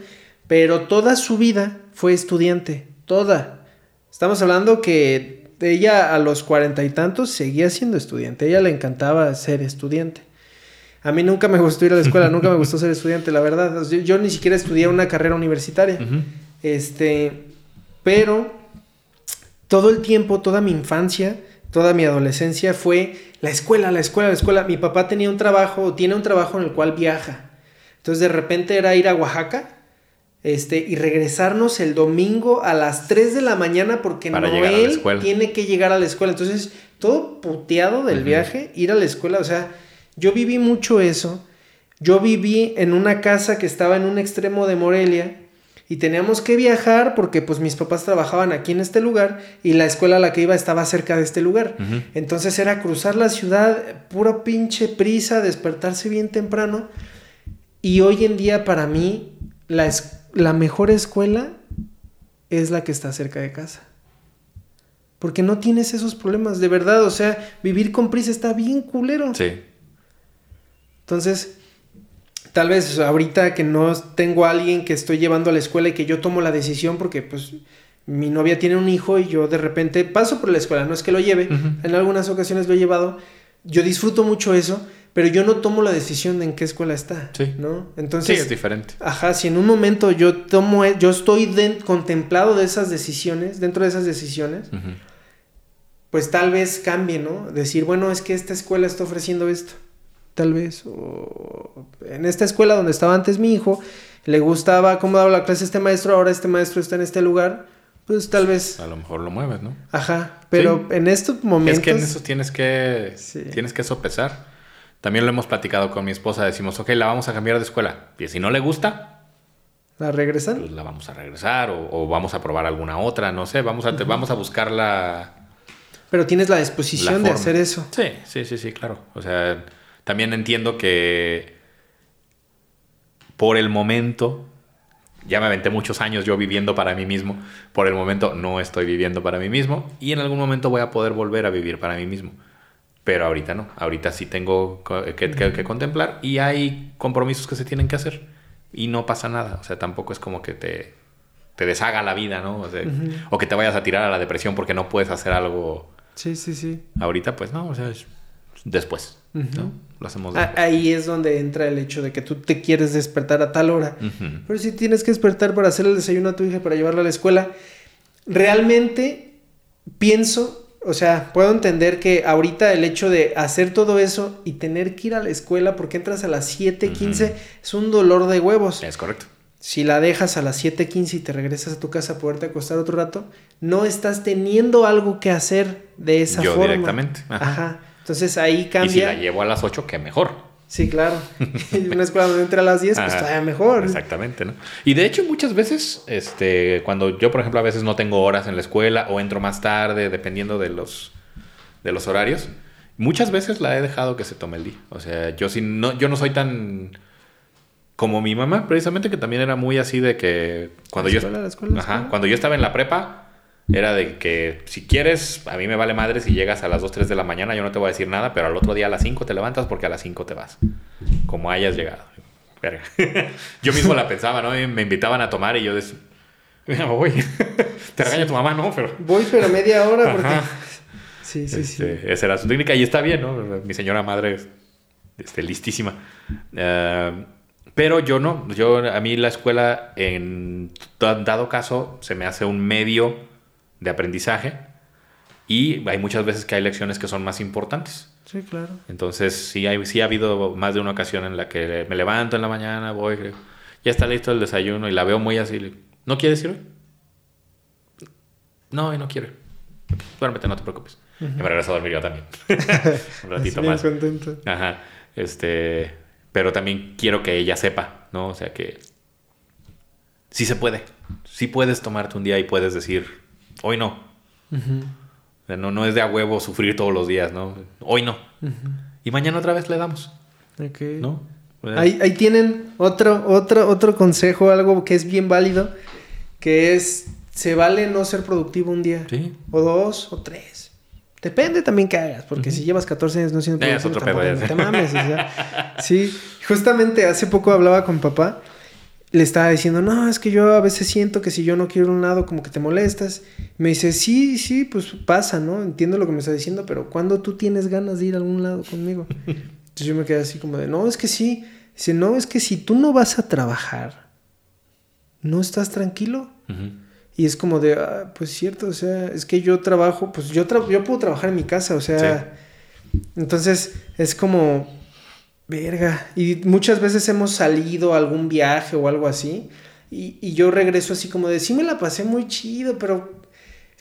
Speaker 1: pero toda su vida fue estudiante, toda. Estamos hablando que ella a los cuarenta y tantos seguía siendo estudiante, ella le encantaba ser estudiante. A mí nunca me gustó ir a la escuela, nunca me gustó ser estudiante, la verdad. Yo, yo ni siquiera estudié una carrera universitaria. Este, pero todo el tiempo, toda mi infancia, toda mi adolescencia fue la escuela, la escuela, la escuela. Mi papá tenía un trabajo, tiene un trabajo en el cual viaja. Entonces de repente era ir a Oaxaca, este, y regresarnos el domingo a las 3 de la mañana porque
Speaker 2: Para
Speaker 1: Noel tiene que llegar a la escuela. Entonces, todo puteado del viaje, ir a la escuela, o sea, yo viví mucho eso. Yo viví en una casa que estaba en un extremo de Morelia y teníamos que viajar porque pues mis papás trabajaban aquí en este lugar y la escuela a la que iba estaba cerca de este lugar. Entonces era cruzar la ciudad, pura pinche prisa, despertarse bien temprano. Y hoy en día para mí la, es- la mejor escuela es la que está cerca de casa. Porque no tienes esos problemas, de verdad. O sea, vivir con prisa está bien culero.
Speaker 2: Sí.
Speaker 1: Entonces, tal vez ahorita que no tengo a alguien que estoy llevando a la escuela y que yo tomo la decisión porque pues mi novia tiene un hijo y yo de repente paso por la escuela, no es que lo lleve, en algunas ocasiones lo he llevado, yo disfruto mucho eso, pero yo no tomo la decisión de en qué escuela está,
Speaker 2: Sí.
Speaker 1: ¿no?
Speaker 2: Sí,
Speaker 1: Entonces,
Speaker 2: es diferente.
Speaker 1: Ajá, si en un momento yo tomo, yo estoy contemplado de esas decisiones, dentro de esas decisiones, pues tal vez cambie, ¿no? Decir, bueno, es que esta escuela está ofreciendo esto. Tal vez. O en esta escuela donde estaba antes mi hijo, le gustaba cómo daba la clase este maestro, ahora este maestro está en este lugar. Pues tal vez.
Speaker 2: A lo mejor lo mueves, ¿no?
Speaker 1: Ajá. Pero en estos momentos.
Speaker 2: Es que en eso tienes que,
Speaker 1: Sí.
Speaker 2: tienes que sopesar. También lo hemos platicado con mi esposa. Decimos, ok, la vamos a cambiar de escuela. Y si no le gusta,
Speaker 1: ¿La regresan?
Speaker 2: Pues la vamos a regresar o, o vamos a probar alguna otra, no sé, vamos a, te- vamos a buscar la,
Speaker 1: Pero tienes la disposición
Speaker 2: la
Speaker 1: de hacer eso.
Speaker 2: Sí, sí, sí, sí, claro. O sea, también entiendo que por el momento, ya me aventé muchos años yo viviendo para mí mismo, por el momento no estoy viviendo para mí mismo y en algún momento voy a poder volver a vivir para mí mismo. Pero ahorita no, ahorita sí tengo co- que, que- que contemplar y hay compromisos que se tienen que hacer y no pasa nada. O sea, tampoco es como que te, te deshaga la vida, ¿no? O, sea, o que te vayas a tirar a la depresión porque no puedes hacer algo
Speaker 1: Sí, sí, sí.
Speaker 2: Ahorita, pues no, o sea, es después. ¿no? Lo hacemos
Speaker 1: Ah,
Speaker 2: después.
Speaker 1: Ahí es donde entra el hecho de que tú te quieres despertar a tal hora. Pero si tienes que despertar para hacer el desayuno a tu hija, para llevarla a la escuela, realmente pienso, o sea, puedo entender que ahorita el hecho de hacer todo eso y tener que ir a la escuela porque entras a las 7:15 es un dolor de huevos.
Speaker 2: Es correcto.
Speaker 1: Si la dejas a las 7:15 y te regresas a tu casa a poderte acostar otro rato, no estás teniendo algo que hacer de esa
Speaker 2: Yo
Speaker 1: forma.
Speaker 2: directamente, ajá.
Speaker 1: Ajá. Entonces ahí
Speaker 2: Y si
Speaker 1: cambia.
Speaker 2: la llevo a las 8, que mejor.
Speaker 1: Sí, claro. Una escuela donde entra a las 10, pues todavía mejor.
Speaker 2: Exactamente, ¿no? Y de hecho, muchas veces, este, cuando yo, por ejemplo, a veces no tengo horas en la escuela o entro más tarde, dependiendo de los, de los horarios, muchas veces la he dejado que se tome el día. O sea, yo sí no, yo no soy tan como mi mamá, precisamente, que también era muy así de que cuando
Speaker 1: La
Speaker 2: yo,
Speaker 1: escuela, la escuela, la
Speaker 2: Ajá, cuando yo estaba en la prepa, era de que si quieres, a mí me vale madre si llegas a las 2, 3 de la mañana, yo no te voy a decir nada, pero al otro día a las 5 te levantas porque a las 5 te vas. Como hayas llegado. Verga. yo mismo la pensaba, ¿no? Me invitaban a tomar y yo decía, voy. te regaña tu mamá, ¿no? Pero...
Speaker 1: Voy, pero media hora porque.
Speaker 2: Ajá.
Speaker 1: Sí, sí, sí.
Speaker 2: Este, Esa era su técnica y está bien, ¿no? Mi señora madre es este, listísima. Eh, pero yo no. Yo, a mí la escuela, en da- dado caso, se me hace un medio de aprendizaje y hay muchas veces que hay lecciones que son más importantes.
Speaker 1: Sí, claro.
Speaker 2: Entonces, sí, hay, sí ha habido más de una ocasión en la que me levanto en la mañana, voy, creo, ya está listo el desayuno y la veo muy así. ¿No quieres ir hoy? No, no quiero. Duérmete, no te preocupes. Y me regreso a dormir yo también. Un ratito
Speaker 1: bien
Speaker 2: más.
Speaker 1: contento.
Speaker 2: Ajá. Este, pero también quiero que ella sepa, ¿no? O sea que sí se puede. Sí puedes tomarte un día y puedes decir, hoy no.
Speaker 1: Ujú,
Speaker 2: O sea, No, no es de a huevo sufrir todos los días, ¿no? Hoy no. Y mañana otra vez le damos,
Speaker 1: Ok.
Speaker 2: ¿no?
Speaker 1: Ahí, ahí tienen otro, otro, otro consejo, algo que es bien válido, que es, se vale no ser productivo un día,
Speaker 2: Sí.
Speaker 1: o dos, o tres. Depende también que hagas, porque si llevas 14 años no siendo
Speaker 2: Eh, es
Speaker 1: productivo,
Speaker 2: otro
Speaker 1: tampoco, no te mames, o sea. Sí, justamente hace poco hablaba con papá, le estaba diciendo, no, es que yo a veces siento que si yo no quiero un lado, como que te molestas. Me dice, sí, sí, pues pasa, ¿no? Entiendo lo que me está diciendo, pero ¿cuándo tú tienes ganas de ir a algún lado conmigo? Entonces yo me quedé así como de, no, es que sí. Dice, no, es que si tú no vas a trabajar, ¿no estás tranquilo? Y es como de, ah, pues cierto, o sea, es que yo trabajo, pues yo, tra- yo puedo trabajar en mi casa, o sea, entonces es como, verga, y muchas veces hemos salido a algún viaje o algo así, y, y yo regreso así como de, sí me la pasé muy chido, pero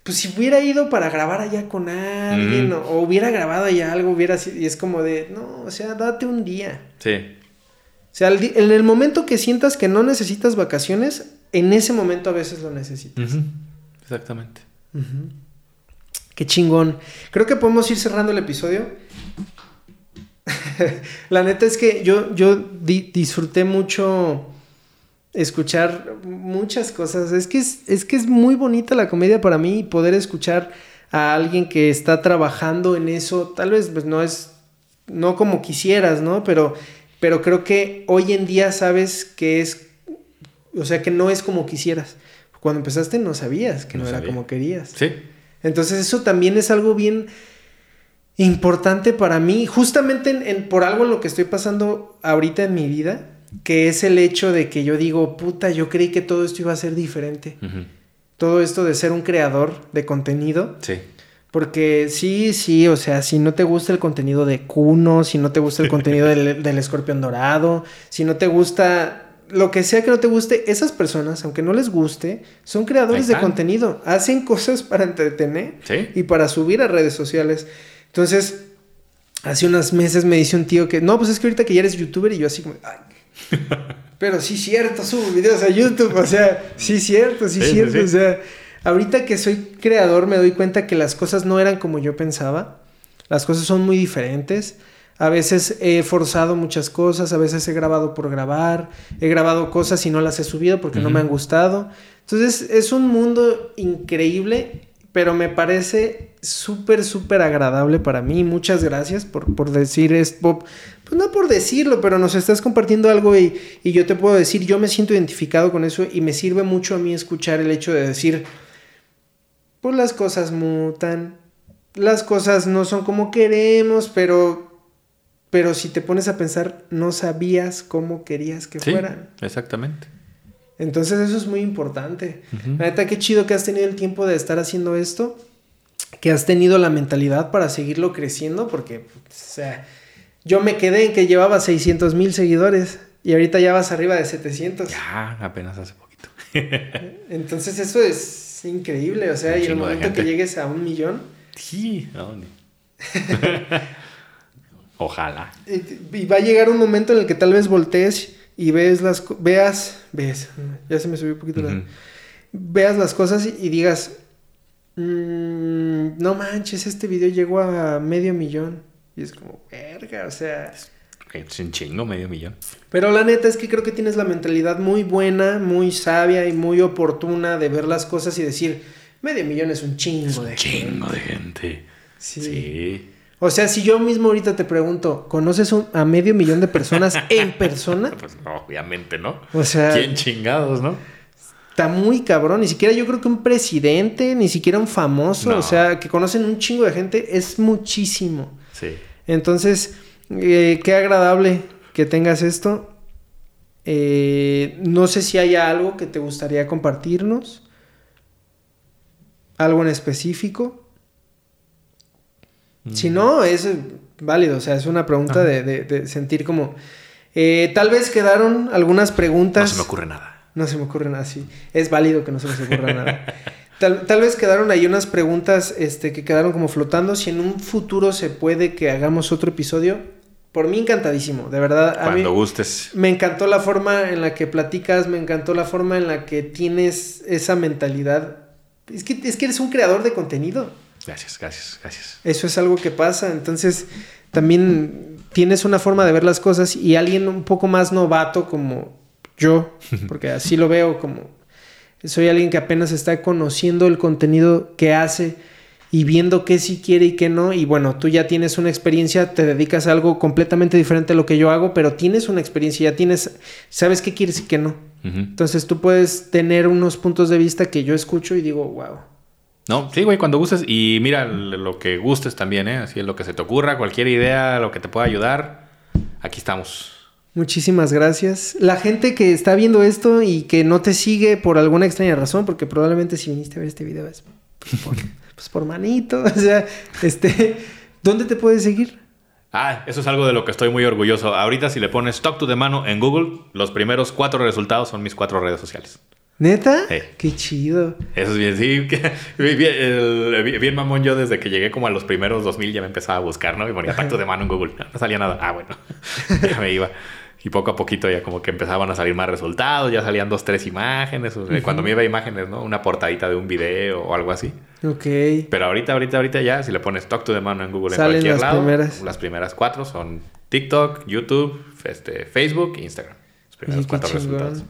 Speaker 1: pues si hubiera ido para grabar allá con alguien,
Speaker 2: Ujú.
Speaker 1: o, o hubiera grabado allá algo, hubiera sido, y es como de, no, o sea, date un día.
Speaker 2: Sí.
Speaker 1: O sea, en el momento que sientas que no necesitas vacaciones, en ese momento a veces lo necesitas.
Speaker 2: Exactamente.
Speaker 1: Qué chingón. Creo que podemos ir cerrando el episodio. La neta es que yo, yo di- disfruté mucho escuchar muchas cosas. Es que es, es que es muy bonita la comedia para mí y poder escuchar a alguien que está trabajando en eso. Tal vez pues, no es, no como quisieras, ¿no? Pero, pero creo que hoy en día sabes que es, o sea, que no es como quisieras. Cuando empezaste no sabías que no,
Speaker 2: No
Speaker 1: era
Speaker 2: sabía.
Speaker 1: como querías.
Speaker 2: Sí.
Speaker 1: Entonces eso también es algo bien importante para mí, justamente en, en- por algo en lo que estoy pasando ahorita en mi vida, que es el hecho de que yo digo, puta, yo creí que todo esto iba a ser diferente. Todo esto de ser un creador de contenido,
Speaker 2: Sí.
Speaker 1: porque sí, sí, o sea, si no te gusta el contenido de Kuno, si no te gusta el contenido del, del escorpión dorado, si no te gusta lo que sea que no te guste, esas personas, aunque no les guste, son creadores de contenido, hacen cosas para entretener
Speaker 2: Sí.
Speaker 1: y para subir a redes sociales. Entonces, hace unos meses me dice un tío que, no, pues es que ahorita que ya eres youtuber y yo así como, ay. Pero sí cierto, subo videos a YouTube, o sea, sí cierto, sí,
Speaker 2: Sí,
Speaker 1: cierto,
Speaker 2: sí.
Speaker 1: o sea, ahorita que soy creador me doy cuenta que las cosas no eran como yo pensaba, las cosas son muy diferentes. A veces he forzado muchas cosas, a veces he grabado por grabar, he grabado cosas y no las he subido porque no me han gustado. Entonces es un mundo increíble, pero me parece súper, súper agradable para mí. Muchas gracias por, por decir esto. Pues no por decirlo, pero nos estás compartiendo algo y, y yo te puedo decir, yo me siento identificado con eso y me sirve mucho a mí escuchar el hecho de decir, pues las cosas mutan, las cosas no son como queremos, pero, pero si te pones a pensar, no sabías cómo querías que
Speaker 2: Sí,
Speaker 1: fueran.
Speaker 2: exactamente.
Speaker 1: Entonces eso es muy importante. La neta, qué chido que has tenido el tiempo de estar haciendo esto, que has tenido la mentalidad para seguirlo creciendo, porque, o sea, yo me quedé en que llevaba 600 mil seguidores y ahorita ya vas arriba de 700.
Speaker 2: Ya, apenas hace poquito.
Speaker 1: Entonces eso es increíble, o sea, y el momento que llegues a un millón,
Speaker 2: Sí, ¿a dónde? Ojalá.
Speaker 1: y y va a llegar un momento en el que tal vez voltees y ves las veas, ves, ya se me subió un poquito la... Veas las cosas y, y digas, "Mm, no manches, este video llegó a medio millón. Y es como, verga, o sea...
Speaker 2: Es un chingo, medio millón.
Speaker 1: Pero la neta es que creo que tienes la mentalidad muy buena, muy sabia y muy oportuna de ver las cosas y decir, medio millón es un chingo de
Speaker 2: Chingo de gente.
Speaker 1: Sí.
Speaker 2: Sí.
Speaker 1: O sea, si yo mismo ahorita te pregunto, ¿conoces un- a medio millón de personas en persona?
Speaker 2: Pues no, obviamente, ¿no?
Speaker 1: O sea,
Speaker 2: ¿Quién chingados, no?
Speaker 1: está muy cabrón. Ni siquiera yo creo que un presidente, ni siquiera un famoso,
Speaker 2: No.
Speaker 1: o sea, que conocen un chingo de gente, es muchísimo.
Speaker 2: Sí.
Speaker 1: Entonces, eh, qué agradable que tengas esto. Eh, no sé si haya algo que te gustaría compartirnos. Algo en específico. Si no, es eh, válido. O sea, es una pregunta
Speaker 2: Ajá.
Speaker 1: de, de- de sentir como... eh, tal vez quedaron algunas
Speaker 2: No
Speaker 1: preguntas.
Speaker 2: se me ocurre nada.
Speaker 1: No se me ocurre nada así. Es válido que no se les ocurra nada. Tal, tal vez quedaron ahí unas preguntas este, que quedaron como flotando. Si en un futuro se puede que hagamos otro episodio, por mí encantadísimo. De verdad, a mí
Speaker 2: Cuando gustes.
Speaker 1: me encantó la forma en la que platicas, me encantó la forma en la que tienes esa mentalidad. Es que, es que eres un creador de contenido.
Speaker 2: Gracias, gracias, gracias.
Speaker 1: Eso es algo que pasa. Entonces, también tienes una forma de ver las cosas y alguien un poco más novato como yo, porque así lo veo como soy alguien que apenas está conociendo el contenido que hace y viendo qué sí quiere y qué no. Y bueno, tú ya tienes una experiencia, te dedicas a algo completamente diferente a lo que yo hago, pero tienes una experiencia, ya tienes, sabes qué quieres y qué no. Entonces tú puedes tener unos puntos de vista que yo escucho y digo, wow.
Speaker 2: No, sí, güey, cuando gustes. Y mira, lo que gustes también, ¿eh? Así es lo que se te ocurra, cualquier idea, lo que te pueda ayudar. Aquí estamos.
Speaker 1: Muchísimas gracias. La gente que está viendo esto y que no te sigue por alguna extraña razón, porque probablemente si viniste a ver este video es por, pues por manito, o sea, este, ¿dónde te puedes seguir?
Speaker 2: Ah, eso es algo de lo que estoy muy orgulloso. Ahorita si le pones Talk to the Mano en Google, los primeros cuatro resultados son mis cuatro redes sociales.
Speaker 1: ¿Neta?
Speaker 2: Sí.
Speaker 1: Qué chido.
Speaker 2: Eso es bien, sí. bien, el- bien mamón yo desde que llegué como a los primeros 2000 ya me empezaba a buscar, ¿no? Y ponía Talk to the Mano en Google. No salía nada. Ah, bueno. ya me iba. Y poco a poquito ya como que empezaban a salir más resultados, ya salían dos, tres imágenes. o sea, Cuando me iba a imágenes, ¿no? Una portadita de un video o algo así.
Speaker 1: Ok.
Speaker 2: Pero ahorita, ahorita, ahorita ya, si le pones Talk to the Mano en Google
Speaker 1: Salen
Speaker 2: en cualquier
Speaker 1: las
Speaker 2: lado,
Speaker 1: primeras.
Speaker 2: las primeras cuatro son TikTok, YouTube, este, Facebook e Instagram. Los primeros
Speaker 1: Oye,
Speaker 2: cuatro resultados.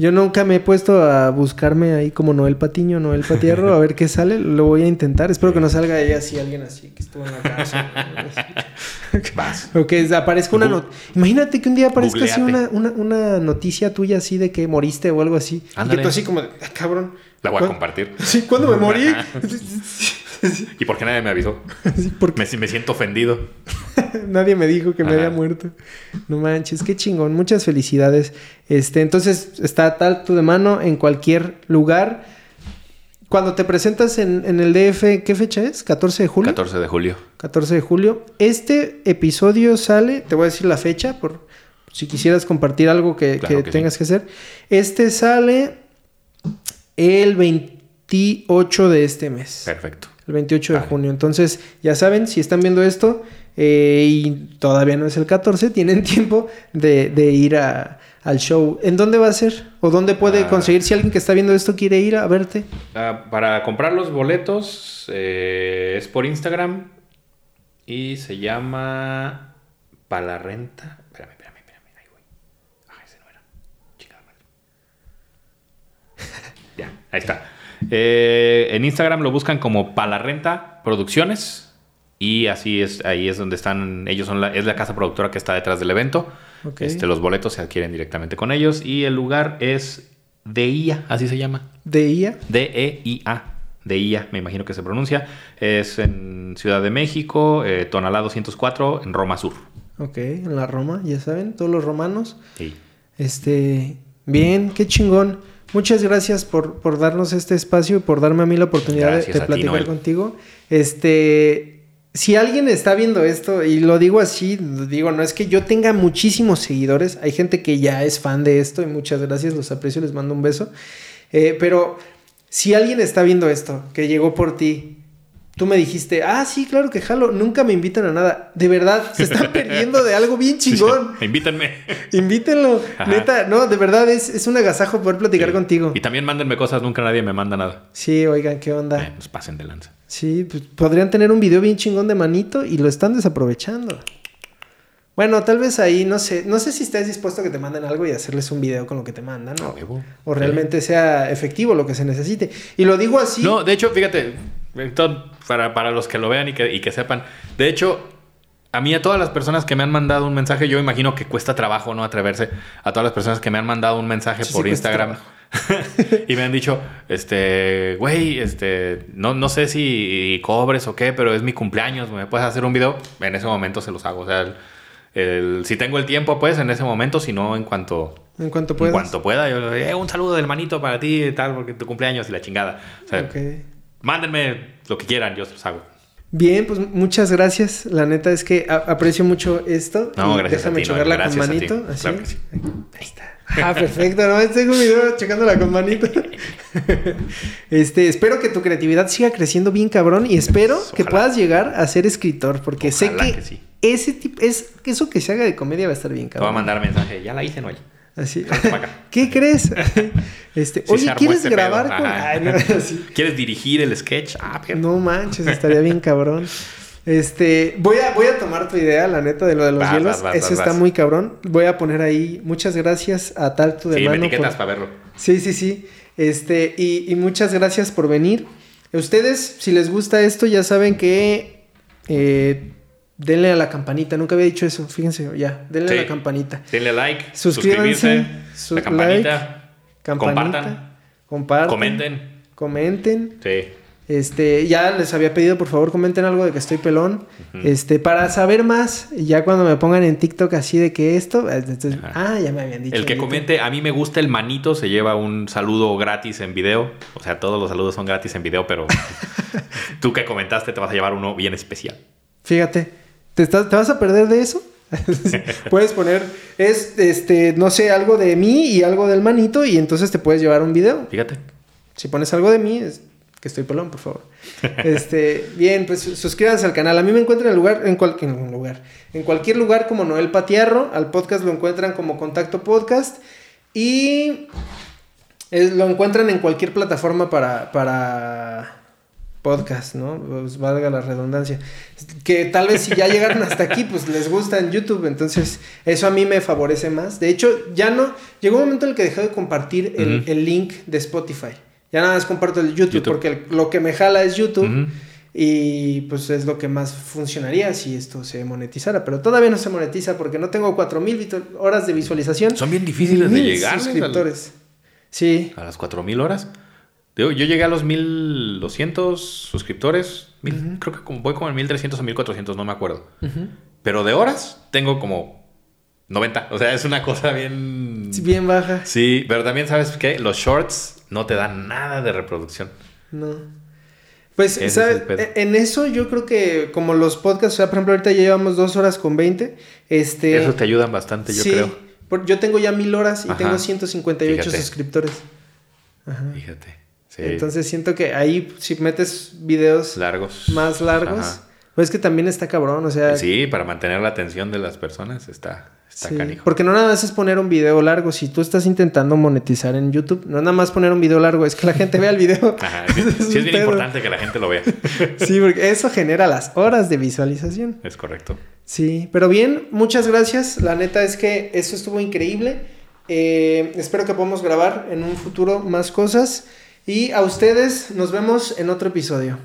Speaker 1: Yo nunca me he puesto a buscarme ahí como Noel Patiño, Noel Patierro, a ver qué sale. Lo voy a intentar. Espero que no salga ahí así alguien así que estuvo en la casa.
Speaker 2: Vas.
Speaker 1: O que aparezca una
Speaker 2: Google-
Speaker 1: not Imagínate que un día aparezca así una, una, una noticia tuya así de que moriste o algo así. Y que
Speaker 2: Ándale.
Speaker 1: tú así como, de, "Ah, cabrón.
Speaker 2: La voy a
Speaker 1: ¿cuán-
Speaker 2: compartir.
Speaker 1: Sí, ¿cuándo me morí?
Speaker 2: ¿Y por qué nadie me avisó?
Speaker 1: Sí, porque
Speaker 2: Me, me siento ofendido.
Speaker 1: nadie me dijo que me
Speaker 2: Ajá.
Speaker 1: había muerto. No manches, qué chingón. Muchas felicidades. Este, entonces está tal tu de mano en cualquier lugar. Cuando te presentas en, en el DF, ¿qué fecha es? ¿14 de julio?
Speaker 2: 14 de julio.
Speaker 1: 14 de julio. Este episodio sale, te voy a decir la fecha, por si quisieras compartir algo que,
Speaker 2: Claro
Speaker 1: que
Speaker 2: que
Speaker 1: tengas que hacer. Este sale el 28 de este mes.
Speaker 2: Perfecto.
Speaker 1: El 28 de junio. Entonces, ya saben, si están viendo esto eh, y todavía no es el 14, tienen tiempo de, de ir a, al show. ¿En dónde va a ser? ¿O dónde puede
Speaker 2: Ah.
Speaker 1: conseguir si alguien que está viendo esto quiere ir a verte?
Speaker 2: Ah, para comprar los boletos eh, es por Instagram y se llama Para la Renta. Espérame, espérame, espérame. Ahí voy. Ah, ese no era. Chingada madre. ya, ahí está. Eh, en Instagram lo buscan como Para la Renta Producciones. Y así es, ahí es donde están, ellos son la, es la casa productora que está detrás del evento.
Speaker 1: Ok.
Speaker 2: Este, los boletos se adquieren directamente con ellos. Y el lugar es DIA, así se llama.
Speaker 1: ¿De IA?
Speaker 2: D-E-I-A. De IA, me imagino que se pronuncia. Es en Ciudad de México, eh, Tonalá 204, en Roma Sur.
Speaker 1: Ok, en la Roma, ya saben, todos los romanos.
Speaker 2: Sí.
Speaker 1: Este, bien, qué chingón. Muchas gracias por, por darnos este espacio y por darme a mí la oportunidad de-
Speaker 2: Gracias
Speaker 1: platicar contigo. Este, si alguien está viendo esto, y lo digo así, digo, no es que yo tenga muchísimos seguidores, hay gente que ya es fan de esto y muchas gracias, los aprecio, les mando un beso. Eh, pero si alguien está viendo esto, que llegó por ti, tú me dijiste, ah, sí, claro que jalo, nunca me invitan a nada. De verdad, se están perdiendo de algo bien chingón.
Speaker 2: Invítenme.
Speaker 1: Invítenlo.
Speaker 2: Ajá.
Speaker 1: Neta, no, de verdad es, es un agasajo poder platicar
Speaker 2: Sí.
Speaker 1: contigo.
Speaker 2: Y también mándenme cosas, nunca nadie me manda nada.
Speaker 1: Sí, oigan, ¿qué onda?
Speaker 2: Eh, pues pasen de lanza.
Speaker 1: Sí, pues podrían tener un video bien chingón de manito y lo están desaprovechando. Bueno, tal vez ahí, no sé, no sé si estás dispuesto a que te manden algo y hacerles un video con lo que te mandan, ¿no? O realmente sea efectivo lo que se necesite. Y lo digo así.
Speaker 2: No, de hecho, fíjate, esto para, para los que lo vean y que, y que sepan, de hecho, a mí, a todas las personas que me han mandado un mensaje, yo imagino que cuesta trabajo, ¿no? Atreverse. A todas las personas que me han mandado un mensaje
Speaker 1: Sí,
Speaker 2: por
Speaker 1: sí,
Speaker 2: Instagram y me han dicho, este, güey, este, no, no sé si cobres o qué, pero es mi cumpleaños, ¿me puedes hacer un video? En ese momento se los hago. O sea, el- el- si tengo el tiempo, pues en ese momento, si no, en cuanto,
Speaker 1: En cuanto
Speaker 2: en cuanto pueda, yo, eh, un saludo del manito para ti y tal, porque tu cumpleaños y la chingada. O sea. Mándenme lo que quieran, yo se los hago.
Speaker 1: Bien, pues muchas gracias. La neta es que a- aprecio mucho esto.
Speaker 2: No,
Speaker 1: Y
Speaker 2: gracias a
Speaker 1: Déjame
Speaker 2: ti, Noel,
Speaker 1: chocarla con
Speaker 2: gracias a ti.
Speaker 1: manito. Así.
Speaker 2: Claro que sí.
Speaker 1: Ahí está. Ah, perfecto. No, tengo un video checándola con manito. Este, espero que tu creatividad siga creciendo bien cabrón y espero que puedas llegar a ser escritor porque sé que,
Speaker 2: que sí.
Speaker 1: ese tipo es eso que se haga de comedia va a estar bien
Speaker 2: Te voy a
Speaker 1: cabrón.
Speaker 2: mandar mensaje. Ya la hice, Noel.
Speaker 1: Así. ¿Qué crees? Este,
Speaker 2: Sí
Speaker 1: oye, ¿quieres
Speaker 2: este
Speaker 1: grabar con
Speaker 2: Ajá.
Speaker 1: Ay, no, así.
Speaker 2: ¿Quieres dirigir el sketch? Ah.
Speaker 1: No manches, estaría bien cabrón. Este, voy a, voy a tomar tu idea, la neta, de lo de los
Speaker 2: Vas,
Speaker 1: hielos.
Speaker 2: vas, vas,
Speaker 1: Eso está muy cabrón. Voy a poner ahí, muchas gracias a Talto de
Speaker 2: Sí, me
Speaker 1: Mano.
Speaker 2: etiquetas
Speaker 1: por-
Speaker 2: para verlo.
Speaker 1: Sí, sí, sí. Este, y, y muchas gracias por venir. Ustedes, si les gusta esto, ya saben que eh, denle a la campanita. Nunca había dicho eso, fíjense, ya, denle
Speaker 2: Sí.
Speaker 1: a la campanita.
Speaker 2: Denle like,
Speaker 1: Suscríbanse, su-
Speaker 2: la campanita,
Speaker 1: Campanita.
Speaker 2: compartan,
Speaker 1: Compartan.
Speaker 2: comenten.
Speaker 1: Comenten.
Speaker 2: Sí.
Speaker 1: Este, ya les había pedido, por favor, comenten algo de que estoy pelón. Este, para saber más, ya cuando me pongan en TikTok así de que esto, entonces,
Speaker 2: Ajá.
Speaker 1: ah, ya me habían dicho.
Speaker 2: El que
Speaker 1: ahorita.
Speaker 2: comente, a mí me gusta el manito, se lleva un saludo gratis en video. O sea, todos los saludos son gratis en video, pero tú que comentaste te vas a llevar uno bien especial.
Speaker 1: Fíjate, ¿te, estás- ¿te vas a perder de eso? puedes poner, es, este, no sé, algo de mí y algo del manito y entonces te puedes llevar un video.
Speaker 2: Fíjate.
Speaker 1: Si pones algo de mí, es que estoy pelón, por favor. Este, bien, pues suscríbanse al canal. A mí me encuentran en el lugar, en cualquier lugar, en cualquier lugar como Noel Patiarro. Al podcast lo encuentran como Contacto Podcast y es- lo encuentran en cualquier plataforma para, para podcast, ¿no? Pues valga la redundancia. Que tal vez si ya llegaron hasta aquí, pues les gusta en YouTube, entonces eso a mí me favorece más. De hecho, ya no, llegó un momento en el que dejé de compartir el, link de Spotify. Ya nada más comparto el YouTube,
Speaker 2: YouTube.
Speaker 1: porque el- lo que me jala es YouTube. Y pues es lo que más funcionaría si esto se monetizara. Pero todavía no se monetiza porque no tengo 4000 vitu- horas de visualización.
Speaker 2: Son bien difíciles de llegar.
Speaker 1: suscriptores. Sí.
Speaker 2: A las 4000 horas. Yo llegué a los 1200 suscriptores. Mil- Creo que como- voy como en 1300 o 1400, no me acuerdo. Pero de horas tengo como 90. O sea, es una cosa bien.
Speaker 1: Bien baja.
Speaker 2: Sí, pero también sabes que los shorts no te dan nada de reproducción.
Speaker 1: No. Pues,
Speaker 2: es
Speaker 1: ¿sabes? E- En eso yo creo que como los podcasts, o sea, por ejemplo, ahorita ya llevamos dos horas con 20. Este,
Speaker 2: Eso te ayudan bastante, yo
Speaker 1: sí,
Speaker 2: creo.
Speaker 1: por- yo tengo ya mil horas y
Speaker 2: Ajá.
Speaker 1: tengo 158
Speaker 2: Fíjate.
Speaker 1: suscriptores. Ajá.
Speaker 2: Fíjate. Sí.
Speaker 1: Entonces siento que ahí si metes videos
Speaker 2: largos.
Speaker 1: más largos,
Speaker 2: Ajá.
Speaker 1: Pues que también está cabrón, o sea.
Speaker 2: Sí, para mantener la atención de las personas está, está
Speaker 1: sí,
Speaker 2: canijo.
Speaker 1: Porque no nada más es poner un video largo. Si tú estás intentando monetizar en YouTube, no nada más poner un video largo, es que la gente vea el video.
Speaker 2: Ajá, sí, sí es bien importante que la gente lo vea.
Speaker 1: Sí, porque eso genera las horas de visualización.
Speaker 2: es correcto.
Speaker 1: Sí, pero bien, muchas gracias. La neta es que eso estuvo increíble. Eh, espero que podamos grabar en un futuro más cosas. Y a ustedes nos vemos en otro episodio.